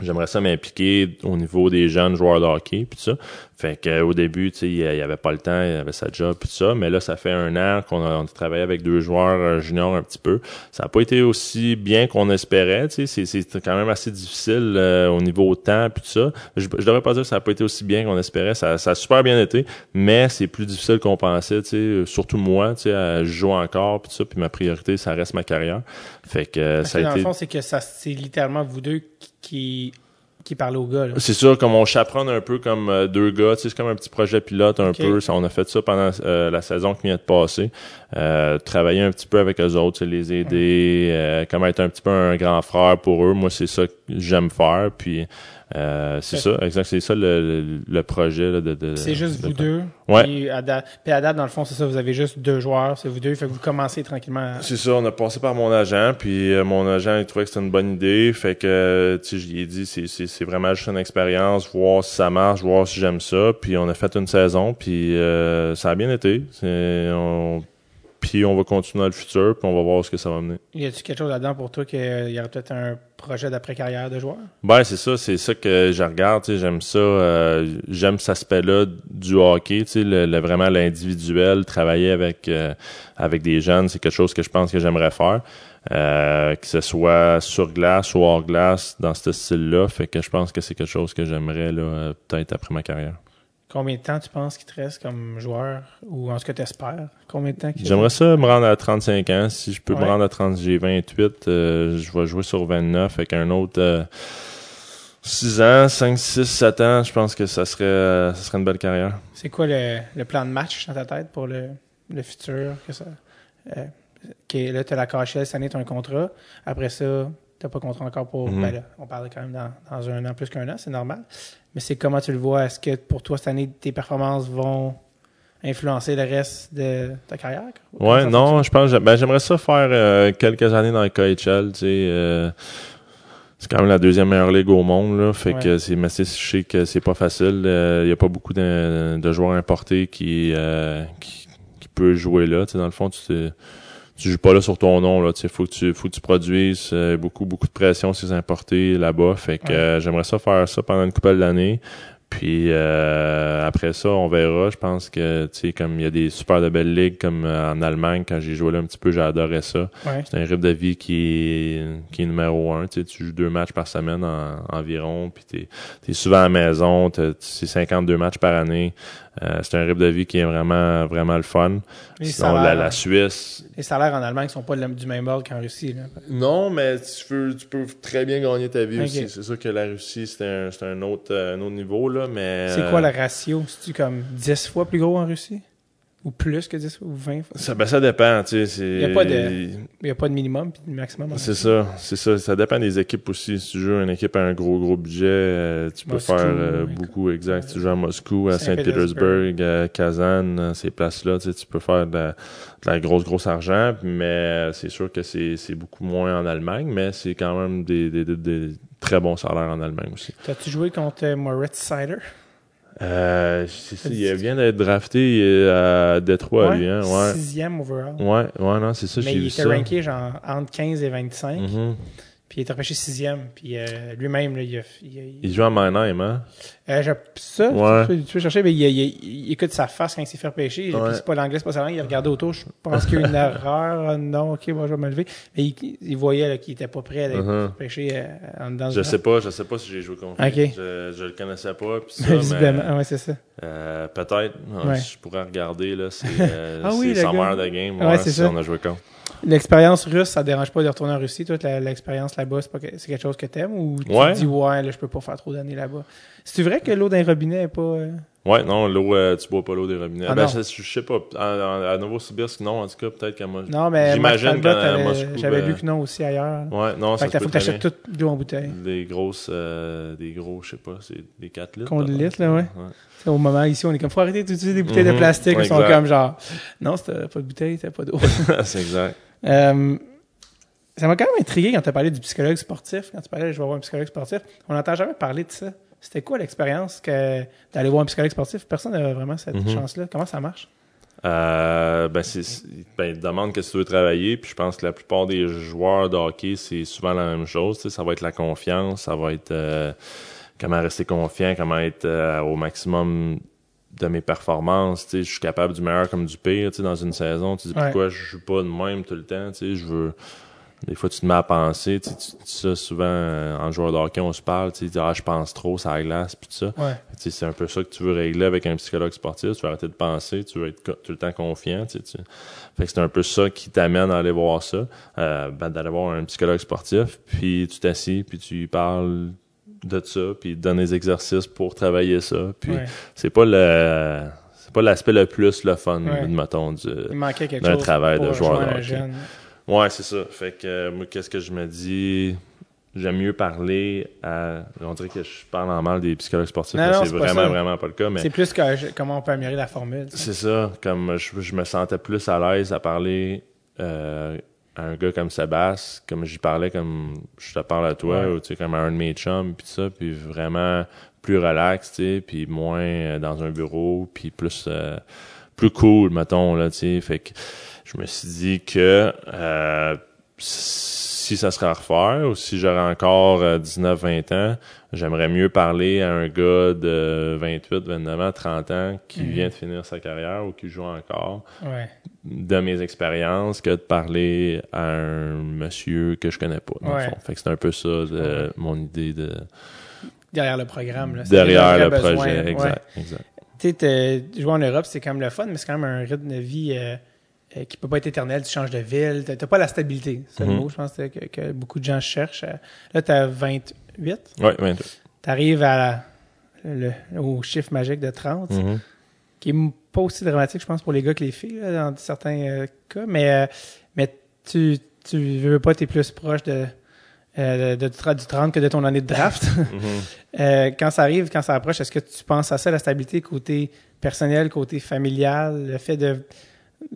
j'aimerais ça m'impliquer au niveau des jeunes joueurs de hockey puis ça. Fait que au début tu sais il y avait pas le temps il avait sa job puis ça. Mais là ça fait un an qu'on a, travaillé avec deux joueurs euh, juniors un petit peu. Ça a pas été aussi bien qu'on espérait tu sais. C'est quand même assez difficile euh, au niveau temps puis ça. Je, je devrais pas dire que ça a pas été aussi bien qu'on espérait. Ça, ça a super bien été mais c'est plus difficile qu'on pensait tu sais. Surtout moi tu sais à jouer encore puis ça puis ma priorité ça reste ma carrière. Fait que ça a dans été le fond c'est que ça c'est littéralement vous deux qui qui parle aux gars. C'est sûr, comme on chaperonne un peu comme euh, deux gars, c'est comme un petit projet pilote un peu. Ça, on a fait ça pendant euh, la saison qui vient de passer. Euh, travailler un petit peu avec eux autres, les aider, comme être un petit peu un grand frère pour eux. Moi, c'est ça que j'aime faire. Puis euh, c'est ça, exact. C'est ça le, le, projet là, de, de C'est juste vous deux? Ouais. Puis à, date, puis à date, dans le fond, c'est ça. Vous avez juste deux joueurs, c'est vous deux. Fait que vous commencez tranquillement. C'est ça. On a passé par mon agent, puis euh, mon agent il trouvait que c'était une bonne idée. Fait que tu sais, je lui ai dit c'est c'est vraiment juste une expérience, voir si ça marche, voir si j'aime ça. Puis on a fait une saison, puis euh, ça a bien été. On, puis on va continuer dans le futur, puis on va voir ce que ça va mener. Y a-t-il quelque chose là-dedans pour toi qu'il y aurait peut-être un projet d'après-carrière de joueur? Ben, c'est ça, c'est ça que je regarde, j'aime ça, euh, j'aime cet aspect-là du hockey, le, vraiment l'individuel, travailler avec euh, avec des jeunes, c'est quelque chose que je pense que j'aimerais faire. Euh, que ce soit sur glace ou hors glace dans ce style-là, fait que je pense que c'est quelque chose que j'aimerais peut-être après ma carrière. Combien de temps tu penses qu'il te reste comme joueur ou en ce que tu espères? Combien de temps J'aimerais ça me rendre à 35 ans. Si je peux me rendre à 30, j'ai 28, euh, je vais jouer sur 29 avec un autre 6 euh, ans, 5, 6, 7 ans. Je pense que ça serait, euh, ça serait une belle carrière. C'est quoi le, le, plan de match dans ta tête pour le, le futur? Que ça, là, tu as la KHL, cette année, tu as un contrat. Après ça, tu pas contrat encore pour. Mhm. Ben là, on parle quand même dans, dans un an plus qu'un an, c'est normal. Mais c'est comment tu le vois? Est-ce que pour toi, cette année, tes performances vont influencer le reste de ta carrière? Ouais, non, je pense ben, j'aimerais ça faire euh, quelques années dans le KHL, tu sais. Euh, c'est quand même la deuxième meilleure ligue au monde, là. Fait que c'est, mais je sais que c'est pas facile. Il euh, y a pas beaucoup de, de joueurs importés qui, qui, qui peuvent jouer là. Tu sais, dans le fond, tu tu joues pas là sur ton nom là tu faut que tu faut que tu produises euh, beaucoup beaucoup de pression sur les importés là-bas fait que euh, j'aimerais ça faire ça pendant une couple d'années Puis euh, après ça, on verra. Je pense que, tu sais, comme il y a des super de belles ligues, comme euh, en Allemagne, quand j'ai joué là un petit peu, j'adorais ça. Ouais. C'est un rythme de vie qui est, qui est numéro un. Tu sais, tu joues deux matchs par semaine en- environ, puis t'es es souvent à la maison, t'as- c'est 52 matchs par année. Euh, c'est un rythme de vie qui est vraiment, vraiment le fun. Les Sinon, la, salaires, la. Suisse, Les salaires en Allemagne sont pas du même ordre qu'en Russie. Là. non, mais tu peux, tu peux très bien gagner ta vie aussi. C'est sûr que la Russie, c'est un, c'est un, autre, euh, un autre niveau, là, mais... C'est quoi euh, le ratio? C'est-tu comme 10 fois plus gros en Russie? Ou plus que 10 fois? Ou 20 fois? Ça, ben, ça dépend, tu sais. c'est- Y a pas de- Il n'y a pas de minimum puis de maximum. en C'est ça, c'est ça. Ça dépend des équipes aussi. Si tu joues une équipe à un gros, gros budget, euh, tu peux faire euh, beaucoup, exact. Si tu joues à Moscou, à Saint-Pétersbourg. À Kazan, ces places-là, tu sais, tu peux faire de la, de la grosse, grosse argent, mais c'est sûr que c'est beaucoup moins en Allemagne, mais c'est quand même des, des, des- des très bons salaires en Allemagne aussi. T'as-tu joué contre euh, Moritz Sider? Euh, il vient d'être drafté euh, à Détroit, lui, hein, ouais. Sixième overall. Ouais, ouais, non, c'est ça, Mais j'ai il vu était ça. ranké genre entre 15 et 25. Mhm. Puis il est repêché sixième. Puis euh, lui-même, il joue à Mannheim, hein? Euh, j'ai- ça, Ouais. tu, peux, tu peux chercher, mais il, écoute sa face quand il s'est fait repêcher. Ouais. Puis c'est pas l'anglais, c'est pas sa langue. Il a regardé autour. Je pense qu'il y a eu une erreur. Non, ok, moi je vais me lever. Mais il, voyait qu'il était pas prêt à être Mhm. repêché euh, en dedans Je sais pas, je sais pas si j'ai joué contre lui. Je, je le connaissais pas, puis ça, draft. Visiblement, mais, ouais, c'est ça. euh, peut-être. Ah, Ouais. Je pourrais regarder, là, c'est Ah oui, Summer gars. de Game, ouais, c'est si ça. on a joué contre. L'expérience russe, ça dérange pas de retourner en Russie? Toi, l'expérience là-bas, c'est, pas que- c'est quelque chose que t'aimes ou tu Ouais. te dis, ouais, là, je peux pas faire trop d'années là-bas? C'est vrai que l'eau d'un robinet est pas. euh, Ouais, non, l'eau, euh, tu bois pas l'eau des robinets. Ah, ben, je, je sais pas. À, à, Novosibirsk, non, en tout cas, peut-être qu'à moi. Non, mais J'imagine qu'à Moscou, j'avais ben, lu que non aussi ailleurs. Ouais, non, fait ça que se faut que toute l'eau en bouteille. Des grosses, euh, des gros, je sais pas, c'est des 4 litres. Contre litres, là, ouais. Au moment ici, on est comme, faut arrêter d'utiliser des bouteilles de Mhm. plastique. Ils sont comme genre, non, c'était pas de bouteille, c'était pas d'eau. c'est exact. Euh, ça m'a quand même intrigué quand tu as parlé du psychologue sportif. Quand tu parlais, je vais voir un psychologue sportif. On n'entend jamais parler de ça. C'était quoi l'expérience que d'aller voir un psychologue sportif? Personne n'a vraiment cette Mhm. chance-là. Comment ça marche? Euh, ben, ben, il te demande que tu veux travailler, puis je pense que la plupart des joueurs de hockey, c'est souvent la même chose. Ça va être la confiance, ça va être euh, comment rester confiant, comment être euh, au maximum de mes performances. Je suis capable du meilleur comme du pire dans une saison. Tu dis Ouais. pourquoi je joue pas de même tout le temps. Je veux. Des fois, tu te mets à penser, tu sais, tu- ça, souvent, euh, en joueur de hockey, on se parle, tu sais, ah, je pense trop, ça glace, puis tout ça. Ouais. Tu sais, C'est un peu ça que tu veux régler avec un psychologue sportif. Tu veux arrêter de penser, tu veux être tout le temps confiant. Tu tu- Fait que c'est un peu ça qui t'amène à aller voir ça, euh, ben, d'aller voir un psychologue sportif, puis tu t'assis, puis tu parles de ça, puis il te donne des exercices pour travailler ça. Puis Ouais. c'est pas le c'est pas l'aspect le plus le fun, Ouais. mettons, du, d'un travail de joueur de hockey. jeune. Ouais, c'est ça. Fait que euh, moi, qu'est-ce que je me dis? J'aime mieux parler à. On dirait que je parle en mal des psychologues sportifs, Non, mais c'est vraiment, ça. vraiment pas le cas. Mais C'est plus que je- comment on peut améliorer la formule. c'est ça. Comme je, je me sentais plus à l'aise à parler euh, à un gars comme Sébastien, comme j'y parlais comme je te parle à toi, Ouais. ou tu sais, comme à un de mes chums, puis ça, puis vraiment plus relax, tu sais, puis moins euh, dans un bureau, puis plus euh, plus cool, mettons, là, tu sais. Fait que je me suis dit que euh, si ça serait à refaire, ou si j'aurais encore euh, 19-20 ans, j'aimerais mieux parler à un gars de 28, 29 ans, 30 ans qui Mhm. vient de finir sa carrière ou qui joue encore Ouais. de mes expériences que de parler à un monsieur que je connais pas. dans le Ouais. fond. Fait que c'est un peu ça de, Ouais. mon idée de Derrière le programme. Là. Derrière le projet. Exact, exact. Tu sais, jouer en Europe, c'est quand même le fun, mais c'est quand même un rythme de vie euh, euh, qui peut pas être éternel. Tu changes de ville, t'as t'as pas la stabilité. C'est le Mhm. mot, je pense, que, que beaucoup de gens cherchent. Euh, Là, t'as 28. Ouais, 22. T'arrives à la- le, au chiffre magique de 30, Mhm. qui est pas aussi dramatique, je pense, pour les gars que les filles, là, dans certains euh, cas, mais, euh, mais tu, tu veux pas, t'es plus proche de, euh, de, de- du 30 que de ton année de draft. Mhm. Euh, quand ça arrive, quand ça approche, est-ce que tu penses à ça, la stabilité côté personnel, côté familial, le fait de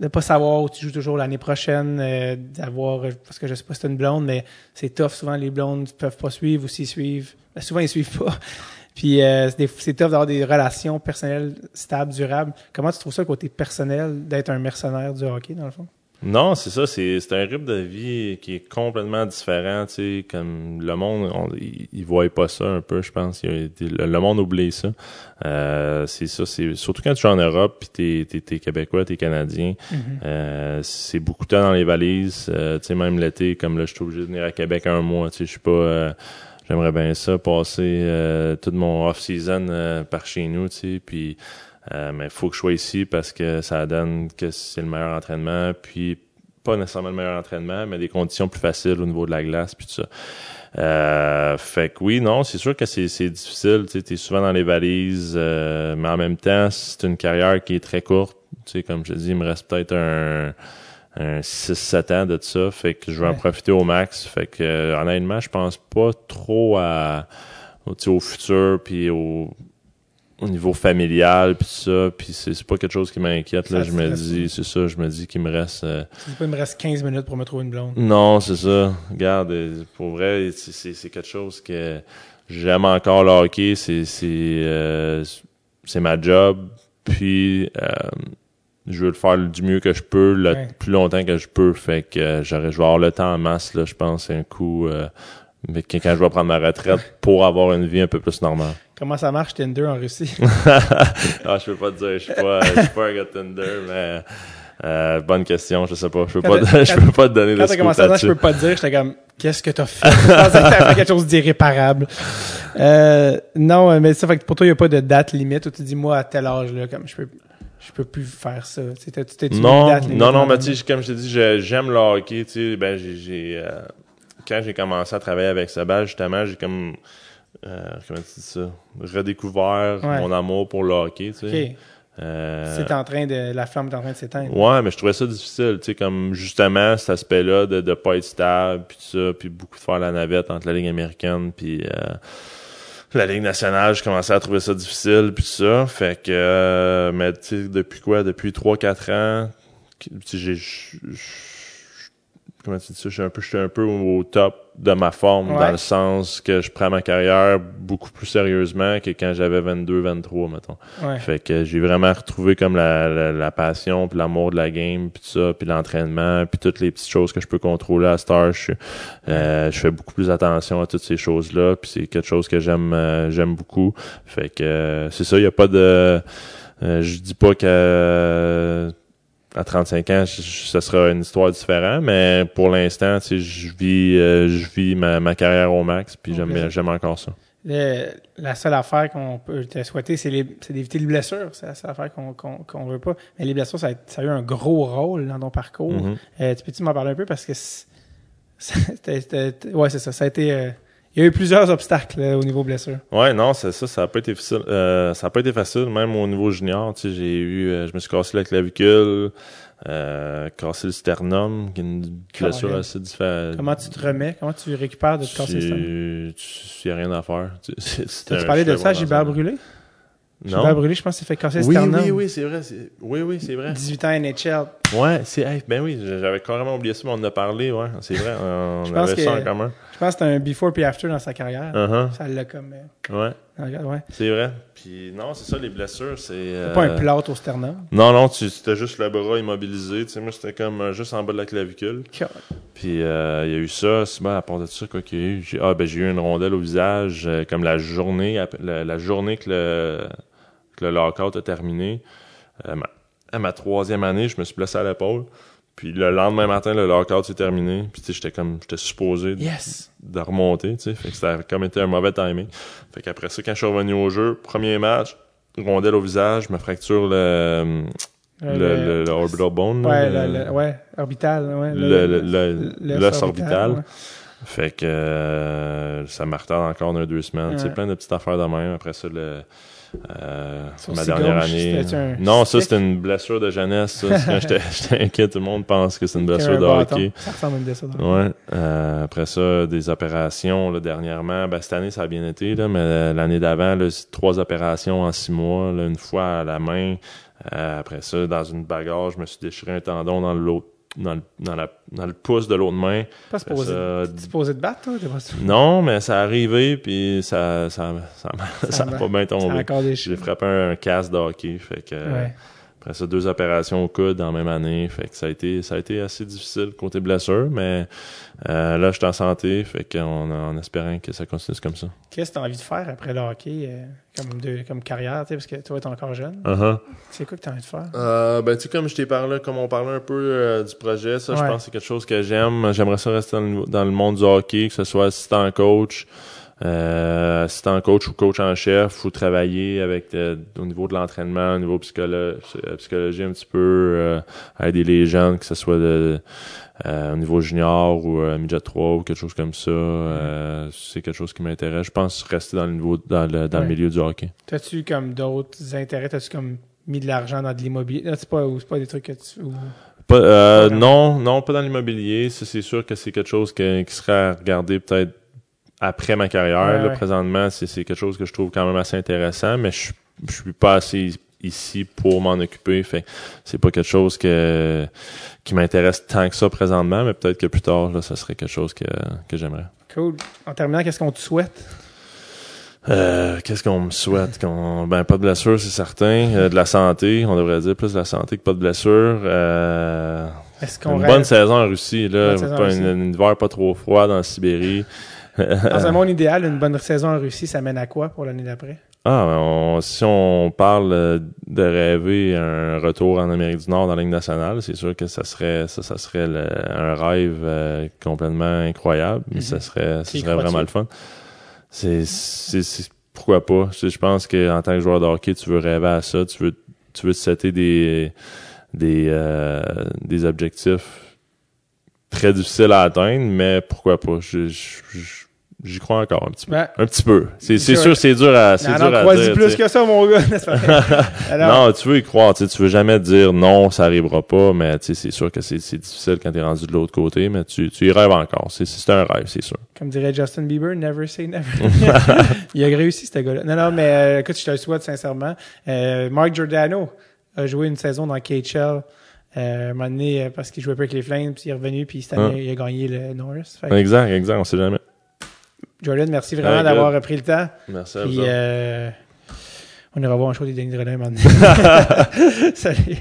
ne pas savoir où tu joues toujours l'année prochaine, euh, d'avoir, parce que je sais pas si c'est une blonde, mais c'est tough, souvent les blondes peuvent pas suivre ou s'ils suivent, ben, souvent ils suivent pas. Puis euh, c'est tough d'avoir des relations personnelles stables, durables. Comment tu trouves ça côté personnel d'être un mercenaire du hockey, dans le fond? Non, c'est ça, c'est c'est un rythme de vie qui est complètement différent, tu sais, comme le monde, on, il, il voit pas ça un peu, je pense. Il le, le monde oublie ça. Euh, c'est ça, c'est surtout quand tu es en Europe, puis t'es t'es t'es québécois, t'es canadien. euh, c'est beaucoup de temps dans les valises. euh, tu sais, même l'été, comme là, je suis obligé de venir à Québec un mois. Tu sais, je suis pas. euh, J'aimerais bien ça, passer euh, toute mon off-season euh, par chez nous, tu sais, puis euh, mais il faut que je sois ici parce que ça donne que c'est le meilleur entraînement, puis pas nécessairement le meilleur entraînement, mais des conditions plus faciles au niveau de la glace, puis tout ça. Euh, fait que oui, non, c'est sûr que c'est difficile, tu t'es souvent dans les valises, euh, mais en même temps, c'est une carrière qui est très courte, tu sais, comme je te dis, il me reste peut-être un un 6-7 ans de ça, fait que je vais en profiter au max. Fait que euh, honnêtement, je pense pas trop à au, tu sais, au futur puis au, au niveau familial puis ça, puis c'est c'est pas quelque chose qui m'inquiète là, je me dis, c'est ça, je me dis qu'il me reste euh, pas, il me reste 15 minutes pour me trouver une blonde. non, c'est ça. Regarde, euh, pour vrai, c'est- c'est c'est quelque chose que j'aime encore le hockey, c'est c'est euh, c'est ma job puis euh, je veux le faire du mieux que je peux, le Ouais. plus longtemps que je peux. Fait que euh, j'aurais, je vais avoir le temps en masse, là, je pense, c'est un coup. Mais quand je vais prendre ma retraite pour avoir une vie un peu plus normale. Comment ça marche Tinder en Russie? ah, je peux pas te dire, je suis pas, je suis pas un gars de Tinder, mais euh, bonne question, je sais pas. Je peux Quand pas, t'as- je peux pas te donner de Quand t'as commencé à dire, je peux pas te dire, j'étais comme, qu'est-ce que t'as fait? T'avais fait quelque chose d'irréparable. Euh, non, euh, mais ça fait que pour toi, il n'y a pas de date limite où tu dis, moi, à tel âge, là, comme, je peux, je peux plus faire ça. T'as- t'es-tu mis une Non, date limite non, non, mais tu sais, comme je t'ai dit, j'aime le hockey, tu sais, ben, j'ai, j'ai, euh, quand j'ai commencé à travailler avec Sabal, justement, j'ai comme, euh, comment tu dis ça, redécouvert Ouais. mon amour pour le hockey, tu sais. Euh, C'est en train de, la flamme est en train de s'éteindre. Ouais, mais je trouvais ça difficile, tu sais, comme justement cet aspect-là de de pas être stable, puis tout ça, puis beaucoup de faire la navette entre la ligue américaine puis euh, la ligue nationale, je commençais à trouver ça difficile, puis ça, fait que, euh, mais tu sais, depuis quoi, depuis 3-4 ans, tu sais, j'ai, comment tu dis ça, je suis un peu, je suis un peu au top de ma forme, Ouais. dans le sens que je prends ma carrière beaucoup plus sérieusement que quand j'avais 22-23, mettons. Ouais. Fait que j'ai vraiment retrouvé comme la, la, la passion, puis l'amour de la game, puis tout ça, puis l'entraînement, puis toutes les petites choses que je peux contrôler à Star. Je, euh, je fais beaucoup plus attention à toutes ces choses-là, puis c'est quelque chose que j'aime euh, j'aime beaucoup. Fait que euh, c'est ça, il y a pas de... euh, je dis pas que à 35 ans, je- je- ce sera une histoire différente, mais pour l'instant, tu sais, je vis euh, je vis ma, ma carrière au max, puis j'aime Ok. j'aime encore ça. Le- la seule affaire qu'on peut te souhaiter, c'est d'éviter les blessures. C'est la seule affaire qu'on veut pas. Mais les blessures, ça a, ça a eu un gros rôle dans ton parcours. Mhm. Euh, tu peux-tu m'en parler un peu? Parce que c'était- ouais, c'est ça. Ça a été. euh, il y a eu plusieurs obstacles là, au niveau blessure. Ouais, non, c'est ça, ça a pas été facile. Euh, ça a pas été facile, même au niveau junior. Tu sais, j'ai eu, euh, je me suis cassé la clavicule, euh, cassé le sternum, qui est une blessure assez différente. Comment tu te remets? Comment tu récupères de te casser ça Il y a rien à faire. Tu- un parlais de ça, dans Gilbert Brûlé? Non. Gilbert Brûlé, je pense s'est fait casser le Oui, sternum. oui, oui, c'est vrai. c'est- Oui, oui, c'est vrai. 18 ans NHL. Ouais, c'est, hey, ben oui, j'avais carrément oublié ça, mais on en a parlé, ouais, c'est vrai. On Je pense avait ça que- en commun. Je pense que c'était un before puis after dans sa carrière. Uh-huh. Ça l'a comme. euh, Ouais, ouais. c'est vrai. Puis non, c'est ça, les blessures, c'est. Euh, pas un plâtre au sternum. Non, non, tu c'était juste le bras immobilisé. Tu sais, moi, c'était comme euh, juste en bas de la clavicule. Puis euh, il y a eu ça. C'est bon, à part de ça, quoi qu'il y a eu. J'ai, ah, ben, j'ai eu une rondelle au visage, euh, comme la journée, la, la journée que le, que le lockout a terminé. Euh, à ma troisième année, je me suis blessé à l'épaule. Puis le lendemain matin, le lockout s'est terminé. Puis tu sais, j'étais comme, j'étais supposé de- Yes. de remonter, tu sais. Fait que ça a comme été un mauvais timing. Fait qu'après ça, quand je suis revenu au jeu, premier match, rondelle au visage, je me fracture le, Euh, le, le, le orbital bone. Ouais, le- le, le- ouais, orbital, ouais. le- le- le- l'os l'os orbital. ouais. Fait que euh, ça me retarde encore dans deux semaines. Tu sais, Ouais. plein de petites affaires de même. Après ça, le, euh, ma dernière gauche, année. un Non, ça, c'était une blessure de jeunesse. Ça. Quand j'étais inquiet, tout le monde pense que c'est une blessure de hockey. Ça ressemble à une blessure de hockey. Ouais. Euh, après ça, des opérations là, dernièrement. Ben, cette année, ça a bien été, là, mais l'année d'avant, trois opérations en six mois. Là, une fois à la main. Euh, après ça, dans une bagarre, je me suis déchiré un tendon dans l'autre. Dans le, dans, la, dans le pouce de l'autre main. Pas Après supposé. ça, supposé te battre, toi? Pas non, mais ça a arrivé, puis ça ça, ça, ça, Ça a pas bien tombé. J'ai frappé un, un casque de hockey, fait que Ouais. Après ça, deux opérations au coude dans la même année. Fait que ça a été, ça a été assez difficile côté blessure, mais euh, là, je suis en santé. Fait qu'on en espérant que ça continue comme ça. Qu'est-ce que tu as envie de faire après le hockey euh, comme, de, comme carrière, parce que toi, tu es encore jeune? Uh-huh. C'est quoi que tu as envie de faire? Euh, ben, tu sais, comme je t'ai parlé, comme on parlait un peu euh, du projet, ça, je pense que c'est quelque chose que j'aime. J'aimerais ça rester dans le, dans le, monde du hockey, que ce soit assistant coach, euh, assistant coach ou coach en chef ou travailler avec euh, au niveau de l'entraînement, au niveau psycholo euh, psychologie un petit peu, euh, aider les jeunes, que ce soit de, au niveau junior ou midget 3 ou quelque chose comme ça. c'est quelque chose qui m'intéresse. Je pense rester dans le niveau dans le, dans le milieu du hockey. T'as-tu comme d'autres intérêts? T'as-tu comme mis de l'argent dans de l'immobilier? C'est pas, pas des trucs que tu. Pas, non, non, pas dans l'immobilier. C'est sûr que c'est quelque chose qui serait à regarder peut-être après ma carrière. là, Présentement, c'est quelque chose que je trouve quand même assez intéressant, mais je, je suis pas assez ici pour m'en occuper. Fait c'est pas quelque chose que qui m'intéresse tant que ça présentement, mais peut-être que plus tard, là, ça serait quelque chose que, que j'aimerais. Cool. En terminant, qu'est-ce qu'on te souhaite? Euh, qu'est-ce qu'on me souhaite? Qu'on, ben, pas de blessure, c'est certain. Euh, de la santé, on devrait dire plus de la santé que pas de blessure. Euh, Est-ce qu'on une bonne saison en Russie, là. Pas une, hiver pas trop froid dans la Sibérie. Dans un monde idéal, une bonne saison en Russie, ça mène à quoi pour l'année d'après? Ah, ben, si on parle euh, de rêver un retour en Amérique du Nord dans la Ligue nationale, c'est sûr que ça serait ça, ça serait un rêve euh, complètement incroyable, mais ça mhm. serait ça serait vraiment le fun. C'est pourquoi pas? Je, pense que en tant que joueur de hockey, tu veux rêver à ça, tu veux tu veux te setter des des euh, des objectifs très difficiles à atteindre, mais pourquoi pas? je, je J'y crois encore un petit peu. Un petit peu. C'est sûr, c'est dur à, c'est dur à dire. plus que ça, mon gars. non, tu veux y croire. Tu veux jamais dire non, ça arrivera pas, mais c'est sûr que c'est difficile quand t'es rendu de l'autre côté, mais tu, tu y rêves encore. C'est un rêve, c'est sûr. Comme dirait Justin Bieber, never say never. Il a réussi, ce gars-là. Non, non, mais euh, écoute, je te le souhaite sincèrement. Euh, Mark Giordano a joué une saison dans KHL. Euh, un moment donné, euh, parce qu'il jouait pas avec les Flames, puis il est revenu, puis cette année, hein? il a gagné le Norris. Exact, exact, on sait jamais. Jordan, merci vraiment d'avoir pris le temps. Merci à vous. Euh, on ira voir un show des Denis Drenin maintenant. Salut.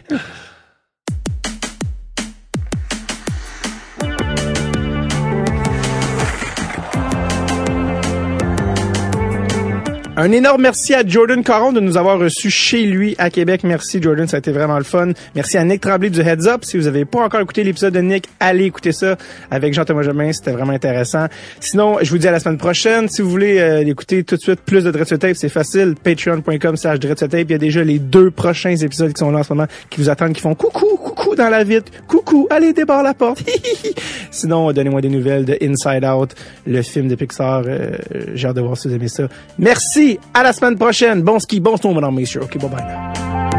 Un énorme merci à Jordan Caron de nous avoir reçus chez lui à Québec. Merci Jordan, ça a été vraiment le fun. Merci à Nick Tremblay du Heads Up. Si vous n'avez pas encore écouté l'épisode de Nick, allez écouter ça avec Jean-Thomas Jamin, c'était vraiment intéressant. Sinon, je vous dis à la semaine prochaine. Si vous voulez euh, écouter tout de suite plus de Dread Tape, c'est facile. Patreon.com slash Tape. Il y a déjà les deux prochains épisodes qui sont là en ce moment, qui vous attendent, qui font coucou, coucou dans la vitre, coucou, allez débarre la porte. Sinon, donnez-moi des nouvelles de Inside Out, le film de Pixar. Euh, j'ai hâte de voir si vous aimez ça. Merci! À la semaine prochaine. Bon ski, bon snowboard, mes OK, bye bye